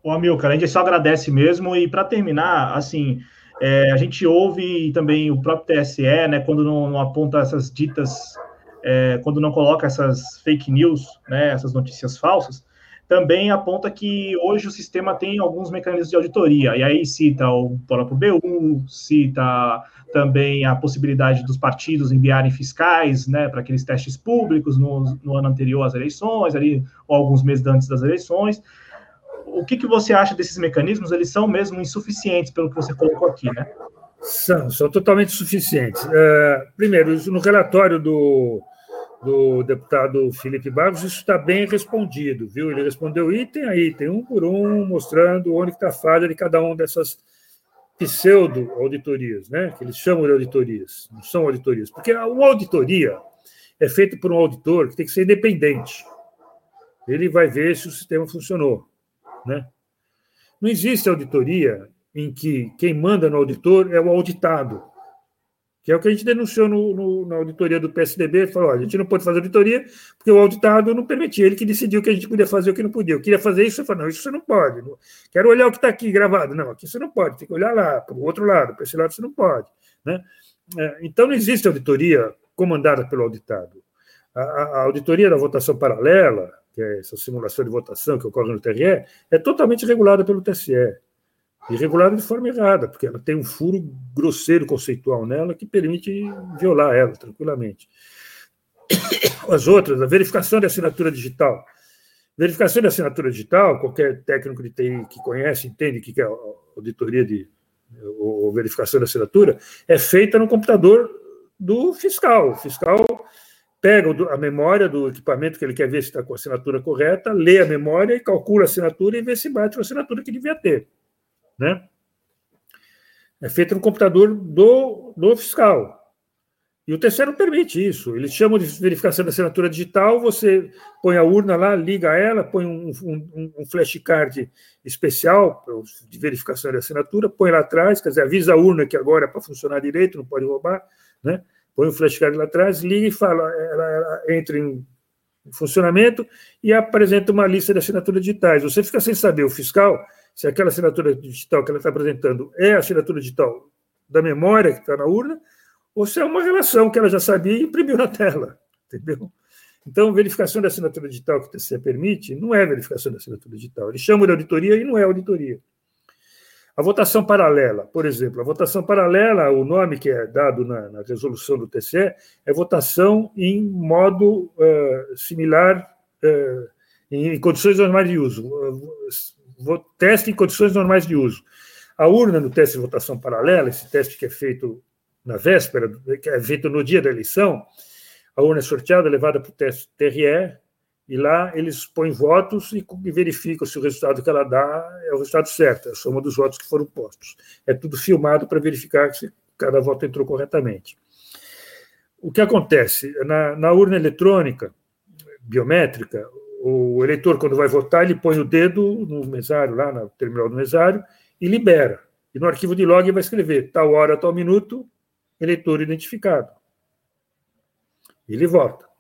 O Amilcar, a gente só agradece mesmo, e para terminar, assim, é, a gente ouve também o próprio TSE, né, quando não, não aponta essas ditas, é, quando não coloca essas fake news, né, essas notícias falsas, também aponta que hoje o sistema tem alguns mecanismos de auditoria, e aí cita o próprio B1, cita também a possibilidade dos partidos enviarem fiscais, né, para aqueles testes públicos no, no ano anterior às eleições, ali, ou alguns meses antes das eleições, o que, que você acha desses mecanismos? Eles são mesmo insuficientes, pelo que você colocou aqui, né? São, são totalmente suficientes. É, primeiro, no relatório do, do deputado Felipe Barros, isso está bem respondido, viu? Ele respondeu item a item, um por um, mostrando onde está a falha de cada uma dessas pseudo-auditorias, né? que eles chamam de auditorias, não são auditorias, porque uma auditoria é feita por um auditor que tem que ser independente. Ele vai ver se o sistema funcionou. Né? Não existe auditoria em que quem manda no auditor é o auditado, que é o que a gente denunciou no, no, na auditoria do PSDB, falou, a gente não pode fazer auditoria porque o auditado não permitia, ele que decidiu o que a gente podia fazer e o que não podia. Eu queria fazer isso, eu falei, não, isso você não pode. Quero olhar o que está aqui gravado. Não, aqui você não pode, tem que olhar lá, para o outro lado, para esse lado você não pode. Né? É, então, não existe auditoria comandada pelo auditado. A, a, a auditoria da votação paralela, que é essa simulação de votação que ocorre no TRE, é totalmente regulada pelo TSE. E regulada de forma errada, porque ela tem um furo grosseiro conceitual nela que permite violar ela tranquilamente. As outras, a verificação de assinatura digital. Verificação de assinatura digital, qualquer técnico de TI que conhece, entende que é auditoria de ou verificação de assinatura, é feita no computador do fiscal. O fiscal pega a memória do equipamento que ele quer ver se está com a assinatura correta, lê a memória e calcula a assinatura e vê se bate com a assinatura que devia ter. Né? É feito no computador do, do fiscal. E o terceiro permite isso. Eles chamam de verificação da assinatura digital, você põe a urna lá, liga ela, põe um, um, um flashcard especial de verificação de assinatura, põe lá atrás, quer dizer, avisa a urna que agora é para funcionar direito, não pode roubar, né? Põe o flashcard lá atrás, liga e fala, ela, ela entra em funcionamento e apresenta uma lista de assinaturas digitais. Você fica sem saber, o fiscal, se aquela assinatura digital que ela está apresentando é a assinatura digital da memória que está na urna, ou se é uma relação que ela já sabia e imprimiu na tela, entendeu? Então, verificação da assinatura digital que o TCE permite não é verificação da assinatura digital. Eles chamam de auditoria e não é auditoria. A votação paralela, por exemplo, a votação paralela, o nome que é dado na, na resolução do TCE é votação em modo uh, similar, uh, em, em, condições normais de uso, uh, teste em condições normais de uso. A urna no teste de votação paralela, esse teste que é feito na véspera, que é feito no dia da eleição, a urna é sorteada, levada para o teste TRE, e lá eles põem votos e, verificam se o resultado que ela dá é o resultado certo, é a soma dos votos que foram postos. É tudo filmado para verificar se cada voto entrou corretamente. O que acontece? Na, na urna eletrônica biométrica, o eleitor, quando vai votar, ele põe o dedo no mesário, lá no terminal do mesário, e libera. E no arquivo de log vai escrever tal hora, tal minuto, eleitor identificado. Ele vota.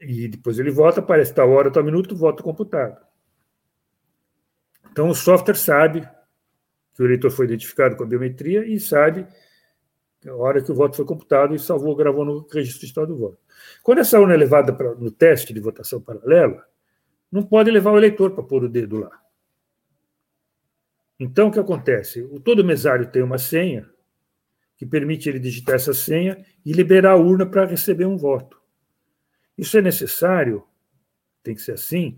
E depois ele vota, aparece tal hora, tal minuto, voto computado. Então o software sabe que o eleitor foi identificado com a biometria e sabe a hora que o voto foi computado e salvou, gravou no registro digital do voto. Quando essa urna é levada pra, no teste de votação paralela, não pode levar o eleitor para pôr o dedo lá. Então, o que acontece? O todo mesário tem uma senha que permite ele digitar essa senha e liberar a urna para receber um voto. Isso é necessário, tem que ser assim,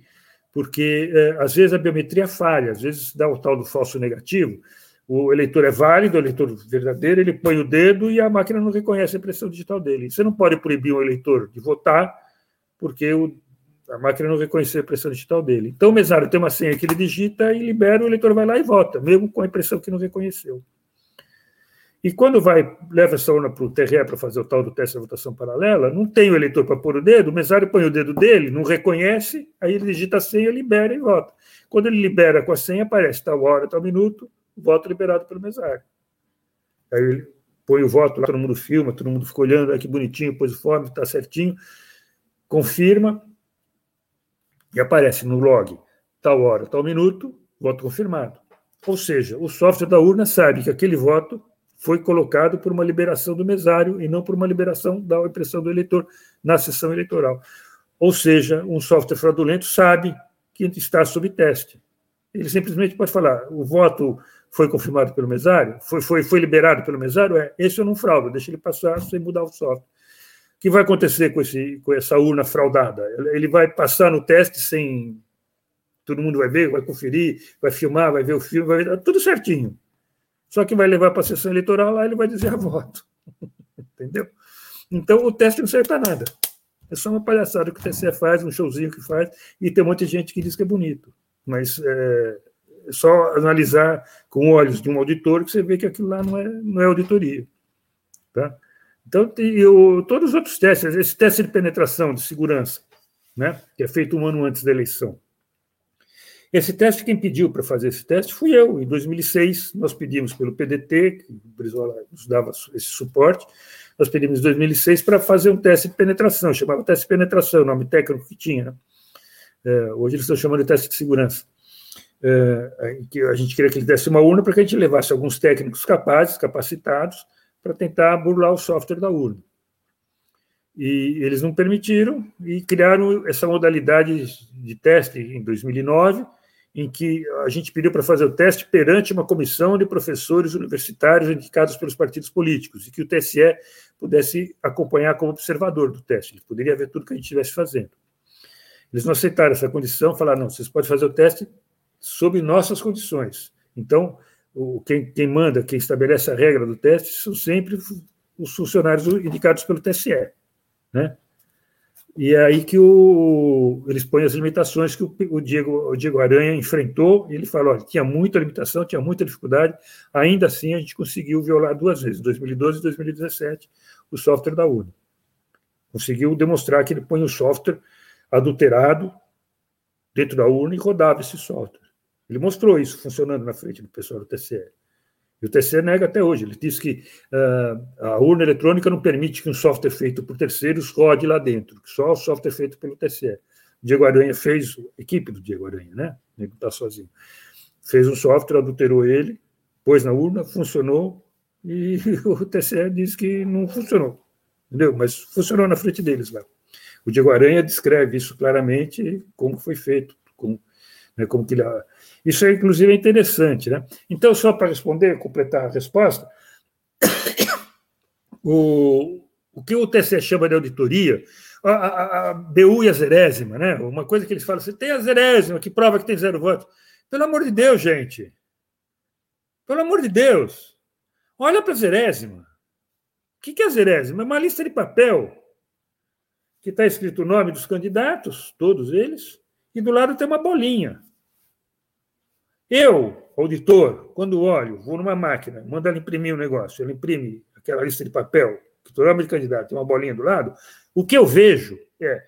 porque é, às vezes a biometria falha, às vezes dá o tal do falso negativo. O eleitor é válido, o eleitor verdadeiro, ele põe o dedo e a máquina não reconhece a impressão digital dele. Você não pode proibir um eleitor de votar porque o, a máquina não reconheceu a impressão digital dele. Então o mesário tem uma senha que ele digita e libera, o eleitor vai lá e vota, mesmo com a impressão que não reconheceu. E quando vai, leva essa urna para o TRE para fazer o tal do teste de votação paralela, não tem o eleitor para pôr o dedo, o mesário põe o dedo dele, não reconhece, aí ele digita a senha, libera e vota. Quando ele libera com a senha, aparece tal hora, tal minuto, voto liberado pelo mesário. Aí ele põe o voto lá, todo mundo filma, todo mundo fica olhando, que bonitinho, pôs o form, está certinho, confirma, e aparece no log, tal hora, tal minuto, voto confirmado. Ou seja, o software da urna sabe que aquele voto foi colocado por uma liberação do mesário e não por uma liberação da impressão do eleitor na sessão eleitoral. Ou seja, um software fraudulento sabe que está sob teste. Ele simplesmente pode falar: o voto foi confirmado pelo mesário, foi, foi, foi liberado pelo mesário, é, esse eu não fraudo, deixa ele passar sem mudar o software. O que vai acontecer com, esse, com essa urna fraudada? Ele vai passar no teste sem. Todo mundo vai ver, vai conferir, vai filmar, vai ver o filme, vai ver tudo certinho. Só que vai levar para a sessão eleitoral lá ele vai dizer a voto. Entendeu? Então o teste não serve para nada. É só uma palhaçada que o TSE faz, um showzinho que faz, e tem muita gente que diz que é bonito. Mas é, é só analisar com olhos de um auditor que você vê que aquilo lá não é, não é auditoria. Tá? Então, eu, todos os outros testes, esse teste de penetração, de segurança, né, que é feito um ano antes da eleição. Esse teste, quem pediu para fazer esse teste fui eu. Em 2006, nós pedimos pelo PDT, que o Brizola nos dava esse suporte, nós pedimos em 2006 para fazer um teste de penetração, chamava teste de penetração, o nome técnico que tinha. Né? É, hoje eles estão chamando de teste de segurança. É, que a gente queria que ele desse uma urna para que a gente levasse alguns técnicos capazes, capacitados, para tentar burlar o software da urna. E eles não permitiram e criaram essa modalidade de teste em 2009, em que a gente pediu para fazer o teste perante uma comissão de professores universitários indicados pelos partidos políticos, e que o TSE pudesse acompanhar como observador do teste, ele poderia ver tudo que a gente estivesse fazendo. Eles não aceitaram essa condição, falaram: não, vocês podem fazer o teste sob nossas condições. Então, o, quem, quem manda, quem estabelece a regra do teste são sempre os funcionários indicados pelo TSE. Né? E é aí que o, eles põem as limitações que o, o, Diego, o Diego Aranha enfrentou. ele falou: tinha muita limitação, tinha muita dificuldade. Ainda assim, a gente conseguiu violar duas vezes, 2012 e 2017, o software da UNE. Conseguiu demonstrar que ele põe o software adulterado dentro da urna e rodava esse software. Ele mostrou isso funcionando na frente do pessoal do TCE. E o TCE nega até hoje. Ele diz que uh, a urna eletrônica não permite que um software feito por terceiros rode lá dentro, só o software feito pelo TCE. Diego Aranha fez, a equipe do Diego Aranha, né? Ele está sozinho. Fez um software, adulterou ele, pôs na urna, funcionou, e o TCE diz que não funcionou. Entendeu? Mas funcionou na frente deles lá. O Diego Aranha descreve isso claramente, como foi feito, como, né, como que ele, isso é, inclusive, interessante. Né? Então, só para responder, completar a resposta, o, o que o TCE chama de auditoria, a, a, a BU e a zerésima, né? uma coisa que eles falam assim, tem a zerésima, que prova que tem zero votos. Pelo amor de Deus, gente. Pelo amor de Deus. Olha para a zerésima. O que é a zerésima? É uma lista de papel que está escrito o nome dos candidatos, todos eles, e do lado tem uma bolinha. Eu, auditor, quando olho, vou numa máquina, mando ela imprimir um negócio, ela imprime aquela lista de papel, que o nome de candidato tem uma bolinha do lado, o que eu vejo é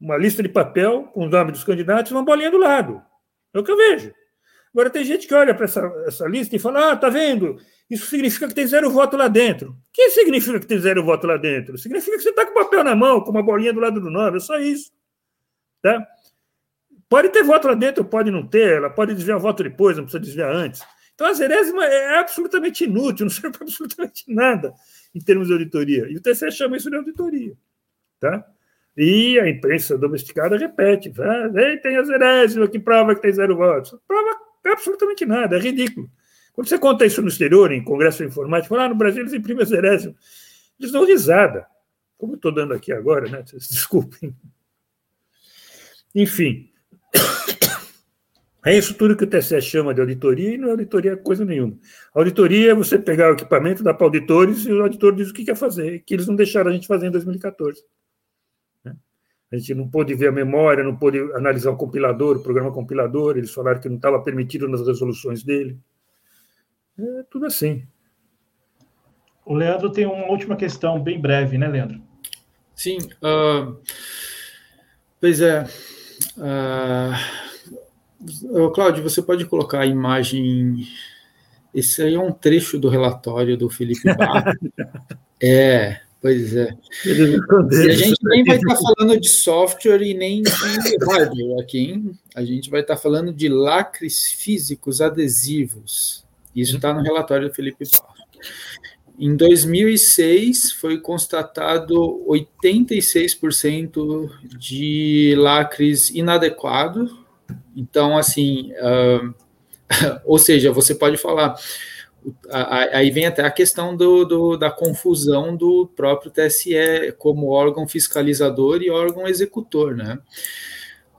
uma lista de papel com o nome dos candidatos e uma bolinha do lado. É o que eu vejo. Agora, tem gente que olha para essa, essa lista e fala: ah, tá vendo? Isso significa que tem zero voto lá dentro. O que significa que tem zero voto lá dentro? Significa que você está com o papel na mão, com uma bolinha do lado do nome, é só isso. Tá? Pode ter voto lá dentro, pode não ter, ela pode desviar voto depois, não precisa desviar antes. Então, a zerésima é absolutamente inútil, não serve para absolutamente nada em termos de auditoria. E o TCE chama isso de auditoria. Tá? E a imprensa domesticada repete: ah, tem a zerésima que prova que tem zero votos. Prova absolutamente nada, é ridículo. Quando você conta isso no exterior, em congresso de informática, fala, no Brasil eles imprimem a zerésima. Eles dão risada, como estou dando aqui agora, né? Desculpem. Enfim, é isso tudo que o TSE chama de auditoria e não é auditoria coisa nenhuma. A auditoria é você pegar o equipamento, dar para auditores e o auditor diz o que quer fazer, que eles não deixaram a gente fazer em 2014. Né? A gente não pôde ver a memória, não pôde analisar o compilador, o programa compilador, eles falaram que não estava permitido nas resoluções dele. É tudo assim. O Leandro tem uma última questão bem breve, né, Leandro? Sim. Uh, pois é. Uh, Cláudio, você pode colocar a imagem. Esse aí é um trecho do relatório do Felipe Barro. é, pois é. E a gente nem vai estar falando de software e nem de hardware aqui, hein? A gente vai estar falando de lacres físicos adesivos. Isso está no relatório do Felipe Barro. Em 2006, foi constatado 86% de lacres inadequados. Então, assim, uh, ou seja, você pode falar. Aí vem até a questão do, do, da confusão do próprio TSE como órgão fiscalizador e órgão executor, né?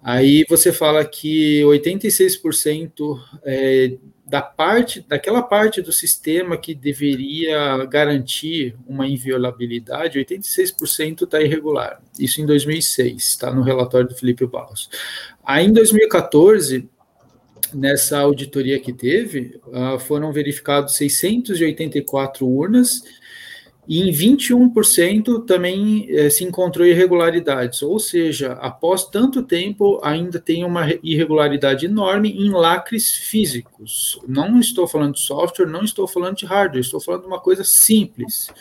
Aí você fala que 86% é, da parte, daquela parte do sistema que deveria garantir uma inviolabilidade, 86% está irregular. Isso em 2006, está no relatório do Felipe Barros. Aí em 2014, nessa auditoria que teve, uh, foram verificados 684 urnas e em 21% também eh, se encontrou irregularidades, ou seja, após tanto tempo ainda tem uma irregularidade enorme em lacres físicos. Não estou falando de software, não estou falando de hardware, estou falando de uma coisa simples,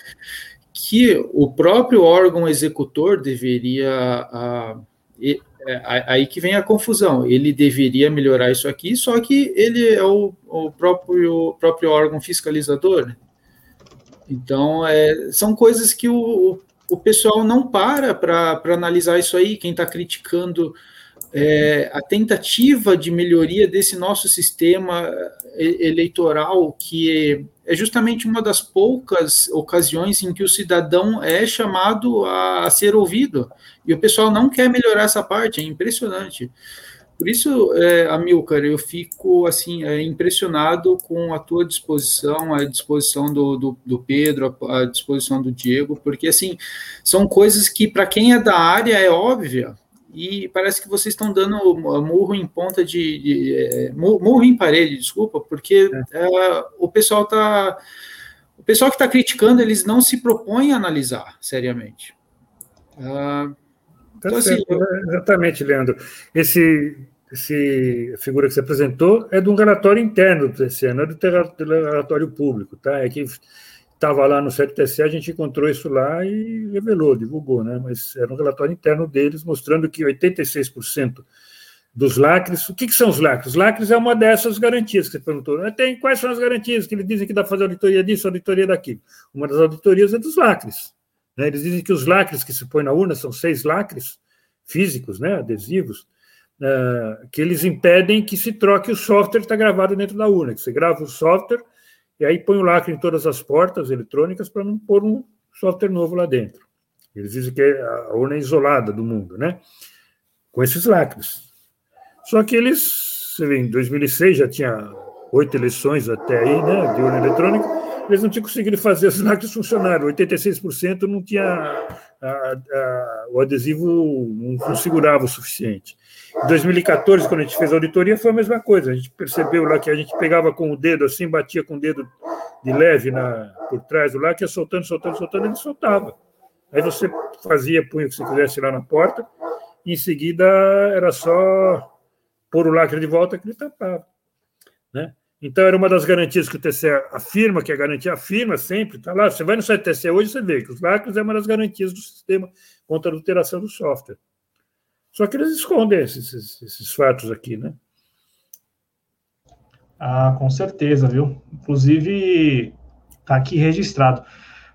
que o próprio órgão executor deveria. E, é, aí que vem a confusão. Ele deveria melhorar isso aqui, só que ele é o, o próprio, próprio órgão fiscalizador, né? Então, é, são coisas que o, o pessoal não para para analisar isso aí. Quem está criticando é, a tentativa de melhoria desse nosso sistema eleitoral, que é justamente uma das poucas ocasiões em que o cidadão é chamado a, a ser ouvido. E o pessoal não quer melhorar essa parte, é impressionante. Por isso, é, Amilcar, eu fico assim é, impressionado com a tua disposição, a disposição do, do, do Pedro, a, a, disposição do Diego, porque assim são coisas que para quem é da área é óbvia e parece que vocês estão dando murro em ponta de, de é, murro em parede, desculpa, porque é. é o pessoal tá o pessoal que está criticando eles não se propõem a analisar seriamente. Uh, Tá então, assim, eu... Exatamente, Leandro. Esse, esse figura que você apresentou é de um relatório interno do TCE, não é do relatório público, tá? É que estava lá no site do TCE, a gente encontrou isso lá e revelou, divulgou, né? Mas era um relatório interno deles mostrando que 86% dos lacres. O que, que, são os lacres? Os lacres é uma dessas garantias que você perguntou. Tem, quais são as garantias que eles dizem que dá para fazer auditoria disso, auditoria daquilo? Uma das auditorias é dos lacres. Né? Eles dizem que os lacres que se põem na urna são seis lacres físicos, né, adesivos, uh, que eles impedem que se troque o software que está gravado dentro da urna. Que você grava o software e aí põe o lacre em todas as portas eletrônicas para não pôr um software novo lá dentro. Eles dizem que a urna é isolada do mundo, né? Com esses lacres. Só que eles, em 2006 já tinha oito eleições até aí, né, de urna eletrônica, eles não tinham conseguido fazer os lacres funcionarem. 86% não tinha. A, a, o adesivo não configurava o suficiente. Em 2014, quando a gente fez a auditoria, foi a mesma coisa. A gente percebeu lá que a gente pegava com o dedo assim, batia com o dedo de leve na, por trás do lacre, soltando, soltando, soltando, ele soltava. Aí você fazia, punha o que você quisesse lá na porta, e em seguida era só pôr o lacre de volta que ele tapava. Né? Então, era uma das garantias que o TCE afirma, que a garantia afirma sempre, está lá. Você vai no site do TCE hoje, você vê que os lacres é uma das garantias do sistema contra a adulteração do software. Só que eles escondem esses, esses, esses fatos aqui, né? Ah, com certeza, viu? Inclusive, está aqui registrado.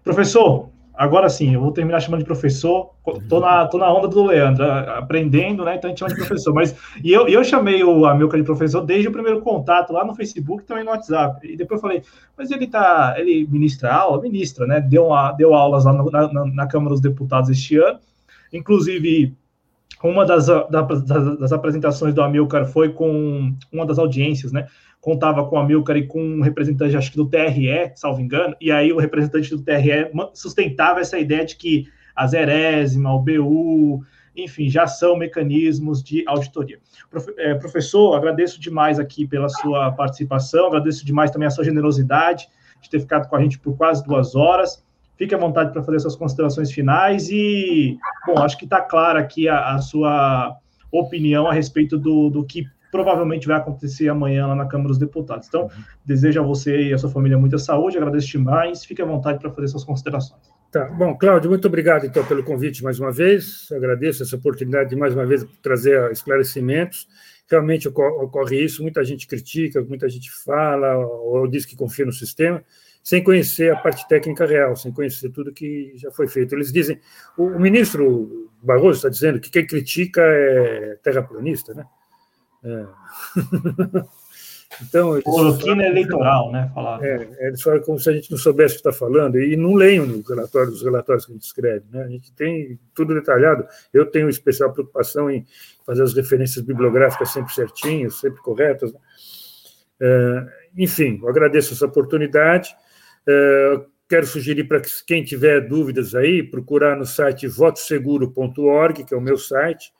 Professor, Agora sim, eu vou terminar chamando de professor. Tô na, tô na onda do Leandro, aprendendo, né? Então a gente chama de professor. Mas e eu, eu chamei o Amilcar de professor desde o primeiro contato lá no Facebook, também no WhatsApp. E depois eu falei, mas ele tá, ele ministra aula, ministra, né? Deu, uma, deu aulas lá no, na, na, Câmara dos Deputados este ano. Inclusive, uma das, das, das apresentações do Amilcar foi com uma das audiências, né? contava com a Milcar e com um representante, acho que do TRE, salvo engano, e aí o representante do TRE sustentava essa ideia de que a Zerésima, o BU, enfim, já são mecanismos de auditoria. É, professor, agradeço demais aqui pela sua participação, agradeço demais também a sua generosidade de ter ficado com a gente por quase duas horas. Fique à vontade para fazer suas considerações finais e, bom, acho que está clara aqui a, a, sua opinião a respeito do, do que provavelmente vai acontecer amanhã lá na Câmara dos Deputados. Então, uhum. desejo a você e a sua família muita saúde, agradeço demais, fique à vontade para fazer suas considerações. Tá, bom, Cláudio, muito obrigado então pelo convite mais uma vez, agradeço essa oportunidade de mais uma vez trazer esclarecimentos. Realmente ocorre isso, muita gente critica, muita gente fala ou diz que confia no sistema, sem conhecer a parte técnica real, sem conhecer tudo que já foi feito. Eles dizem, o, o ministro Barroso está dizendo que quem critica é terraplanista, né? É. então, Cloroquina eleitoral, né? É, eles falam como se a gente não soubesse o que está falando, e não leiam no relatório, os relatórios que a gente escreve. Né? A gente tem tudo detalhado. Eu tenho especial preocupação em fazer as referências bibliográficas sempre certinhas, sempre corretas. Né? É, enfim, eu agradeço essa oportunidade. É, quero sugerir para quem tiver dúvidas aí, procurar no site votoseguro.org, que é o meu site.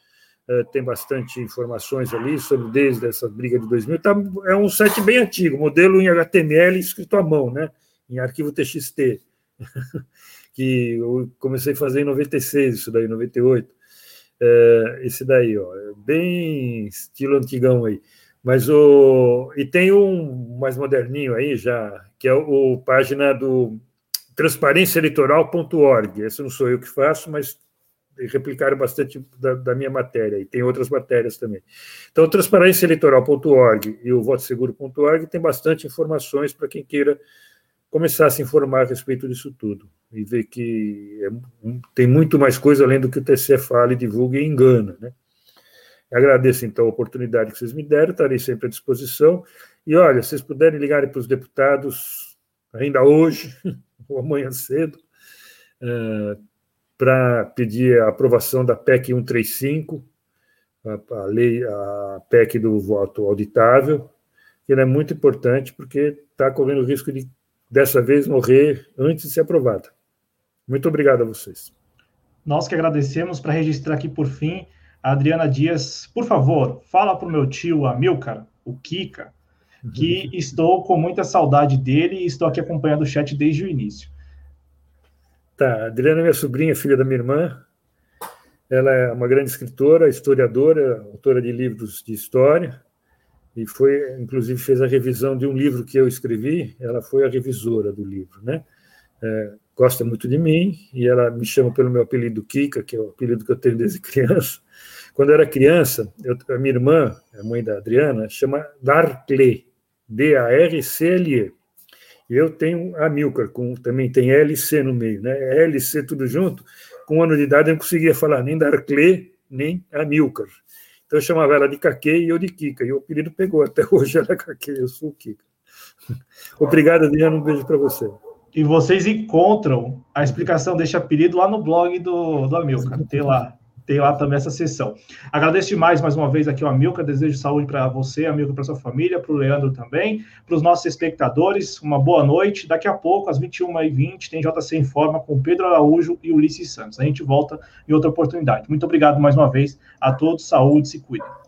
É, tem bastante informações ali sobre desde essa briga de 2000. Tá, é um site bem antigo, modelo em HTML escrito à mão, né? em arquivo TXT, que eu comecei a fazer em 96, isso daí, 98. É, esse daí, ó, é bem estilo antigão aí. Mas o. E tem um mais moderninho aí já, que é o, página do transparênciaeleitoral.org. Esse não sou eu que faço, mas replicaram bastante da, da, minha matéria, e tem outras matérias também. Então, transparênciaeleitoral.org e o votoseguro.org tem bastante informações para quem queira começar a se informar a respeito disso tudo e ver que é, tem muito mais coisa além do que o TCE fala e divulga e engana, né? Agradeço, então, a oportunidade que vocês me deram, estarei sempre à disposição. E, olha, se vocês puderem ligar para os deputados, ainda hoje, ou amanhã cedo, uh, para pedir a aprovação da PEC 135, a, a, lei, a PEC do voto auditável, que é muito importante, porque está correndo o risco de, dessa vez, morrer antes de ser aprovada. Muito obrigado a vocês. Nós que agradecemos para registrar aqui, por fim, a Adriana Dias, por favor, fala para o meu tio Amilcar, o Kika, que estou com muita saudade dele e estou aqui acompanhando o chat desde o início. Tá, Adriana é minha sobrinha, filha da minha irmã. Ela é uma grande escritora, historiadora, autora de livros de história, e foi, inclusive, fez a revisão de um livro que eu escrevi. Ela foi a revisora do livro, né? É, gosta muito de mim e ela me chama pelo meu apelido Kika, que é o apelido que eu tenho desde criança. Quando eu era criança, eu, a minha irmã, a mãe da Adriana, chama Darcle, D-A-R-C-L-E. Eu tenho a Milcar, com, também tem LC no meio, né? LC tudo junto. Com um ano de idade eu não conseguia falar nem Darcle, nem a Milcar. Então eu chamava ela de Caque e eu de Kika. E o apelido pegou, até hoje ela é Caque, eu sou o Kika. Obrigado, Adriana, um beijo para você. E vocês encontram a explicação deste apelido lá no blog do, do Amilcar. Tem lá tem lá também essa sessão. Agradeço demais mais uma vez aqui ao Amilcar, desejo saúde para você, Amilcar, para sua família, para o Leandro também, para os nossos espectadores, uma boa noite. Daqui a pouco, às 21h20, tem JC em Forma com Pedro Araújo e Ulisses Santos. A gente volta em outra oportunidade. Muito obrigado mais uma vez a todos, saúde, se cuidem.